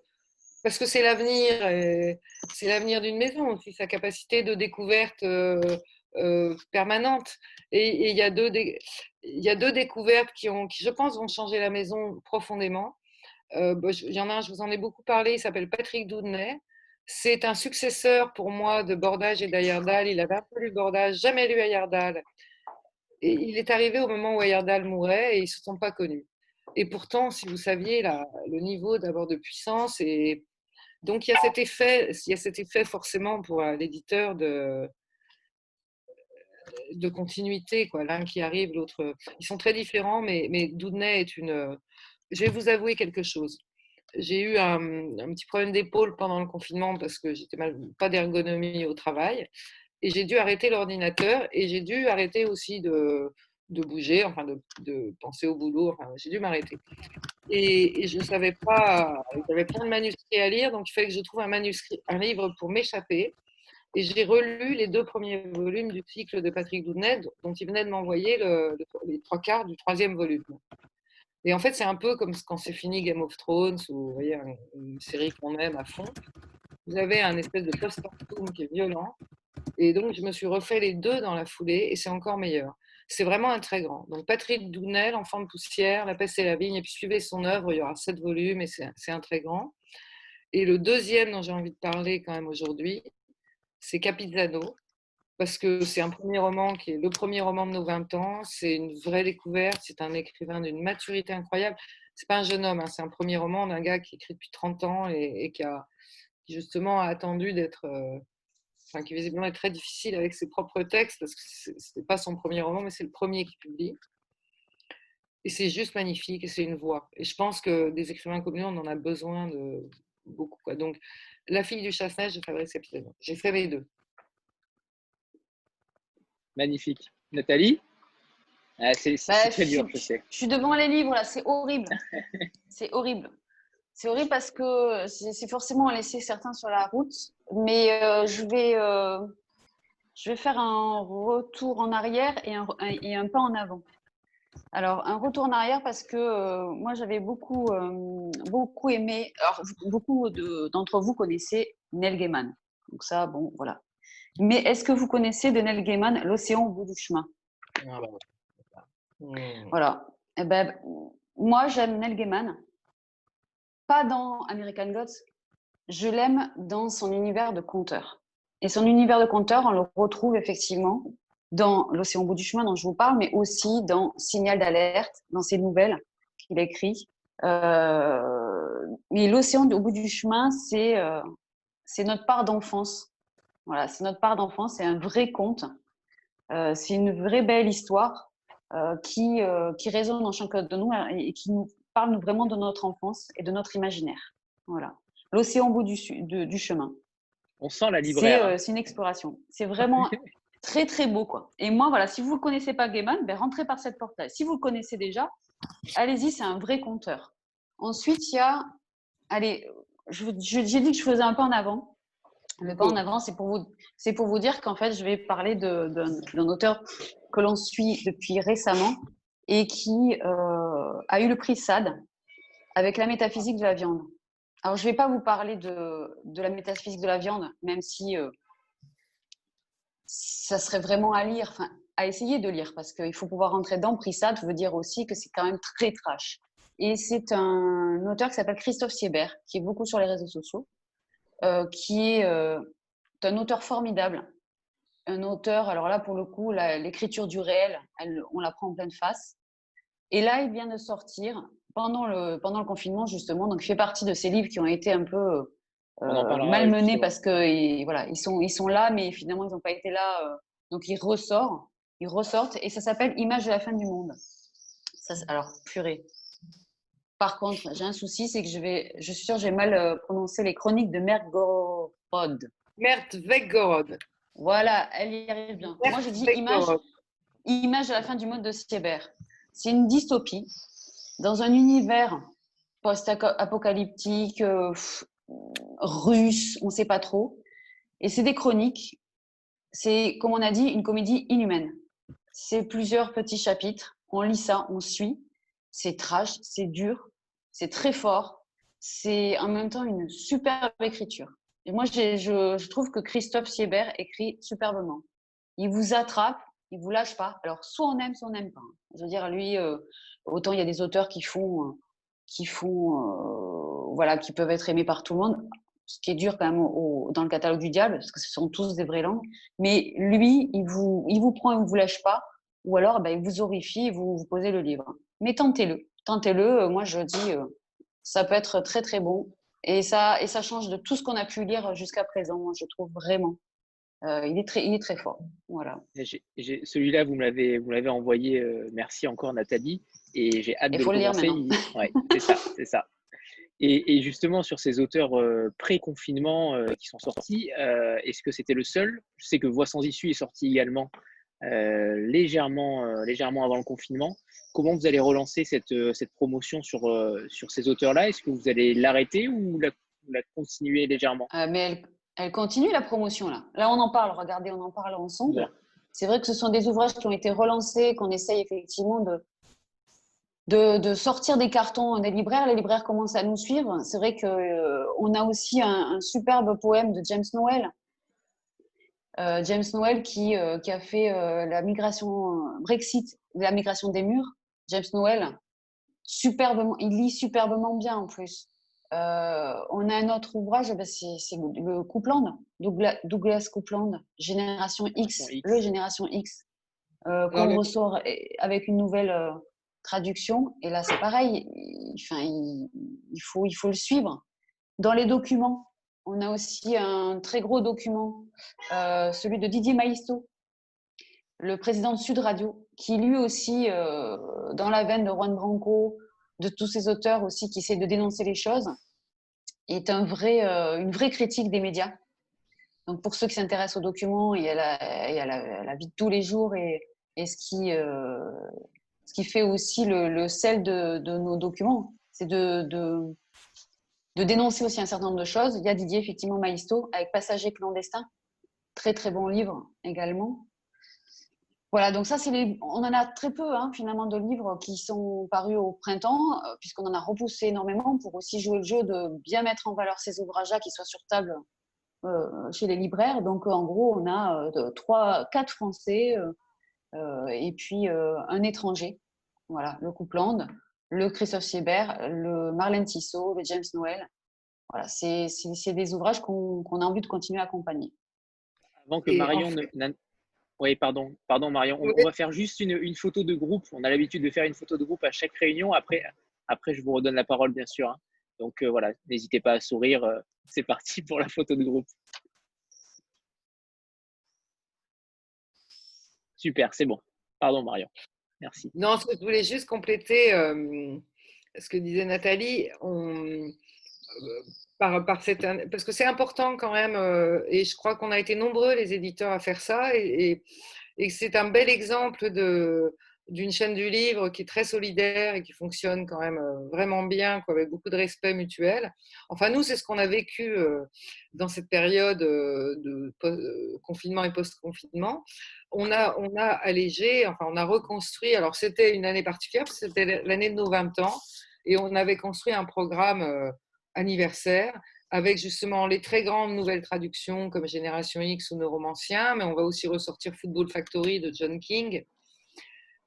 [SPEAKER 2] Parce que c'est l'avenir, et c'est l'avenir d'une maison aussi, sa capacité de découverte euh, euh, permanente. Et il y, a deux dé- y a deux découvertes qui, ont, je pense, vont changer la maison profondément. Euh, bah, il y en a un, je vous en ai beaucoup parlé, il s'appelle Patrick Doudnay. C'est un successeur pour moi de Bordage et d'Ayardal. Il avait un peu lu Bordage, jamais lu Ayardal. Et il est arrivé au moment où Ayardal mourait et ils ne se sont pas connus. Et pourtant, si vous saviez le niveau d'abord de puissance, et donc il y a cet effet, il y a cet effet forcément pour euh, l'éditeur de, de continuité, quoi. L'un qui arrive, l'autre. Ils sont très différents, mais, mais est une. Je vais vous avouer quelque chose. J'ai eu un, un petit problème d'épaule pendant le confinement parce que j'étais mal, pas d'ergonomie au travail. Et j'ai dû arrêter l'ordinateur et j'ai dû arrêter aussi de, de bouger, enfin de, penser au boulot. Enfin, j'ai dû m'arrêter. Et, je ne savais pas, j'avais plein de manuscrits à lire, donc il fallait que je trouve un manuscrit, un livre pour m'échapper. Et j'ai relu les deux premiers volumes du cycle de Patrick Doudnay, dont il venait de m'envoyer le, le- les trois quarts du troisième volume. Et en fait, c'est un peu comme quand c'est fini Game of Thrones, ou vous voyez, un- une série qu'on aime à fond. Vous avez un espèce de post-mortem qui est violent. Et donc, je me suis refait les deux dans la foulée, et c'est encore meilleur. C'est vraiment un très grand. Donc, Patrick Doudnay, L'enfant de poussière, La peste et la vigne, et puis suivez son œuvre, il y aura sept volumes, et c'est un très grand. Et le deuxième dont j'ai envie de parler quand même aujourd'hui, c'est Capizzano, parce que c'est un premier roman qui est le premier roman de nos 20 ans. C'est une vraie découverte. C'est un écrivain d'une maturité incroyable. C'est pas un jeune homme, hein, c'est un premier roman d'un gars qui écrit depuis 30 ans et, qui a justement a attendu d'être, euh, enfin qui visiblement est très difficile avec ses propres textes parce que c'est c'est pas son premier roman, mais c'est le premier qu'il publie. Et c'est juste magnifique et c'est une voix. Et je pense que des écrivains comme lui, on en a besoin de beaucoup. quoi. Donc, La fille du chasse-neige de Fabrice Capitano. J'ai fait les deux.
[SPEAKER 1] Magnifique. Nathalie? Ah, C'est
[SPEAKER 3] Bah,
[SPEAKER 1] très
[SPEAKER 3] je
[SPEAKER 1] dur,
[SPEAKER 3] suis-
[SPEAKER 1] je sais.
[SPEAKER 3] Je suis devant les livres là, c'est horrible. c'est horrible. C'est horrible parce que c'est forcément à laisser certains sur la route. Mais euh, je, vais, euh, je vais faire un retour en arrière et un, et un pas en avant. Alors, un retour en arrière parce que euh, moi, j'avais beaucoup, beaucoup aimé. Alors, beaucoup de- d'entre vous connaissez Neil Gaiman. Donc, ça, bon, voilà. Mais est-ce que vous connaissez de Neil Gaiman L'océan au bout du chemin?
[SPEAKER 2] Ah, bah.
[SPEAKER 3] Voilà. Eh ben, moi, j'aime Neil Gaiman. Pas dans American Gods. Je l'aime dans son univers de conteur. Et son univers de conteur, on le retrouve effectivement dans L'océan au bout du chemin dont je vous parle, mais aussi dans Signal d'alerte, dans ses nouvelles qu'il écrit. Euh, mais l'océan au bout du chemin, c'est euh, notre part d'enfance. Voilà, c'est notre part d'enfance, c'est un vrai conte. Euh, c'est une vraie belle histoire euh, qui, euh, qui résonne en chacun de nous et, et qui nous parle vraiment de notre enfance et de notre imaginaire. Voilà. L'océan au bout du, su- de- du chemin.
[SPEAKER 1] On sent la libraire. hein.
[SPEAKER 3] euh, c'est une exploration. C'est vraiment très très beau quoi. Et moi voilà, si vous ne connaissez pas Gaiman, ben, rentrez par cette porte-là. Si vous le connaissez déjà, allez-y, c'est un vrai conteur. Ensuite, il y a, allez, j'ai dit que je faisais un peu en avant. Le pas en avant, c'est pour vous, c'est pour vous dire qu'en fait, je vais parler d'un auteur que l'on suit depuis récemment et qui euh, a eu le prix SAD avec la métaphysique de la viande. Alors, je ne vais pas vous parler de, de la métaphysique de la viande, même si euh, ça serait vraiment à lire, à essayer de lire, parce qu'il faut pouvoir rentrer dans prix SAD, veut dire aussi que c'est quand même très trash. Et c'est un auteur qui s'appelle Christophe Siebert, qui est beaucoup sur les réseaux sociaux, euh, qui est un auteur formidable. Un auteur, alors là, pour le coup, l'écriture du réel, elle- on la prend en pleine face. Et là, il vient de sortir, pendant le, pendant le confinement, justement, donc il fait partie de ces livres qui ont été un peu euh, malmenés parce que voilà, ils, sont, ils sont là, mais finalement, ils n'ont pas été là. euh, donc, ils ressortent, ils ressortent, et ça s'appelle Image de la fin du monde. Ça, alors, purée. Par contre, j'ai un souci, c'est que je vais, je suis sûre que j'ai mal euh, prononcé les chroniques de Mergorod.
[SPEAKER 2] Mert Vegorod.
[SPEAKER 3] Voilà, elle y arrive bien. Moi, je dis image, image de la fin du monde de Siebert. C'est une dystopie dans un univers post-apocalyptique, euh, russe, on ne sait pas trop. Et c'est des chroniques. C'est, comme on a dit, une comédie inhumaine. C'est plusieurs petits chapitres. On lit ça, on suit. C'est trash, c'est dur, c'est très fort. C'est en même temps une superbe écriture. Et moi, je, je trouve que Christophe Siebert écrit superbement. Il vous attrape, il vous lâche pas. Alors, soit on aime, soit on n'aime pas. Je veux dire, lui, euh, autant il y a des auteurs qui font, euh, qui font, euh, voilà, qui peuvent être aimés par tout le monde. Ce qui est dur quand même au- dans le catalogue du diable, parce que ce sont tous des vraies langues. Mais lui, il vous, il vous prend, il vous lâche pas. Ou alors, ben, il vous horrifie et vous, vous posez le livre. Mais tentez-le. Tentez-le. Euh, Moi, je dis, euh, ça peut être très, très bon. Et ça, et ça change de tout ce qu'on a pu lire jusqu'à présent, moi, je trouve vraiment. Euh, il, est très, il est très fort. Voilà.
[SPEAKER 1] Celui-là, vous me l'avez envoyé. euh, merci encore, Nathalie. Et j'ai hâte
[SPEAKER 3] Il
[SPEAKER 1] de
[SPEAKER 3] faut le lire maintenant.
[SPEAKER 1] Ouais, c'est ça, c'est ça. Et, et justement, sur ces auteurs euh, pré-confinement qui sont sortis, est-ce que c'était le seul? Je sais que Voix sans issue est sorti également légèrement, légèrement avant le confinement. Comment vous allez relancer cette, euh, cette promotion sur, euh, sur ces auteurs-là? Est-ce que vous allez l'arrêter ou la, la continuer légèrement?
[SPEAKER 3] Euh, mais elle, elle continue la promotion là. Là, on en parle. Regardez, on en parle ensemble.
[SPEAKER 1] Ouais.
[SPEAKER 3] C'est vrai que ce sont des ouvrages qui ont été relancés, qu'on essaye effectivement de, de, de sortir des cartons des libraires. Les libraires commencent à nous suivre. C'est vrai que euh, on a aussi un, un superbe poème de James Noel. Euh, James Noel qui, qui a fait la migration Brexit, la migration des murs. James Noel, superbement, il lit superbement bien en plus. Euh, on a un autre ouvrage, ben, c'est le Coupland, Douglas, Douglas Coupland, Génération X,
[SPEAKER 1] X.
[SPEAKER 3] le Génération X, euh, qu'on ressort avec une nouvelle euh, traduction. Et là, c'est pareil, il, enfin, il, il faut, il faut le suivre. Dans les documents, on a aussi un très gros document, euh, celui de Didier Maisto, le président de Sud Radio, qui lui aussi, euh, dans la veine de Juan Branco, de tous ces auteurs aussi qui essaient de dénoncer les choses, est un vrai, euh, une vraie critique des médias. Donc pour ceux qui s'intéressent aux documents et à la, et à la- vie de tous les jours et, et ce, qui, euh, ce qui fait aussi le, sel de, nos documents, c'est de dénoncer aussi un certain nombre de choses. Il y a Didier, effectivement, Maisto, avec Passager clandestin, très très bon livre également. Voilà, donc ça, c'est les... on en a très peu hein, finalement de livres qui sont parus au printemps, euh, puisqu'on en a repoussé énormément pour aussi jouer le jeu de bien mettre en valeur ces ouvrages-là qui soient sur table euh, chez les libraires. Donc en gros, on a euh, trois, quatre Français euh, et puis euh, un étranger. Voilà, le Coupland, le Christophe Siebert, le Marlène Tissot, le James Noël. Voilà, c'est des ouvrages qu'on a envie de continuer à accompagner.
[SPEAKER 1] Avant que
[SPEAKER 2] Et
[SPEAKER 1] Marion
[SPEAKER 2] en
[SPEAKER 1] ne. Oui, pardon, pardon Marion. On,
[SPEAKER 2] Oui.
[SPEAKER 1] on va faire juste une, une photo de groupe. On a l'habitude de faire une photo de groupe à chaque réunion. Après, après je vous redonne la parole, bien sûr. hein. Donc euh, voilà, n'hésitez pas à sourire. euh, C'est parti pour la photo de groupe. Super, c'est bon. Pardon Marion. Merci.
[SPEAKER 2] Non, ce que je voulais juste compléter euh, ce que disait Nathalie, on, par, parce que c'est important quand même, euh, et je crois qu'on a été nombreux les éditeurs à faire ça, et, et, c'est un bel exemple de, d'une chaîne du livre qui est très solidaire et qui fonctionne quand même euh, vraiment bien, avec beaucoup de respect mutuel. Enfin, nous, c'est ce qu'on a vécu euh, dans cette période de confinement et post-confinement. On a, on a allégé, enfin, on a reconstruit. Alors, c'était une année particulière, c'était l'année de nos 20 ans, et on avait construit un programme anniversaire avec justement les très grandes nouvelles traductions comme Génération X ou Nos Romanciens, mais on va aussi ressortir Football Factory de John King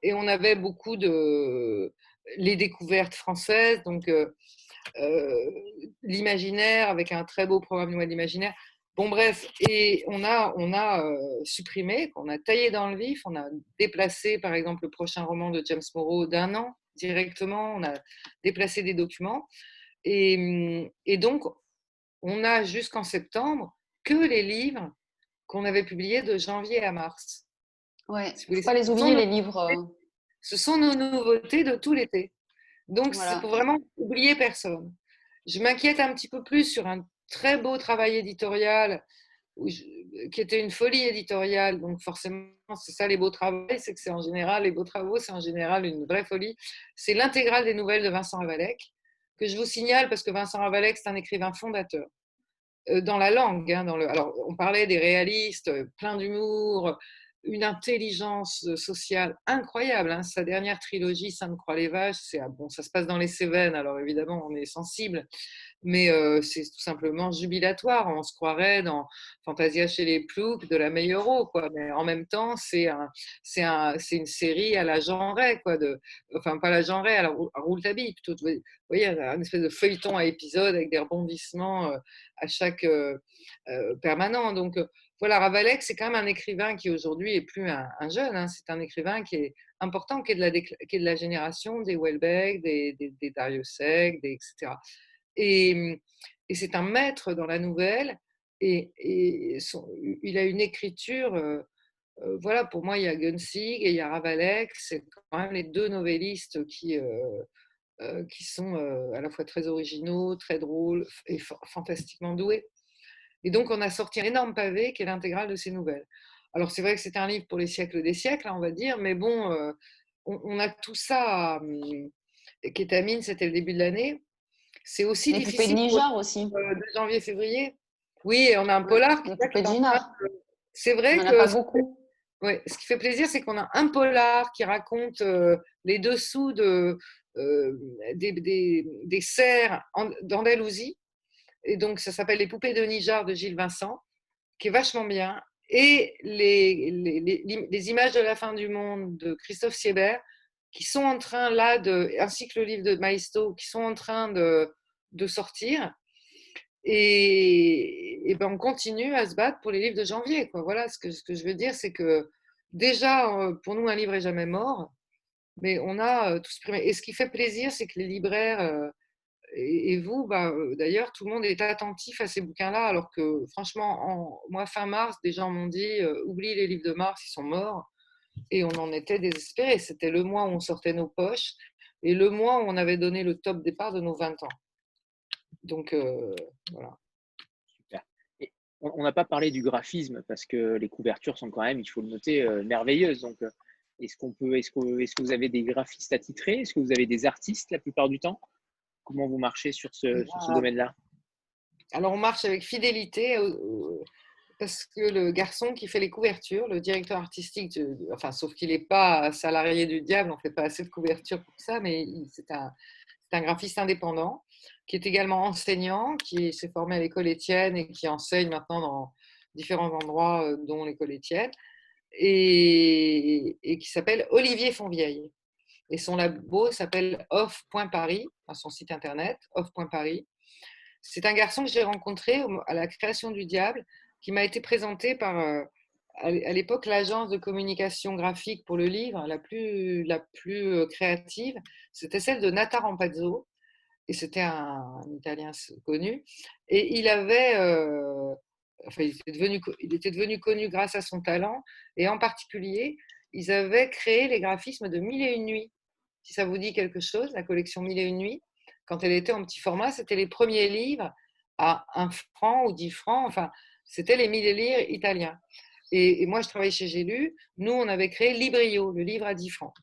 [SPEAKER 2] et on avait beaucoup de les découvertes françaises, donc euh, euh, l'imaginaire avec un très beau programme de l'imaginaire. Bon bref, et on a, on a euh, supprimé, on a taillé dans le vif, on a déplacé par exemple le prochain roman de James Morrow d'un an directement, on a déplacé des documents. Et, et donc, on a jusqu'en septembre que les livres qu'on avait publiés de janvier à mars.
[SPEAKER 3] Ouais, ne faut pas les oublier, les livres. Euh.
[SPEAKER 2] Ce sont nos nouveautés de tout l'été. Donc, c'est pour vraiment oublier personne. Je m'inquiète un petit peu plus sur un très beau travail éditorial qui était une folie éditoriale. Donc, forcément, c'est ça les beaux travaux, c'est que c'est en général, les beaux travaux, c'est en général une vraie folie. C'est l'intégrale des nouvelles de Vincent Ravalec, que je vous signale parce que Vincent Ravalec, c'est un écrivain fondateur euh, dans la langue. Hein, alors, on parlait des réalistes, plein d'humour, une intelligence sociale incroyable. Hein. Sa dernière trilogie, Sainte-Croix-les-Vaches, c'est ah, bon, ça se passe dans les Cévennes, alors évidemment on est sensible, mais euh, c'est tout simplement jubilatoire. On se croirait dans Fantasia chez les Ploucs de la Meilleuro, quoi. Mais en même temps, c'est un, c'est un, une série à la genrée, quoi. Enfin, pas la genrée, à la Rouletabille, plutôt. Vous voyez, un espèce de feuilleton à épisode avec des rebondissements euh, à chaque euh, permanent. Donc voilà, Ravalek, c'est quand même un écrivain qui aujourd'hui est plus un, jeune, hein. c'est un écrivain qui est important, qui est de la, de génération des Welbeck, des, des, des, etc. Et, c'est un maître dans la nouvelle, et, il a une écriture, euh, euh, voilà, pour moi, il y a Gunsig et il y a Ravalek, c'est quand même les deux novellistes qui, euh, qui sont à la fois très originaux, très drôles et fantastiquement doués. Et donc, on a sorti un énorme pavé qui est l'intégrale de ces nouvelles. Alors, c'est vrai que c'est un livre pour les siècles des siècles, hein, on va dire, mais bon, euh, on, a tout ça. Kétamine, c'était le début de l'année. C'est aussi
[SPEAKER 3] les
[SPEAKER 2] difficile.
[SPEAKER 3] de Nijar aussi.
[SPEAKER 2] Euh, de janvier-février. Oui, on a un polar. C'est vrai
[SPEAKER 3] on
[SPEAKER 2] que.
[SPEAKER 3] pas beaucoup.
[SPEAKER 2] Oui, ce qui fait plaisir, c'est qu'on a un polar qui raconte euh, les dessous de, des, des, des serres d'Andalousie et donc ça s'appelle Les poupées de Nijar de Gilles Vincent, qui est vachement bien. Et les, images de la fin du monde de Christophe Siebert, qui sont en train là ainsi que le livre de Maisto, qui sont en train de, sortir. Et, ben on continue à se battre pour les livres de janvier. Quoi. Voilà, ce que, ce que je veux dire, c'est que déjà, euh, pour nous, un livre est jamais mort, mais on a euh, tout supprimé. Et ce qui fait plaisir, c'est que les libraires euh, et, vous, bah, euh, d'ailleurs, tout le monde est attentif à ces bouquins-là, alors que franchement, en, moi, fin mars, des gens m'ont dit euh, oublie les livres de mars, ils sont morts. Et on en était désespérés. C'était le mois où on sortait nos poches et le mois où on avait donné le top départ de nos 20 ans. Donc, euh, voilà.
[SPEAKER 1] Super. Et on n'a pas parlé du graphisme parce que les couvertures sont quand même, il faut le noter, merveilleuses. Donc, est-ce qu'on peut, est-ce que, est-ce que vous avez des graphistes attitrés? Est-ce que vous avez des artistes la plupart du temps? Comment vous marchez sur ce, ce domaine-là?
[SPEAKER 2] Alors, on marche avec fidélité parce que le garçon qui fait les couvertures, le directeur artistique, enfin, sauf qu'il n'est pas salarié du diable, on ne fait pas assez de couvertures pour ça, mais c'est un, un, graphiste indépendant qui est également enseignant, qui s'est formé à l'école Étienne et qui enseigne maintenant dans différents endroits, euh, dont l'école Étienne, et, et qui s'appelle Olivier Fonvieille. Et son labo s'appelle off.paris, son site internet, off.paris. C'est un garçon que j'ai rencontré à la création du Diable, qui m'a été présenté par, euh, à l'époque, l'agence de communication graphique pour le livre, la plus, la plus euh, créative. C'était celle de Nata Rampazzo, et c'était un, Italien connu. Et il avait. Euh, enfin, il était, devenu, il était devenu connu grâce à son talent, et en particulier, ils avaient créé les graphismes de Mille et une nuits si ça vous dit quelque chose, la collection Mille et une nuits, quand elle était en petit format, c'était les premiers livres à un franc ou dix francs, enfin, c'était les mille livres italiens. Et, moi, je travaillais chez J'ai lu, nous, on avait créé Librio, le livre à 10 francs.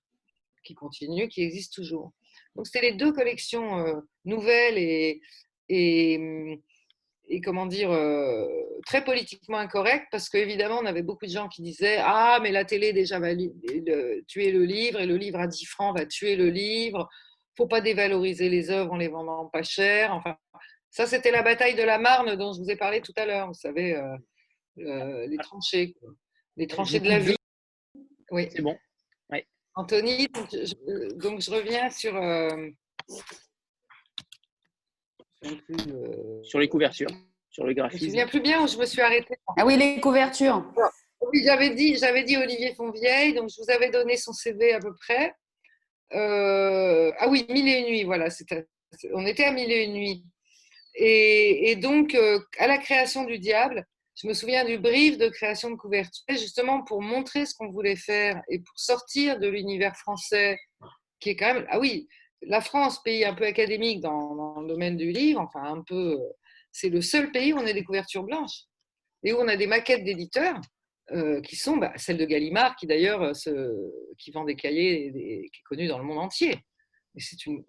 [SPEAKER 2] qui continue, qui existe toujours. Donc c'était les deux collections euh, nouvelles et, et, et, comment dire euh, très politiquement incorrectes parce qu'évidemment on avait beaucoup de gens qui disaient ah mais la télé déjà va tuer le livre et le livre à 10 francs va tuer le livre. Faut pas dévaloriser les œuvres en les vendant pas cher. Enfin ça c'était la bataille de la Marne dont je vous ai parlé tout à l'heure. Vous savez euh, les tranchées, les tranchées de la vie.
[SPEAKER 1] Oui. C'est bon.
[SPEAKER 2] Anthony, donc je, reviens sur. Euh,
[SPEAKER 1] euh, sur les couvertures, sur le graphisme.
[SPEAKER 2] Je me souviens plus bien où je me suis arrêtée.
[SPEAKER 3] Ah oui, les couvertures.
[SPEAKER 2] Oui, j'avais dit, j'avais dit Olivier Fonvieille, donc je vous avais donné son CV à peu près. Euh, ah oui, Mille et une nuits, voilà. On était à Mille et une nuits. Et, et donc, à la création du diable, je me souviens du brief de création de couverture, justement pour montrer ce qu'on voulait faire et pour sortir de l'univers français, qui est quand même. Ah oui, la France, pays un peu académique dans, le domaine du livre, enfin un peu. C'est le seul pays où on a des couvertures blanches et où on a des maquettes d'éditeurs euh, qui sont bah, celles de Gallimard, qui d'ailleurs euh, vend des cahiers qui est connu dans le monde entier. C'est une,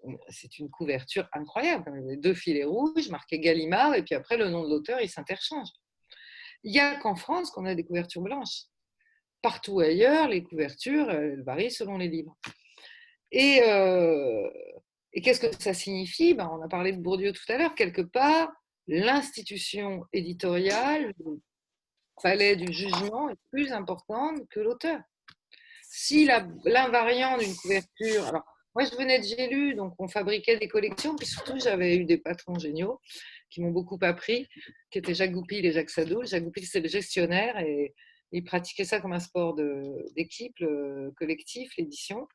[SPEAKER 2] une couverture incroyable. Deux filets rouges, marqués Gallimard, et puis après le nom de l'auteur, il s'interchange. Il n'y a qu'en France qu'on a des couvertures blanches. Partout ailleurs, les couvertures varient selon les livres. Et, qu'est-ce que ça signifie? Ben, On a parlé de Bourdieu tout à l'heure. Quelque part, l'institution éditoriale, le palais du jugement est plus importante que l'auteur. Si l'invariant d'une couverture. Alors, moi, je venais de J'ai lu, donc on fabriquait des collections, puis surtout, j'avais eu des patrons géniaux qui m'ont beaucoup appris, qui étaient Jacques Goupil et Jacques Sadoul. Jacques Goupil, c'est le gestionnaire et il pratiquait ça comme un sport d'équipe, collectif, l'édition.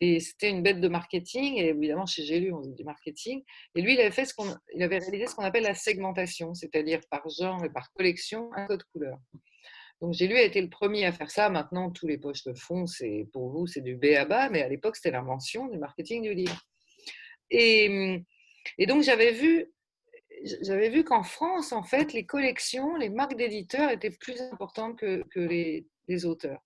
[SPEAKER 2] Et c'était une bête de marketing. Et évidemment, chez J'ai lu, on faisait du marketing. Et lui, il avait, fait ce avait réalisé ce qu'on appelle la segmentation, c'est-à-dire par genre et par collection, un code couleur. Donc J'ai lu a été le premier à faire ça. Maintenant, tous les poches le font. C'est, pour vous, c'est du B à bas. Mais à l'époque, c'était l'invention du marketing du livre. Et, donc, j'avais vu j'avais vu qu'en France, en fait, les collections, les marques d'éditeurs étaient plus importantes que, les, auteurs.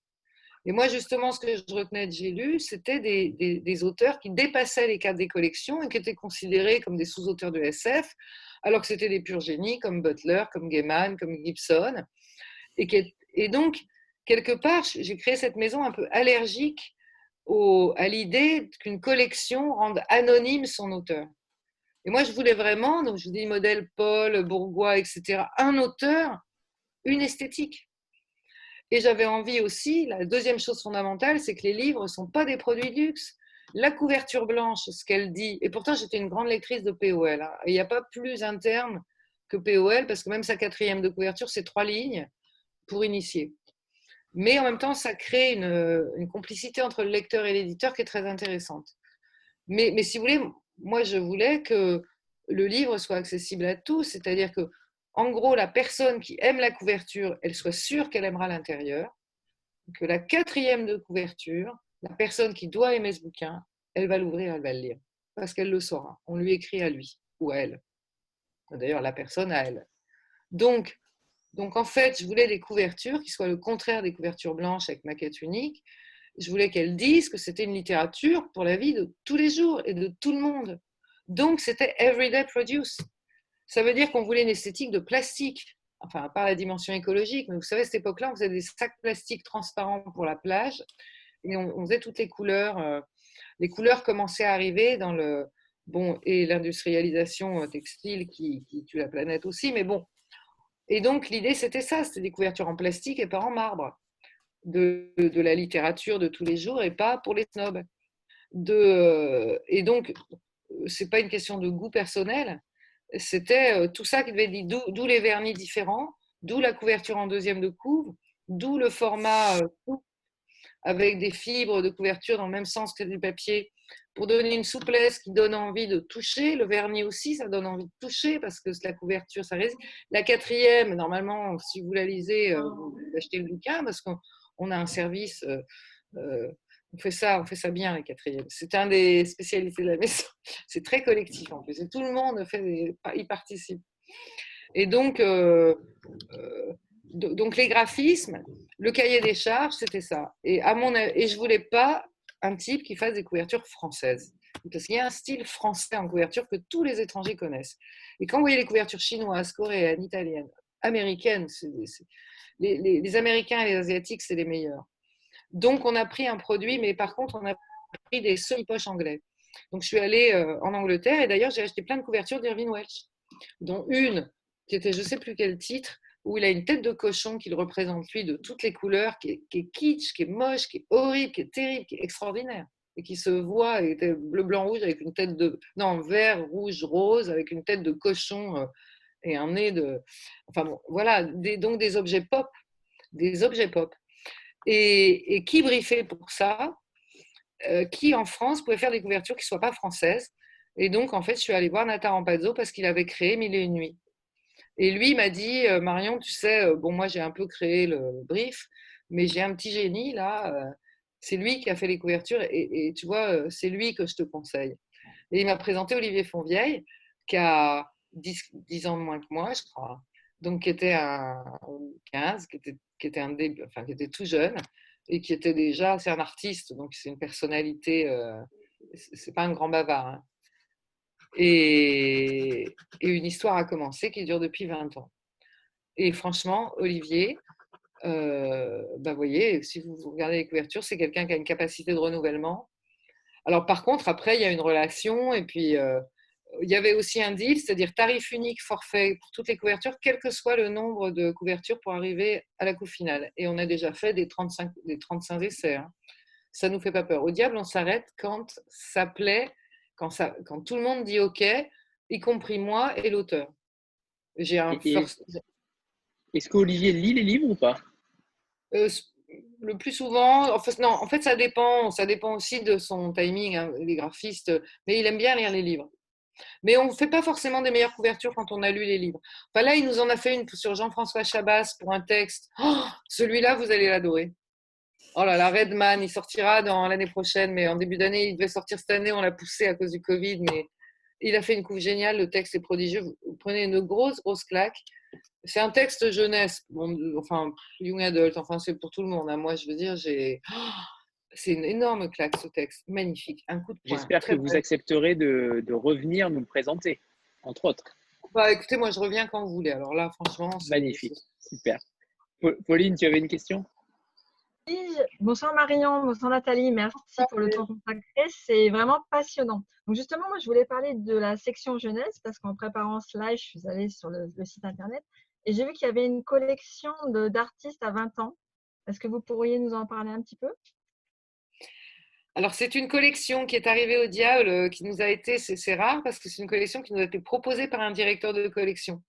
[SPEAKER 2] Et moi, justement, ce que je retenais de J'ai lu, c'était des, auteurs qui dépassaient les cadres des collections et qui étaient considérés comme des sous-auteurs de SF, alors que c'était des purs génies comme Butler, comme Gaiman, comme Gibson. Et, donc, quelque part, j'ai créé cette maison un peu allergique à l'idée qu'une collection rende anonyme son auteur. Et moi, je voulais vraiment, donc je dis modèle Paul, Bourgois, etc., un auteur, une esthétique. Et j'avais envie aussi, la deuxième chose fondamentale, c'est que les livres ne sont pas des produits de luxe. La couverture blanche, ce qu'elle dit, et pourtant j'étais une grande lectrice de POL, hein, il n'y a pas plus interne que POL, parce que même sa quatrième de couverture, c'est trois lignes pour initier. Mais en même temps, ça crée une, une complicité entre le lecteur et l'éditeur qui est très intéressante. Mais, mais si vous voulez, moi, je voulais que le livre soit accessible à tous, c'est-à-dire que, en gros, la personne qui aime la couverture, elle soit sûre qu'elle aimera l'intérieur, que la quatrième de couverture, la personne qui doit aimer ce bouquin, elle va l'ouvrir, elle va le lire, parce qu'elle le saura. On lui écrit à lui ou à elle. D'ailleurs, la personne à elle. Donc, donc, en fait, je voulais des couvertures qui soient le contraire des couvertures blanches avec maquette unique, je voulais qu'elle dise que c'était une littérature pour la vie de tous les jours et de tout le monde. Donc, c'était everyday produce. Ça veut dire qu'on voulait une esthétique de plastique, enfin, pas la dimension écologique, mais vous savez, à cette époque-là, on faisait des sacs plastiques transparents pour la plage et on, faisait toutes les couleurs. Euh, les couleurs commençaient à arriver dans le. Bon, et l'industrialisation euh, textile qui, tue la planète aussi, mais bon. Et donc, l'idée, c'était ça c'était des couvertures en plastique et pas en marbre de, la littérature de tous les jours et pas pour les snobs. Et donc, c'est pas une question de goût personnel, c'était euh, tout ça qui devait dire, d'où les vernis différents, d'où la couverture en deuxième de couve, d'où le format euh, avec des fibres de couverture dans le même sens que du papier pour donner une souplesse qui donne envie de toucher. Le vernis aussi, ça donne envie de toucher parce que la couverture, ça résiste. La quatrième, normalement, si vous la lisez, euh, vous achetez le bouquin parce qu'on on a un service. Euh, euh, on fait ça, on fait ça bien les quatrièmes. C'est un des spécialités de la maison. C'est très collectif en plus. Tout le monde fait, y participe. Et donc, euh, donc les graphismes, le cahier des charges, c'était ça. Et à mon je voulais pas un type qui fasse des couvertures françaises. Parce qu'il y a un style français en couverture que tous les étrangers connaissent. Et quand vous voyez les couvertures chinoises, coréennes, italiennes, américaines, les, Américains et les Asiatiques, c'est les meilleurs. Donc, on a pris un produit, mais par contre, on a pris des semi-poches anglais. Donc, je suis allée euh, en Angleterre et d'ailleurs, j'ai acheté plein de couvertures d'Irving Welsh, dont une qui était, je ne sais plus quel titre, où il a une tête de cochon qu'il représente, lui, de toutes les couleurs, qui est, kitsch, qui est moche, qui est horrible, qui est terrible, qui est extraordinaire. Et qui se voit, était bleu, blanc, rouge, avec une tête de. Non, vert, rouge, rose, avec une tête de cochon euh, et un nez de. Enfin bon, voilà, donc des objets pop. Des objets pop. Et, qui briefait pour ça euh, Qui en France pouvait faire des couvertures qui ne soient pas françaises Et donc, en fait, je suis allée voir Nathan Rampazzo parce qu'il avait créé Mille et une nuits. Et lui m'a dit, euh, Marion, tu sais, euh, bon, moi j'ai un peu créé le brief, mais j'ai un petit génie là, c'est lui qui a fait les couvertures et, tu vois, c'est lui que je te conseille. Et il m'a présenté Olivier Fonvieille, qui a 10, ans de moins que moi, je crois, donc qui était un 15, qui était, qui était, un enfin, qui était tout jeune et qui était déjà, c'est un artiste, donc c'est une personnalité, c'est pas un grand bavard. Hein. Et, une histoire a commencé qui dure depuis 20 ans. Et franchement, Olivier, euh, vous voyez, si vous regardez les couvertures, c'est quelqu'un qui a une capacité de renouvellement. Alors par contre, après, il y a une relation et puis euh, il y avait aussi un deal, c'est-à-dire tarif unique, forfait pour toutes les couvertures, quel que soit le nombre de couvertures pour arriver à la coupe finale. Et on a déjà fait des 35, des 35 essais. Hein. Ça ne nous fait pas peur. Au diable, on s'arrête quand ça plaît quand, ça, quand tout le monde dit OK, y compris moi et l'auteur.
[SPEAKER 1] J'ai un Est-ce qu'Olivier lit les livres ou pas?
[SPEAKER 2] Euh, Le plus souvent, en fait, non, en fait, ça dépend, ça dépend aussi de son timing, hein, les graphistes, mais il aime bien lire les livres. Mais on ne fait pas forcément des meilleures couvertures quand on a lu les livres. Enfin, là, il nous en a fait une sur Jean-François Chabas pour un texte. Oh, celui-là, vous allez l'adorer. Oh là là, Redman, il sortira dans l'année prochaine, mais en début d'année, il devait sortir cette année, on l'a poussé à cause du Covid, mais il a fait une couve géniale, le texte est prodigieux. Vous prenez une grosse, grosse claque. C'est un texte jeunesse, bon, enfin, young adult, enfin, c'est pour tout le monde. Hein. Moi, je veux dire, j'ai. C'est une énorme claque, ce texte. Magnifique. Un coup de
[SPEAKER 1] J'espère que vous accepterez de, de, revenir nous le présenter, entre autres.
[SPEAKER 2] Bah, écoutez, moi, je reviens quand vous voulez. Alors là, franchement.
[SPEAKER 1] Magnifique. Super. Pauline, tu avais une question?
[SPEAKER 11] Bonsoir Marion, bonsoir Nathalie, merci pour le temps consacré, c'est vraiment passionnant. Donc justement, moi je voulais parler de la section jeunesse parce qu'en préparant ce live, je suis allée sur le, site internet et j'ai vu qu'il y avait une collection d'artistes à 20 ans. Est-ce que vous pourriez nous en parler un petit peu?
[SPEAKER 2] Alors, c'est une collection qui est arrivée au Diable, euh, qui nous a été, c'est rare parce que c'est une collection qui nous a été proposée par un directeur de collection.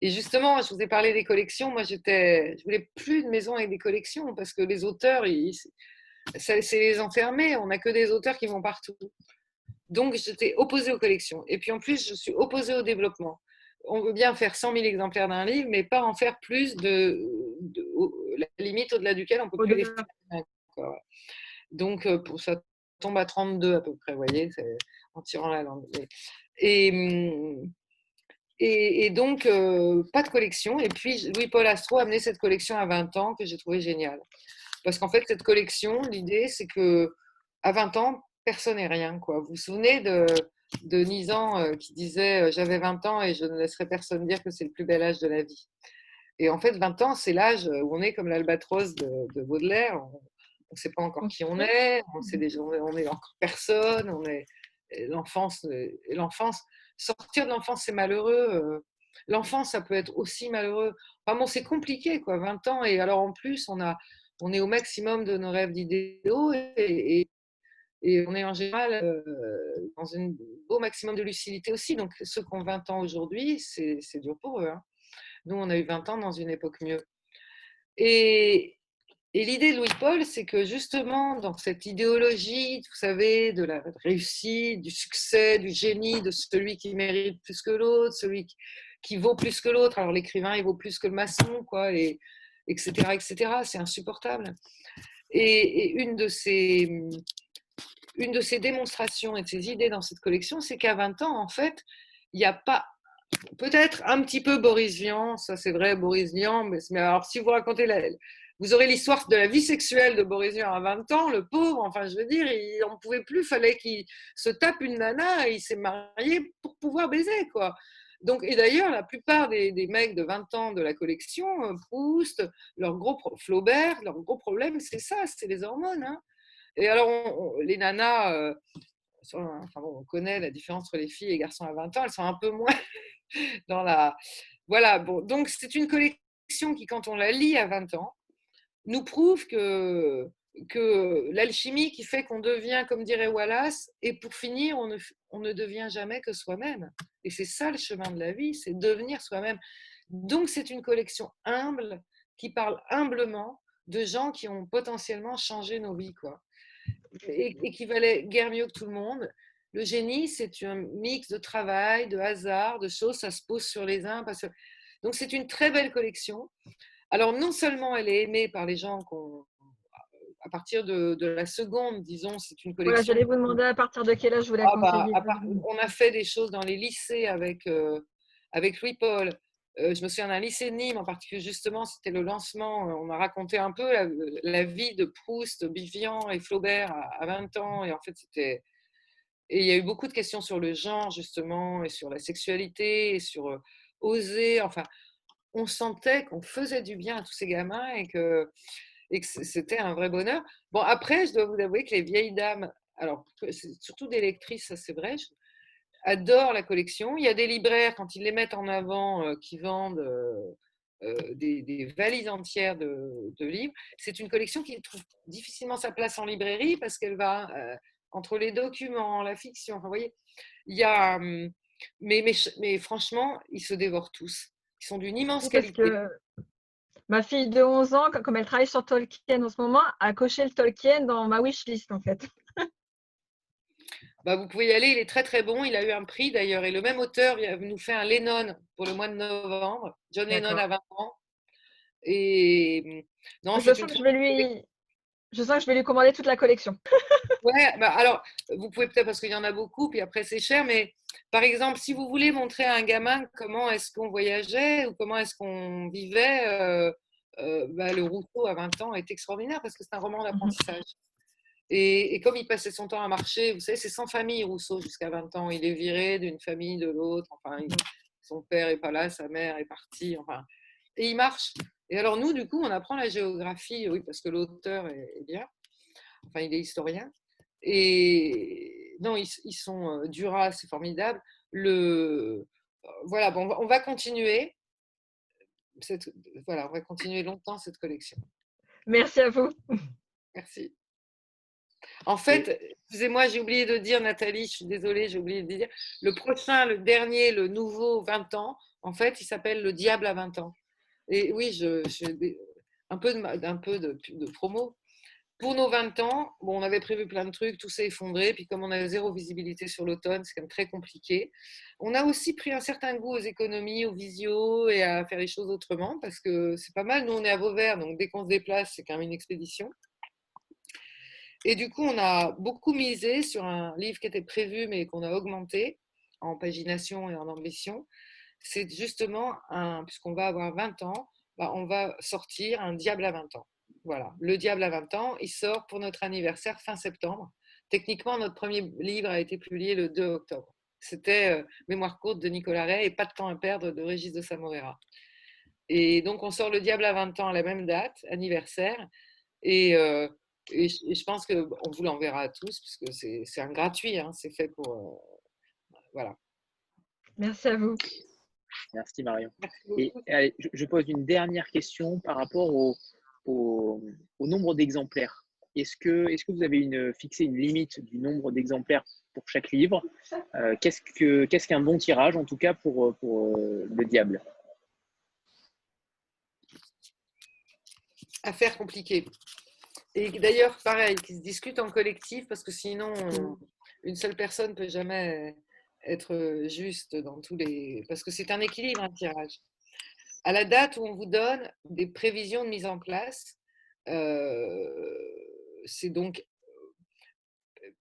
[SPEAKER 2] Et justement, je vous ai parlé des collections. Moi, j'étais, je voulais plus de maison avec des collections parce que les auteurs, c'est les enfermer. On n'a que des auteurs qui vont partout. Donc, j'étais opposée aux collections. Et puis, en plus, je suis opposée au développement. On veut bien faire 100 000 exemplaires d'un livre, mais pas en faire plus de, la limite au-delà duquel on peut plus les faire. Donc, pour ça tombe à 32 à peu près, vous voyez, en tirant la langue. Et, hum, et, donc, pas de collection. Et puis, Louis-Paul Astro a amené cette collection à 20 ans que j'ai trouvé géniale. Parce qu'en fait, cette collection, l'idée, c'est que à 20 ans, personne n'est rien. Quoi. Vous vous souvenez de, de Nizan qui disait J'avais 20 ans et je ne laisserai personne dire que c'est le plus bel âge de la vie. Et en fait, 20 ans, c'est l'âge où on est comme l'albatros de, Baudelaire. On ne sait pas encore qui on est, on sait déjà, on est encore personne, on est l'enfance. L'enfance, sortir de l'enfance, c'est malheureux. Euh, l'enfance, ça peut être aussi malheureux. Vraiment, c'est compliqué, quoi, 20 ans. Et alors, en plus, on, a, on est au maximum de nos rêves d'idéaux et, et, on est en général euh, dans un beau maximum de lucidité aussi. Donc, ceux qui ont 20 ans aujourd'hui, c'est dur pour eux. Hein. Nous, on a eu 20 ans dans une époque mieux. Et, et l'idée de Louis-Paul, c'est que justement, dans cette idéologie, vous savez, de la réussite, du succès, du génie, de celui qui mérite plus que l'autre, celui qui, vaut plus que l'autre, alors l'écrivain, il vaut plus que le maçon, quoi, et, etc., etc., c'est insupportable. Et, une, de ces, une de ces démonstrations et de ces idées dans cette collection, c'est qu'à 20 ans, en fait, il n'y a pas peut-être un petit peu Boris Vian, ça c'est vrai, Boris Vian, mais, mais alors si vous racontez la, Vous aurez l'histoire de la vie sexuelle de Boris Vian à 20 ans, le pauvre, enfin je veux dire, il n'en pouvait plus, fallait qu'il se tape une nana et il s'est marié pour pouvoir baiser, quoi. Donc, et d'ailleurs, la plupart des, des, mecs de 20 ans de la collection, euh, Proust, leur gros Flaubert, leur gros problème, c'est ça, c'est les hormones. Hein. Et alors, les nanas, euh, enfin bon, on connaît la différence entre les filles et les garçons à 20 ans, elles sont un peu moins dans la. Voilà, bon, donc c'est une collection qui, quand on la lit à 20 ans, nous prouve que, que l'alchimie qui fait qu'on devient, comme dirait Wallace, et pour finir, on ne, on ne devient jamais que soi-même. Et c'est ça le chemin de la vie, c'est devenir soi-même. Donc c'est une collection humble qui parle humblement de gens qui ont potentiellement changé nos vies, quoi. Et, qui valaient guère mieux que tout le monde. Le génie, c'est un mix de travail, de hasard, de choses, ça se pose sur les uns. Parce que... Donc c'est une très belle collection. Alors non seulement elle est aimée par les gens qu'on à partir de, de, la seconde, disons, c'est une collection.
[SPEAKER 11] Voilà, j'allais vous demander à partir de quel âge vous la
[SPEAKER 2] ah bah, On a fait des choses dans les lycées avec, euh, avec Louis-Paul. Euh, je me souviens d'un lycée de Nîmes en particulier, justement, c'était le lancement. On a raconté un peu la, la vie de Proust, Bivian et Flaubert à, à, 20 ans. Et en fait, c'était. Et il y a eu beaucoup de questions sur le genre, justement, et sur la sexualité, et sur euh, oser. Enfin, on sentait qu'on faisait du bien à tous ces gamins et que c'était un vrai bonheur. Bon, après, je dois vous avouer que les vieilles dames, alors surtout des lectrices, ça c'est vrai, adorent la collection. Il y a des libraires, quand ils les mettent en avant, euh, qui vendent euh, euh, des, valises entières de, livres. C'est une collection qui trouve difficilement sa place en librairie parce qu'elle va entre les documents, la fiction. Enfin, vous voyez, il y a. Hum, mais, franchement, ils se dévorent tous. Sont d'une immense qualité.
[SPEAKER 11] Que Ma fille de 11 ans, comme elle travaille sur Tolkien en ce moment, a coché le Tolkien dans ma wishlist en fait.
[SPEAKER 2] bah, vous pouvez y aller, il est très très bon. Il a eu un prix d'ailleurs. Et le même auteur il nous fait un Lennon pour le mois de novembre. John Lennon a 20 ans. Et
[SPEAKER 11] non, je, sens que je vais lui. Je sens que je vais lui commander toute la collection.
[SPEAKER 2] ouais, bah alors, vous pouvez peut-être parce qu'il y en a beaucoup, puis après c'est cher, mais par exemple, si vous voulez montrer à un gamin comment est-ce qu'on voyageait ou comment est-ce qu'on vivait, euh, euh, bah, le Rousseau à 20 ans est extraordinaire parce que c'est un roman mmh d'apprentissage. Et, et, comme il passait son temps à marcher, vous savez, c'est sans famille Rousseau jusqu'à 20 ans. Il est viré d'une famille, de l'autre. Enfin, il, son père est pas là, sa mère est partie. Enfin, et il marche. Et alors nous, du coup, on apprend la géographie, oui, parce que l'auteur est, bien. Enfin, il est historien. Et non, ils, ils sont euh, Duras, c'est formidable. Le voilà, bon, on va continuer cette, voilà, on va continuer longtemps cette collection.
[SPEAKER 11] Merci à vous.
[SPEAKER 2] Merci. En fait, excusez-moi, j'ai oublié de dire, Nathalie, je suis désolée, j'ai oublié de dire, le prochain, le dernier, le nouveau 20 ans, en fait, il s'appelle Le Diable à 20 ans. Et oui, je, je un peu, de, promo pour nos 20 ans, bon, on avait prévu plein de trucs, tout s'est effondré. Puis comme on a zéro visibilité sur l'automne, c'est quand même très compliqué. On a aussi pris un certain goût aux économies, aux visio et à faire les choses autrement parce que c'est pas mal. Nous, on est à Vauvert, donc dès qu'on se déplace, c'est quand même une expédition. Et du coup, on a beaucoup misé sur un livre qui était prévu mais qu'on a augmenté en pagination et en ambition. C'est justement, un, puisqu'on va avoir 20 ans, bah, on va sortir un diable à 20 ans. Voilà, Le Diable à 20 ans, il sort pour notre anniversaire fin septembre. Techniquement, notre premier livre a été publié le 2 octobre. C'était euh, Mémoire courte de Nicolas Ray et Pas de temps à perdre de Régis de Samorera. Et donc, on sort Le Diable à 20 ans à la même date, anniversaire. Et, euh, et, je pense qu'on vous l'enverra à tous, parce que c'est un gratuit, hein, c'est fait pour. Euh, voilà.
[SPEAKER 11] Merci à vous.
[SPEAKER 1] Merci Marion. Et allez, je pose une dernière question par rapport au, au, au nombre d'exemplaires. Est-ce que, est que vous avez une, fixé une limite du nombre d'exemplaires pour chaque livre? Euh, Qu'est-ce qu'un qu bon tirage, en tout cas, pour, pour euh, le diable?
[SPEAKER 2] Affaire compliquée. Et d'ailleurs, pareil, qui se discute en collectif, parce que sinon, une seule personne ne peut jamais être juste dans tous les... Parce que c'est un équilibre, un tirage à la date où on vous donne des prévisions de mise en place, c'est donc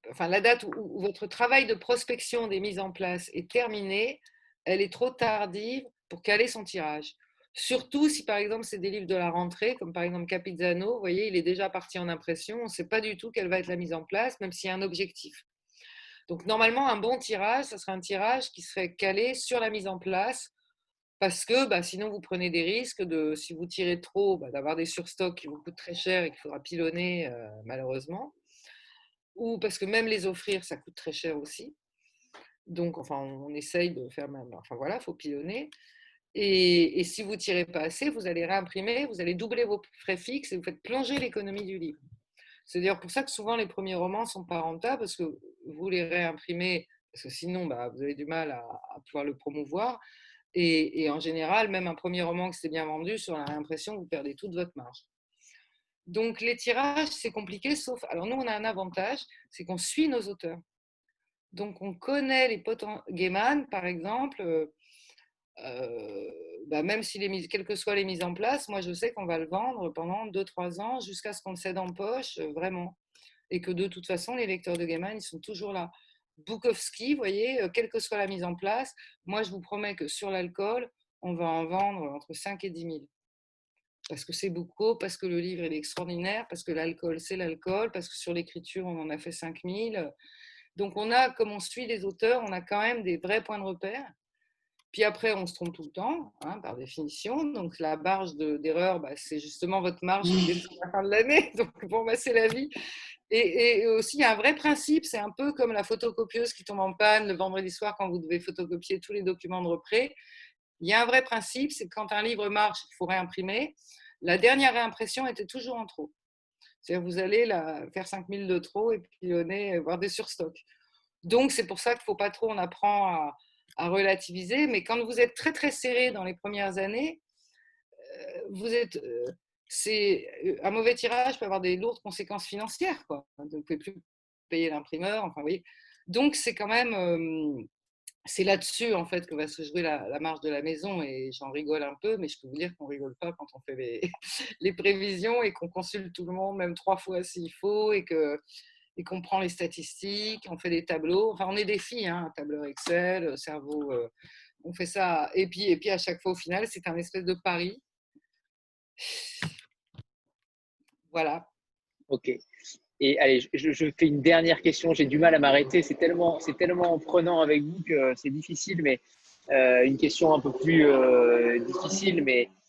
[SPEAKER 2] enfin, la date où, votre travail de prospection des mises en place est terminé, elle est trop tardive pour caler son tirage. Surtout si par exemple c'est des livres de la rentrée, comme par exemple Capizano, vous voyez, il est déjà parti en impression, on ne sait pas du tout quelle va être la mise en place, même s'il y a un objectif. Donc normalement, un bon tirage, ça serait un tirage qui serait calé sur la mise en place, parce que bah, sinon vous prenez des risques de, si vous tirez trop, bah, d'avoir des surstocks qui vous coûtent très cher et qu'il faudra pilonner euh, malheureusement, ou parce que même les offrir, ça coûte très cher aussi. Donc, enfin, on essaye de faire même. Enfin voilà, il faut pilonner. Et, si vous tirez pas assez, vous allez réimprimer, vous allez doubler vos frais fixes et vous faites plonger l'économie du livre. C'est d'ailleurs pour ça que souvent les premiers romans sont pas rentables parce que vous les réimprimez, parce que sinon bah, vous avez du mal à, pouvoir le promouvoir. Et, en général, même un premier roman qui s'est bien vendu, sur la réimpression, vous perdez toute votre marge. Donc les tirages, c'est compliqué, sauf. Alors nous, on a un avantage, c'est qu'on suit nos auteurs. Donc on connaît les potents. Gaiman, par exemple, euh, euh, bah, même si les quelles que soient les mises en place, moi je sais qu'on va le vendre pendant 2-3 ans jusqu'à ce qu'on le cède en poche, euh, vraiment. Et que de toute façon, les lecteurs de Gaiman, ils sont toujours là. Bukowski, vous voyez, euh, quelle que soit la mise en place, moi je vous promets que sur l'alcool, on va en vendre entre 5 et 10 000. Parce que c'est beaucoup, parce que le livre est extraordinaire, parce que l'alcool c'est l'alcool, parce que sur l'écriture on en a fait 5 000. Donc on a, comme on suit les auteurs, on a quand même des vrais points de repère. Puis après, on se trompe tout le temps, hein, par définition. Donc la marge d'erreur, bah, c'est justement votre marge qui à la fin de l'année. Donc bon, bah, c'est la vie. Et, aussi, il y a un vrai principe, c'est un peu comme la photocopieuse qui tombe en panne le vendredi soir quand vous devez photocopier tous les documents de reprêt. Il y a un vrai principe, c'est que quand un livre marche, il faut réimprimer. La dernière réimpression était toujours en trop. C'est-à-dire vous allez la, faire 5000 de trop et puis avoir des surstocks. Donc c'est pour ça qu'il ne faut pas trop, on apprend à, à relativiser, mais quand vous êtes très très serré dans les premières années, euh, vous êtes, euh, c'est euh, un mauvais tirage peut avoir des lourdes conséquences financières, quoi. Vous ne pouvez plus payer l'imprimeur, enfin. Donc c'est quand même, c'est là-dessus en fait que va se jouer la, marge de la maison, et j'en rigole un peu, mais je peux vous dire qu'on rigole pas quand on fait les, les prévisions et qu'on consulte tout le monde, même trois fois s'il faut, et que et qu'on prend les statistiques, on fait des tableaux. Enfin, on est des filles, hein, tableur Excel, euh, cerveau. Euh, on fait ça. Et puis, et puis, à chaque fois, au final, c'est un espèce de pari. Voilà.
[SPEAKER 1] Ok. Et allez, je, fais une dernière question. J'ai du mal à m'arrêter. C'est tellement, c'est tellement prenant avec vous que c'est difficile, mais euh, une question un peu plus difficile, mais euh,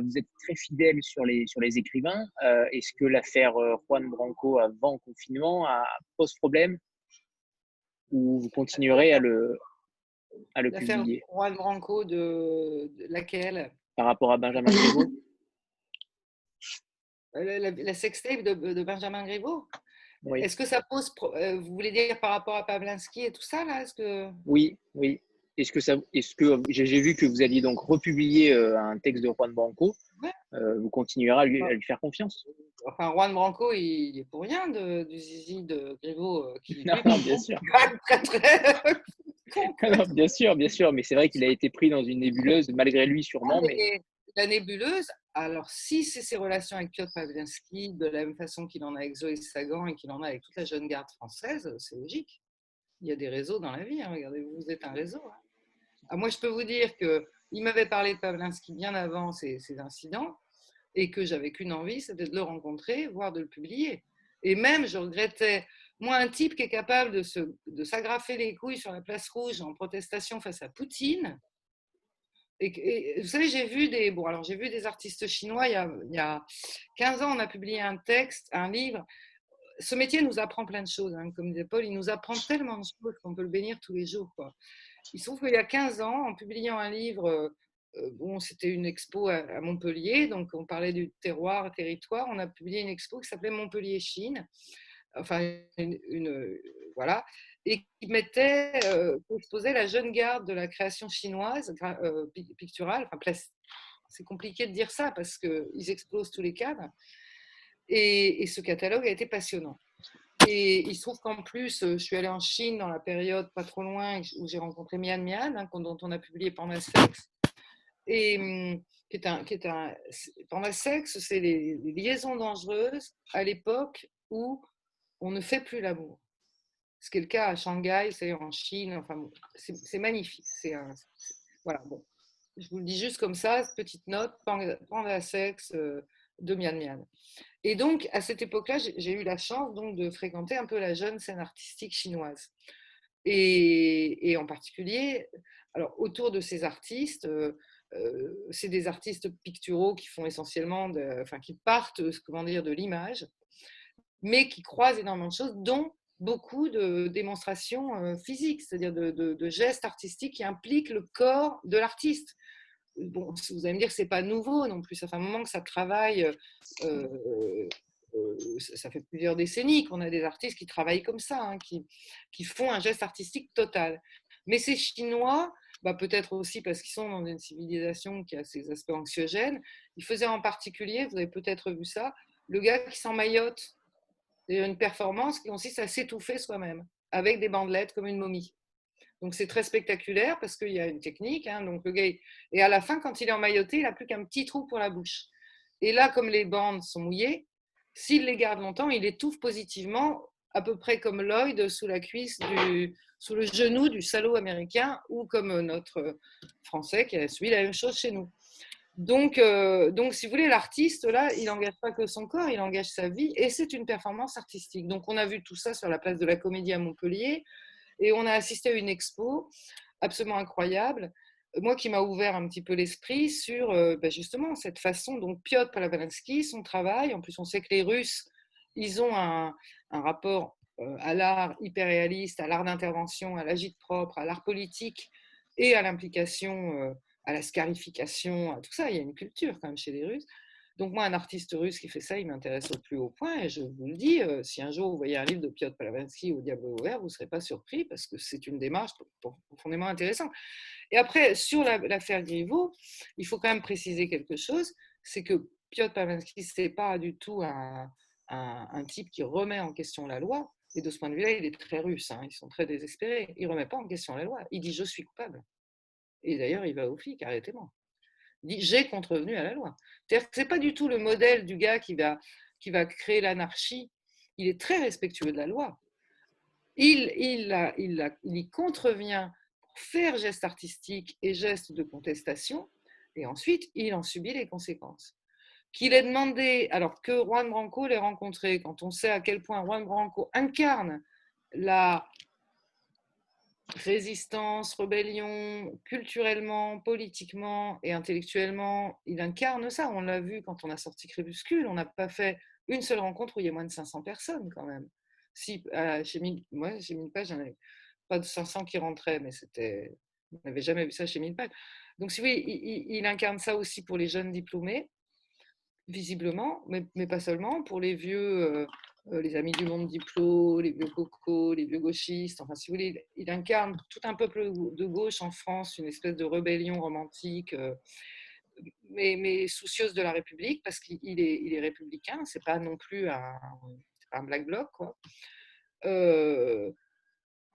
[SPEAKER 1] vous êtes très fidèle sur les, sur les écrivains. Euh, est-ce que l'affaire euh, Juan Branco avant confinement a, pose problème ou vous continuerez à le, à le publier?
[SPEAKER 2] Juan Branco de, laquelle?
[SPEAKER 1] Par rapport à Benjamin Griveaux?
[SPEAKER 2] La, la, sextape de, de Benjamin Griveaux? Est-ce que ça pose. Vous voulez dire par rapport à Pavlinsky et tout ça là Est-ce que...
[SPEAKER 1] Oui, oui. Est-ce que ça, est-ce que j'ai vu que vous alliez donc republier euh, un texte de Juan Branco euh, Vous continuerez à lui, faire confiance
[SPEAKER 2] Enfin, Juan Branco, il est pour rien de, du zizi de Griveaux. Euh,
[SPEAKER 1] qui, non, bien sûr. bien sûr, bien sûr, mais c'est vrai qu'il a été pris dans une nébuleuse, malgré lui sûrement. Mais...
[SPEAKER 2] La nébuleuse, alors si c'est ses relations avec Piotr Pawliński, de la même façon qu'il en a avec Zoé Sagan et qu'il en a avec toute la jeune garde française, c'est logique. Il y a des réseaux dans la vie, hein. regardez, vous êtes un réseau. Hein. Ah, moi, je peux vous dire qu'il m'avait parlé de Pavlinsky bien avant ces, incidents et que j'avais qu'une envie, c'était de le rencontrer, voire de le publier. Et même, je regrettais, moi, un type qui est capable de, s'agrafer les couilles sur la place rouge en protestation face à Poutine. Vous savez, j'ai vu des bon, vu des artistes chinois il y, a, il y, a, 15 ans, on a publié un texte, un livre. Ce métier nous apprend plein de choses, hein, comme disait Paul, il nous apprend tellement de choses qu'on peut le bénir tous les jours. Il se trouve qu'il y a 15 ans, en publiant un livre, euh, euh, bon, c'était une expo à, Montpellier, donc on parlait du terroir, territoire, on a publié une expo qui s'appelait Montpellier-Chine, enfin, une, voilà, et qui mettait, euh, exposait la jeune garde de la création chinoise, picturale, enfin, c'est compliqué de dire ça parce qu'ils explosent tous les cadres, et ce catalogue a été passionnant. Et il se trouve qu'en plus, euh, je suis allée en Chine dans la période pas trop loin où j'ai rencontré Mian Mian, hein, dont on a publié Pendant Sexe. Et hum, qui est un, qui est un, Sexe, c'est les, liaisons dangereuses à l'époque où on ne fait plus l'amour. Ce qui est le cas à Shanghai, c'est en Chine. Enfin, c'est magnifique. C'est voilà, bon. Je vous le dis juste comme ça, petite note, Panda Sex de Mian Mian. Et donc, à cette époque-là, j'ai eu la chance donc, de fréquenter un peu la jeune scène artistique chinoise. Et, en particulier, alors, autour de ces artistes, euh, euh, c'est des artistes picturaux qui font essentiellement, enfin, qui partent comment dire, de l'image, mais qui croisent énormément de choses, dont beaucoup de démonstrations euh, physiques, c'est-à-dire de, gestes artistiques qui impliquent le corps de l'artiste. Vous allez me dire que c'est pas nouveau non plus, ça fait un moment que ça travaille, euh, euh, ça fait plusieurs décennies qu'on a des artistes qui travaillent comme ça, hein, qui, qui font un geste artistique total. Mais ces Chinois, bah peut-être aussi parce qu'ils sont dans une civilisation qui a ses aspects anxiogènes, ils faisaient en particulier, vous avez peut-être vu ça, le gars qui s'emmaillote c'est une performance qui consiste à s'étouffer soi-même avec des bandelettes comme une momie. Donc c'est très spectaculaire parce qu'il y a une technique. Hein, donc le gars, et à la fin, quand il est emmailloté, il n'a plus qu'un petit trou pour la bouche. Et là, comme les bandes sont mouillées, s'il les garde longtemps, il étouffe positivement, à peu près comme Lloyd sous la cuisse, du, sous le genou du salaud américain, ou comme notre français qui a suivi la même chose chez nous. Donc, euh, donc, si vous voulez, l'artiste, là, il n'engage pas que son corps, il engage sa vie et c'est une performance artistique. Donc, on a vu tout ça sur la place de la Comédie à Montpellier et on a assisté à une expo absolument incroyable, moi qui m'a ouvert un petit peu l'esprit sur euh, ben, justement cette façon dont Piotr Palavensky, son travail, en plus on sait que les Russes, ils ont un, rapport euh, à l'art hyper réaliste, à l'art d'intervention, à l'agite propre, à l'art politique et à l'implication à la scarification, à tout ça. Il y a une culture quand même chez les Russes. Donc moi, un artiste russe qui fait ça, il m'intéresse au plus haut point. Et je vous le dis, euh, si un jour vous voyez un livre de Piotr Palavensky au Diable ouvert, vous ne serez pas surpris parce que c'est une démarche profondément intéressante. Et après, sur l'affaire Griveaux, il faut quand même préciser quelque chose, c'est que Piotr Palavensky, ce n'est pas du tout un, un, type qui remet en question la loi. Et de ce point de vue-là, il est très russe. Hein. Ils sont très désespérés. Il ne remet pas en question la loi. Il dit je suis coupable. Et d'ailleurs, il va au flic, arrêtez-moi. Dit j'ai contrevenu à la loi. C'est-à-dire que ce n'est pas du tout le modèle du gars qui va, qui va créer l'anarchie. Il est très respectueux de la loi. Il, il, il, il y contrevient pour faire geste artistique et geste de contestation, et ensuite il en subit les conséquences. Qu'il ait demandé, alors que Juan Branco l'ait rencontré, quand on sait à quel point Juan Branco incarne la résistance, rébellion, culturellement, politiquement et intellectuellement, il incarne ça. On l'a vu quand on a sorti Crépuscule. On n'a pas fait une seule rencontre où il y a moins de 500 personnes quand même. Si, euh, chez Mille, moi, chez Mille Pages, il pas de 500 qui rentraient, mais c'était, on n'avait jamais vu ça chez Mille Pages. Donc, si oui, il, incarne ça aussi pour les jeunes diplômés, visiblement, mais, pas seulement, pour les vieux. Euh, les Amis du Monde Diplo, les vieux cocos, les vieux gauchistes. Enfin, si vous voulez, il incarne tout un peuple de gauche en France, une espèce de rébellion romantique, euh, mais, soucieuse de la République, parce qu'il est, il est républicain, c'est pas non plus un, black bloc. Euh,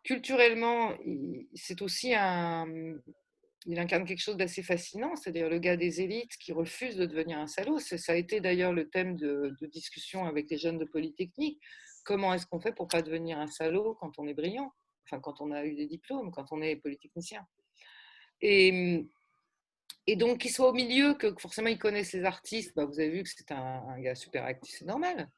[SPEAKER 2] culturellement, c'est aussi un, il incarne quelque chose d'assez fascinant, c'est-à-dire le gars des élites qui refuse de devenir un salaud. Ça a été d'ailleurs le thème de, discussion avec les jeunes de Polytechnique. Comment est-ce qu'on fait pour pas devenir un salaud quand on est brillant? Enfin, quand on a eu des diplômes, quand on est polytechnicien. Et, donc, qu'il soit au milieu, que forcément il connaisse les artistes, bah, vous avez vu que c'est un, gars super actif, c'est normal.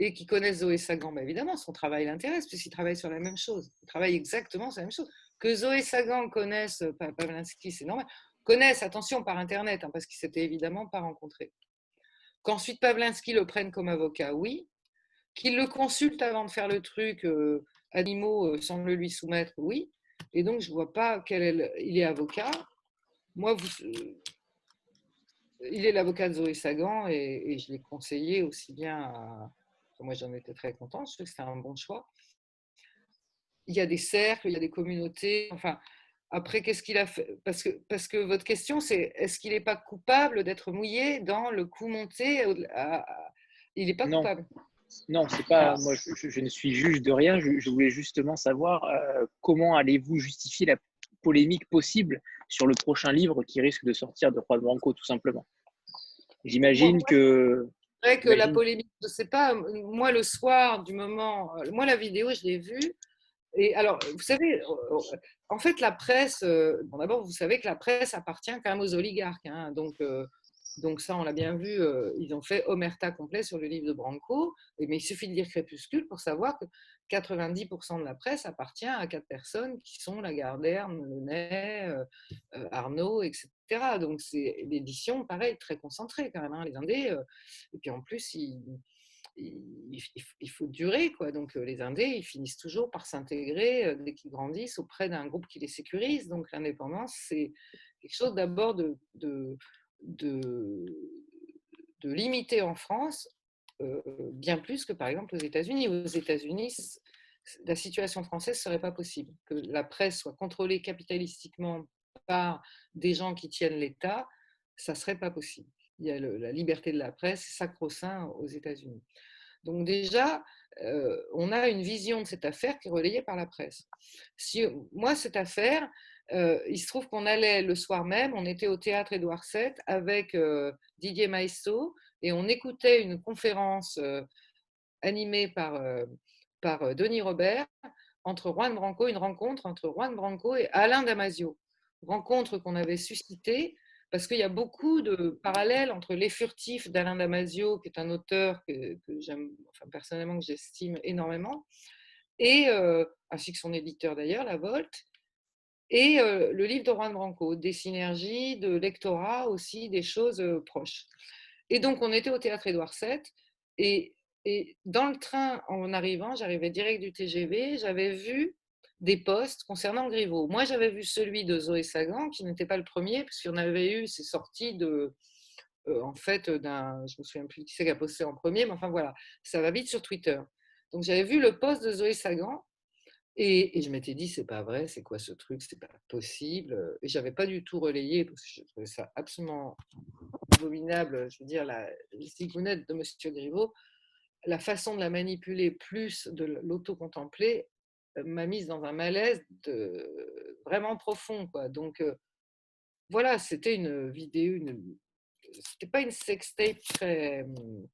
[SPEAKER 2] Et qu'il connaisse Zoé Sagan, bah, évidemment, son travail l'intéresse, puisqu'il travaille sur la même chose. Il travaille exactement sur la même chose que Zoé Sagan connaisse, euh, Pavlinsky, c'est normal, connaisse, attention, par Internet, hein, parce qu'ils s'étaient évidemment pas rencontrés. Qu'ensuite Pavlinsky le prenne comme avocat, oui. Qu'il le consulte avant de faire le truc euh, animaux euh, le lui soumettre, oui. Et donc, je ne vois pas quel est il est avocat. Moi, il est l'avocat de Zoé Sagan et, je l'ai conseillé aussi bien. Moi, j'en étais très contente, je trouve que c'était un bon choix il y a des cercles, il y a des communautés. Enfin, après, qu'est-ce qu'il a fait? Parce que, parce que votre question, c'est est-ce qu'il n'est pas coupable d'être mouillé dans le coup monté Il n'est pas coupable.
[SPEAKER 1] Non, c'est pas. Moi, je, ne suis juge de rien. Je, voulais justement savoir euh, comment allez-vous justifier la polémique possible sur le prochain livre qui risque de sortir de Juan Branco, tout simplement? J'imagine que.
[SPEAKER 2] C'est vrai que la polémique, je ne sais pas. Moi, le soir du moment, moi, la vidéo, je l'ai vue. Et alors, vous savez, en fait, la presse, bon, d'abord, vous savez que la presse appartient quand même aux oligarques. hein, donc, donc ça, on l'a bien vu, ils ont fait omerta complet sur le livre de Branco. Mais il suffit de lire Crépuscule pour savoir que 90% de la presse appartient à quatre personnes qui sont Lagardère, Le Arnaud, etc. Donc c'est l'édition, pareil, très concentrée quand même, hein, les Indés. et puis en plus, il, faut durer. Quoi. Donc les Indés, ils finissent toujours par s'intégrer dès qu'ils grandissent auprès d'un groupe qui les sécurise. Donc l'indépendance, c'est quelque chose d'abord de, de, de, limiter en France bien plus que par exemple aux États-Unis. Aux États-Unis, la situation française ne serait pas possible. Que la presse soit contrôlée capitalistiquement par des gens qui tiennent l'État, ça ne serait pas possible. Il y a la liberté de la presse, sacro-saint aux États-Unis. Donc déjà, on a une vision de cette affaire qui est relayée par la presse. Moi, cette affaire, il se trouve qu'on allait le soir même, on était au théâtre Édouard VII avec Didier Maistot et on écoutait une conférence animée par, par Denis Robert entre Juan Branco, une rencontre entre Juan Branco et Alain Damasio. Rencontre qu'on avait suscitée parce qu'il y a beaucoup de parallèles entre Les Furtifs d'Alain Damasio, qui est un auteur que, j'aime, enfin, personnellement que j'estime énormément, et, ainsi que son éditeur d'ailleurs, La Volte, et le livre de Juan Branco, des synergies, de lectorat aussi, des choses proches. Et donc, on était au théâtre Édouard VII, et dans le train, en arrivant, j'arrivais direct du TGV, j'avais vu des postes concernant Griveaux. Moi, j'avais vu celui de Zoé Sagan, qui n'était pas le premier, puisqu'il y en avait eu, c'est sorti de, en fait, d'un, je me souviens plus qui c'est qui a posté en premier, mais enfin voilà, ça va vite sur Twitter. Donc j'avais vu le poste de Zoé Sagan, et, je m'étais dit, c'est pas vrai, c'est quoi ce truc, c'est pas possible. Et j'avais pas du tout relayé, parce que je trouvais ça absolument abominable, je veux dire, la zigounette de Monsieur Griveaux, la façon de la manipuler plus de l'auto-contempler m'a mise dans un malaise vraiment profond. Quoi. Donc voilà, c'était une vidéo, une, c'était pas une sextape très. Mmh,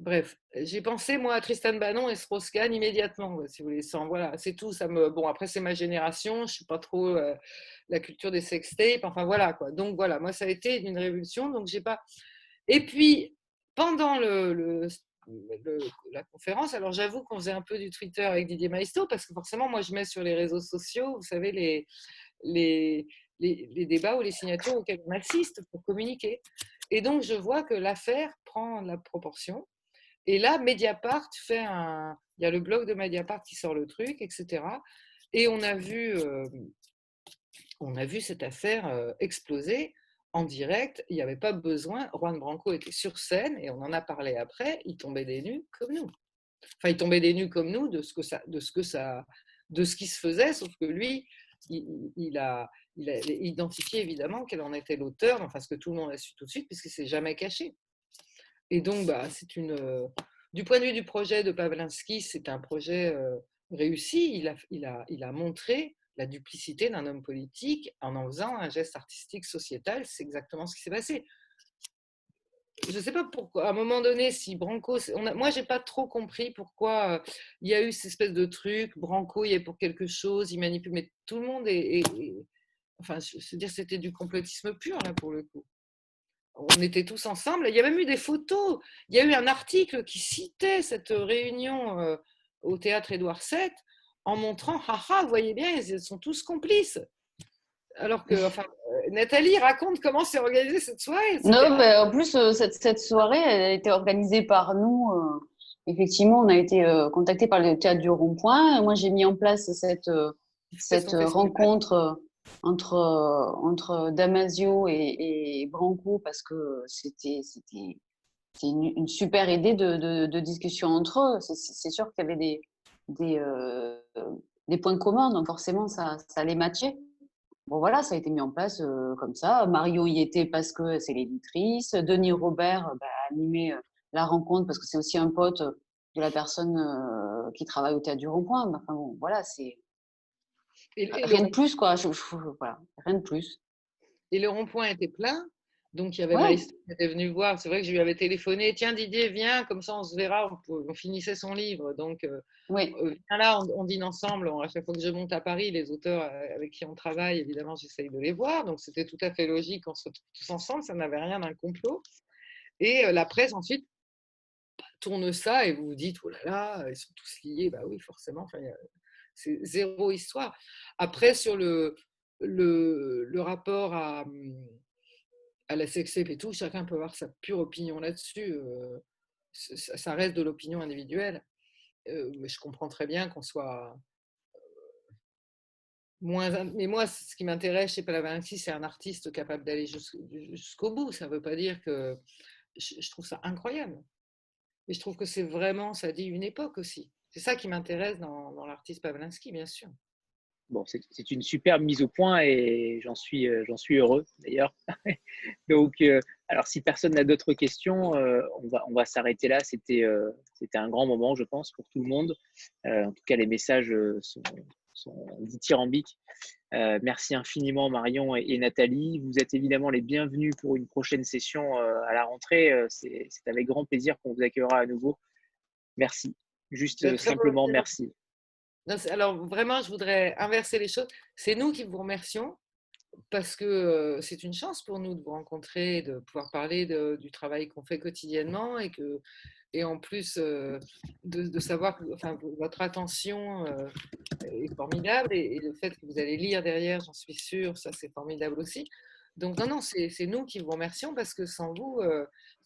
[SPEAKER 2] bref, j'ai pensé moi à Tristan Bannon et Strauss-Kahn immédiatement, si vous voulez. Sans, voilà, c'est tout. Ça me bon après c'est ma génération, je suis pas trop la culture des sextapes. Enfin voilà quoi. Donc voilà, moi ça a été une révolution. Donc j'ai pas. Et puis pendant le la conférence. Alors j'avoue qu'on faisait un peu du Twitter avec Didier Maisto parce que forcément, moi, je mets sur les réseaux sociaux, vous savez, les, les, les, débats ou les signatures auxquels on assiste pour communiquer. Et donc, je vois que l'affaire prend la proportion. Et là, Mediapart fait un... Il y a le blog de Mediapart qui sort le truc, etc. Et on a vu, euh, on a vu cette affaire euh, exploser en direct, il n'y avait pas besoin. Juan Branco était sur scène et on en a parlé après. Il tombait des nues comme nous. Enfin, il tombait des nues comme nous de ce que ça, de ce que ça, de ce qui se faisait, sauf que lui, il, a, identifié évidemment quel en était l'auteur, enfin ce que tout le monde a su tout de suite, puisque c'est jamais caché. Et donc, bah, c'est une. Euh, du point de vue du projet de Pavlinsky, c'est un projet euh, réussi. Il a, il, a, il a montré la duplicité d'un homme politique en en faisant un geste artistique sociétal. C'est exactement ce qui s'est passé. Je ne sais pas pourquoi, à un moment donné, si Branco. On a, moi, je n'ai pas trop compris pourquoi euh, il y a eu cette espèce de truc. Branco, il est pour quelque chose, il manipule. Mais tout le monde est. enfin, je veux dire, c'était du complotisme pur, là, pour le coup. On était tous ensemble. Il y a même eu des photos. Il y a eu un article qui citait cette réunion euh, au théâtre Édouard VII en montrant, haha, vous voyez bien, ils sont tous complices. Alors que, enfin, euh, Nathalie raconte comment s'est organisée cette soirée.
[SPEAKER 3] Non, mais en plus, euh, cette, cette, soirée, elle a été organisée par nous. Euh, effectivement, on a été contacté par le théâtre du Rond-Point. Moi, j'ai mis en place cette, cette rencontre entre, entre Damasio et, Branco parce que c'était une, une super idée de, de, de discussion entre eux. C'est sûr qu'il y avait des, des, euh, des points communs, donc forcément, ça, ça allait matcher. Bon, voilà, ça a été mis en place euh, comme ça. Mario y était parce que c'est l'éditrice. Denis Robert bah, a animé euh, la rencontre parce que c'est aussi un pote de la personne qui travaille au théâtre du Rond-Point. Enfin, bon, voilà, c'est. Rien de plus, quoi. voilà, rien de plus.
[SPEAKER 2] Et le rond-point était plein? Donc, il y avait
[SPEAKER 3] Ouais.
[SPEAKER 2] Maïs qui était venu voir. C'est vrai que je lui avais téléphoné. Tiens, Didier, viens, comme ça on se verra. On, on finissait son livre. Donc, euh, euh, viens là, on, on dîne ensemble. À chaque fois que je monte à Paris, les auteurs euh, avec qui on travaille, évidemment, j'essaye de les voir. Donc, c'était tout à fait logique qu'on se tous ensemble. Ça n'avait rien d'un complot. Et euh, la presse, ensuite, tourne ça et vous vous dites, oh là là, ils sont tous liés. Bah oui, forcément. Enfin, c'est zéro histoire. Après, sur le, le, le rapport à, hum, à la sextape et tout, chacun peut avoir sa pure opinion là-dessus. euh, ça reste de l'opinion individuelle. Euh, mais je comprends très bien qu'on soit euh, moins. in- Mais moi, ce qui m'intéresse chez Palavanti, c'est un artiste capable d'aller jus- jusqu'au bout. Ça ne veut pas dire que. Je, je trouve ça incroyable. Mais je trouve que c'est vraiment, ça dit une époque aussi. C'est ça qui m'intéresse dans, dans l'artiste Pavlinsky, bien sûr.
[SPEAKER 1] Bon, c'est une superbe mise au point et j'en suis, euh, j'en suis heureux d'ailleurs. Donc, euh, alors si personne n'a d'autres questions, euh, on va, on va s'arrêter là. C'était c'était un grand moment, je pense, pour tout le monde. En tout cas, les messages sont, sont dithyrambiques. Merci infiniment Marion et, Nathalie. Vous êtes évidemment les bienvenus pour une prochaine session à la rentrée. C'est avec grand plaisir qu'on vous accueillera à nouveau. Merci. Juste simplement merci.
[SPEAKER 2] Alors vraiment, je voudrais inverser les choses. C'est nous qui vous remercions parce que c'est une chance pour nous de vous rencontrer, de pouvoir parler du travail qu'on fait quotidiennement et que et en plus de, savoir que votre attention est formidable et, le fait que vous allez lire derrière, j'en suis sûre, ça c'est formidable aussi. Donc non, non, c'est nous qui vous remercions parce que sans vous,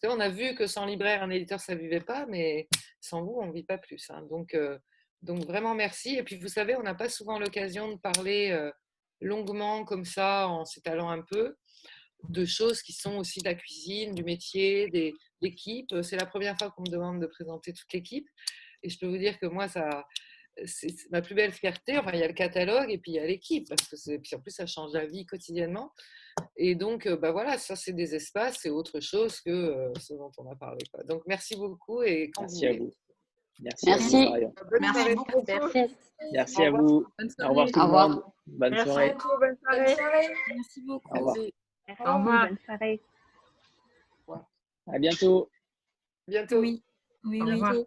[SPEAKER 2] on a vu que sans libraire, un éditeur, ça ne vivait pas, mais sans vous, on ne vit pas plus. hein. Donc, donc vraiment merci. Et puis vous savez, on n'a pas souvent l'occasion de parler euh, longuement comme ça, en s'étalant un peu, de choses qui sont aussi de la cuisine, du métier, des l'équipe. C'est la première fois qu'on me demande de présenter toute l'équipe. Et je peux vous dire que moi, ça, c'est ma plus belle fierté. Enfin, il y a le catalogue et puis il y a l'équipe, parce que c'est- puis en plus, ça change la vie quotidiennement. Et donc, euh, bah voilà, ça, c'est des espaces, c'est autre chose que euh, ce dont on a parlé. quoi. Donc, merci beaucoup et quand
[SPEAKER 1] Merci à vous. Merci,
[SPEAKER 3] Merci.
[SPEAKER 1] à vous, Marion.
[SPEAKER 2] Bonne
[SPEAKER 9] Merci
[SPEAKER 2] soirée.
[SPEAKER 9] beaucoup.
[SPEAKER 10] Merci.
[SPEAKER 1] Merci
[SPEAKER 2] Au
[SPEAKER 1] à
[SPEAKER 2] revoir.
[SPEAKER 1] vous. Au revoir tout
[SPEAKER 3] Au
[SPEAKER 1] le
[SPEAKER 3] revoir.
[SPEAKER 1] monde. Bonne
[SPEAKER 10] Merci
[SPEAKER 1] soirée.
[SPEAKER 10] beaucoup. Bonne soirée.
[SPEAKER 4] Merci beaucoup.
[SPEAKER 1] Au revoir.
[SPEAKER 10] Au revoir. Bonne soirée.
[SPEAKER 1] À bientôt.
[SPEAKER 2] Bientôt.
[SPEAKER 8] Oui, oui,
[SPEAKER 10] Au
[SPEAKER 8] oui.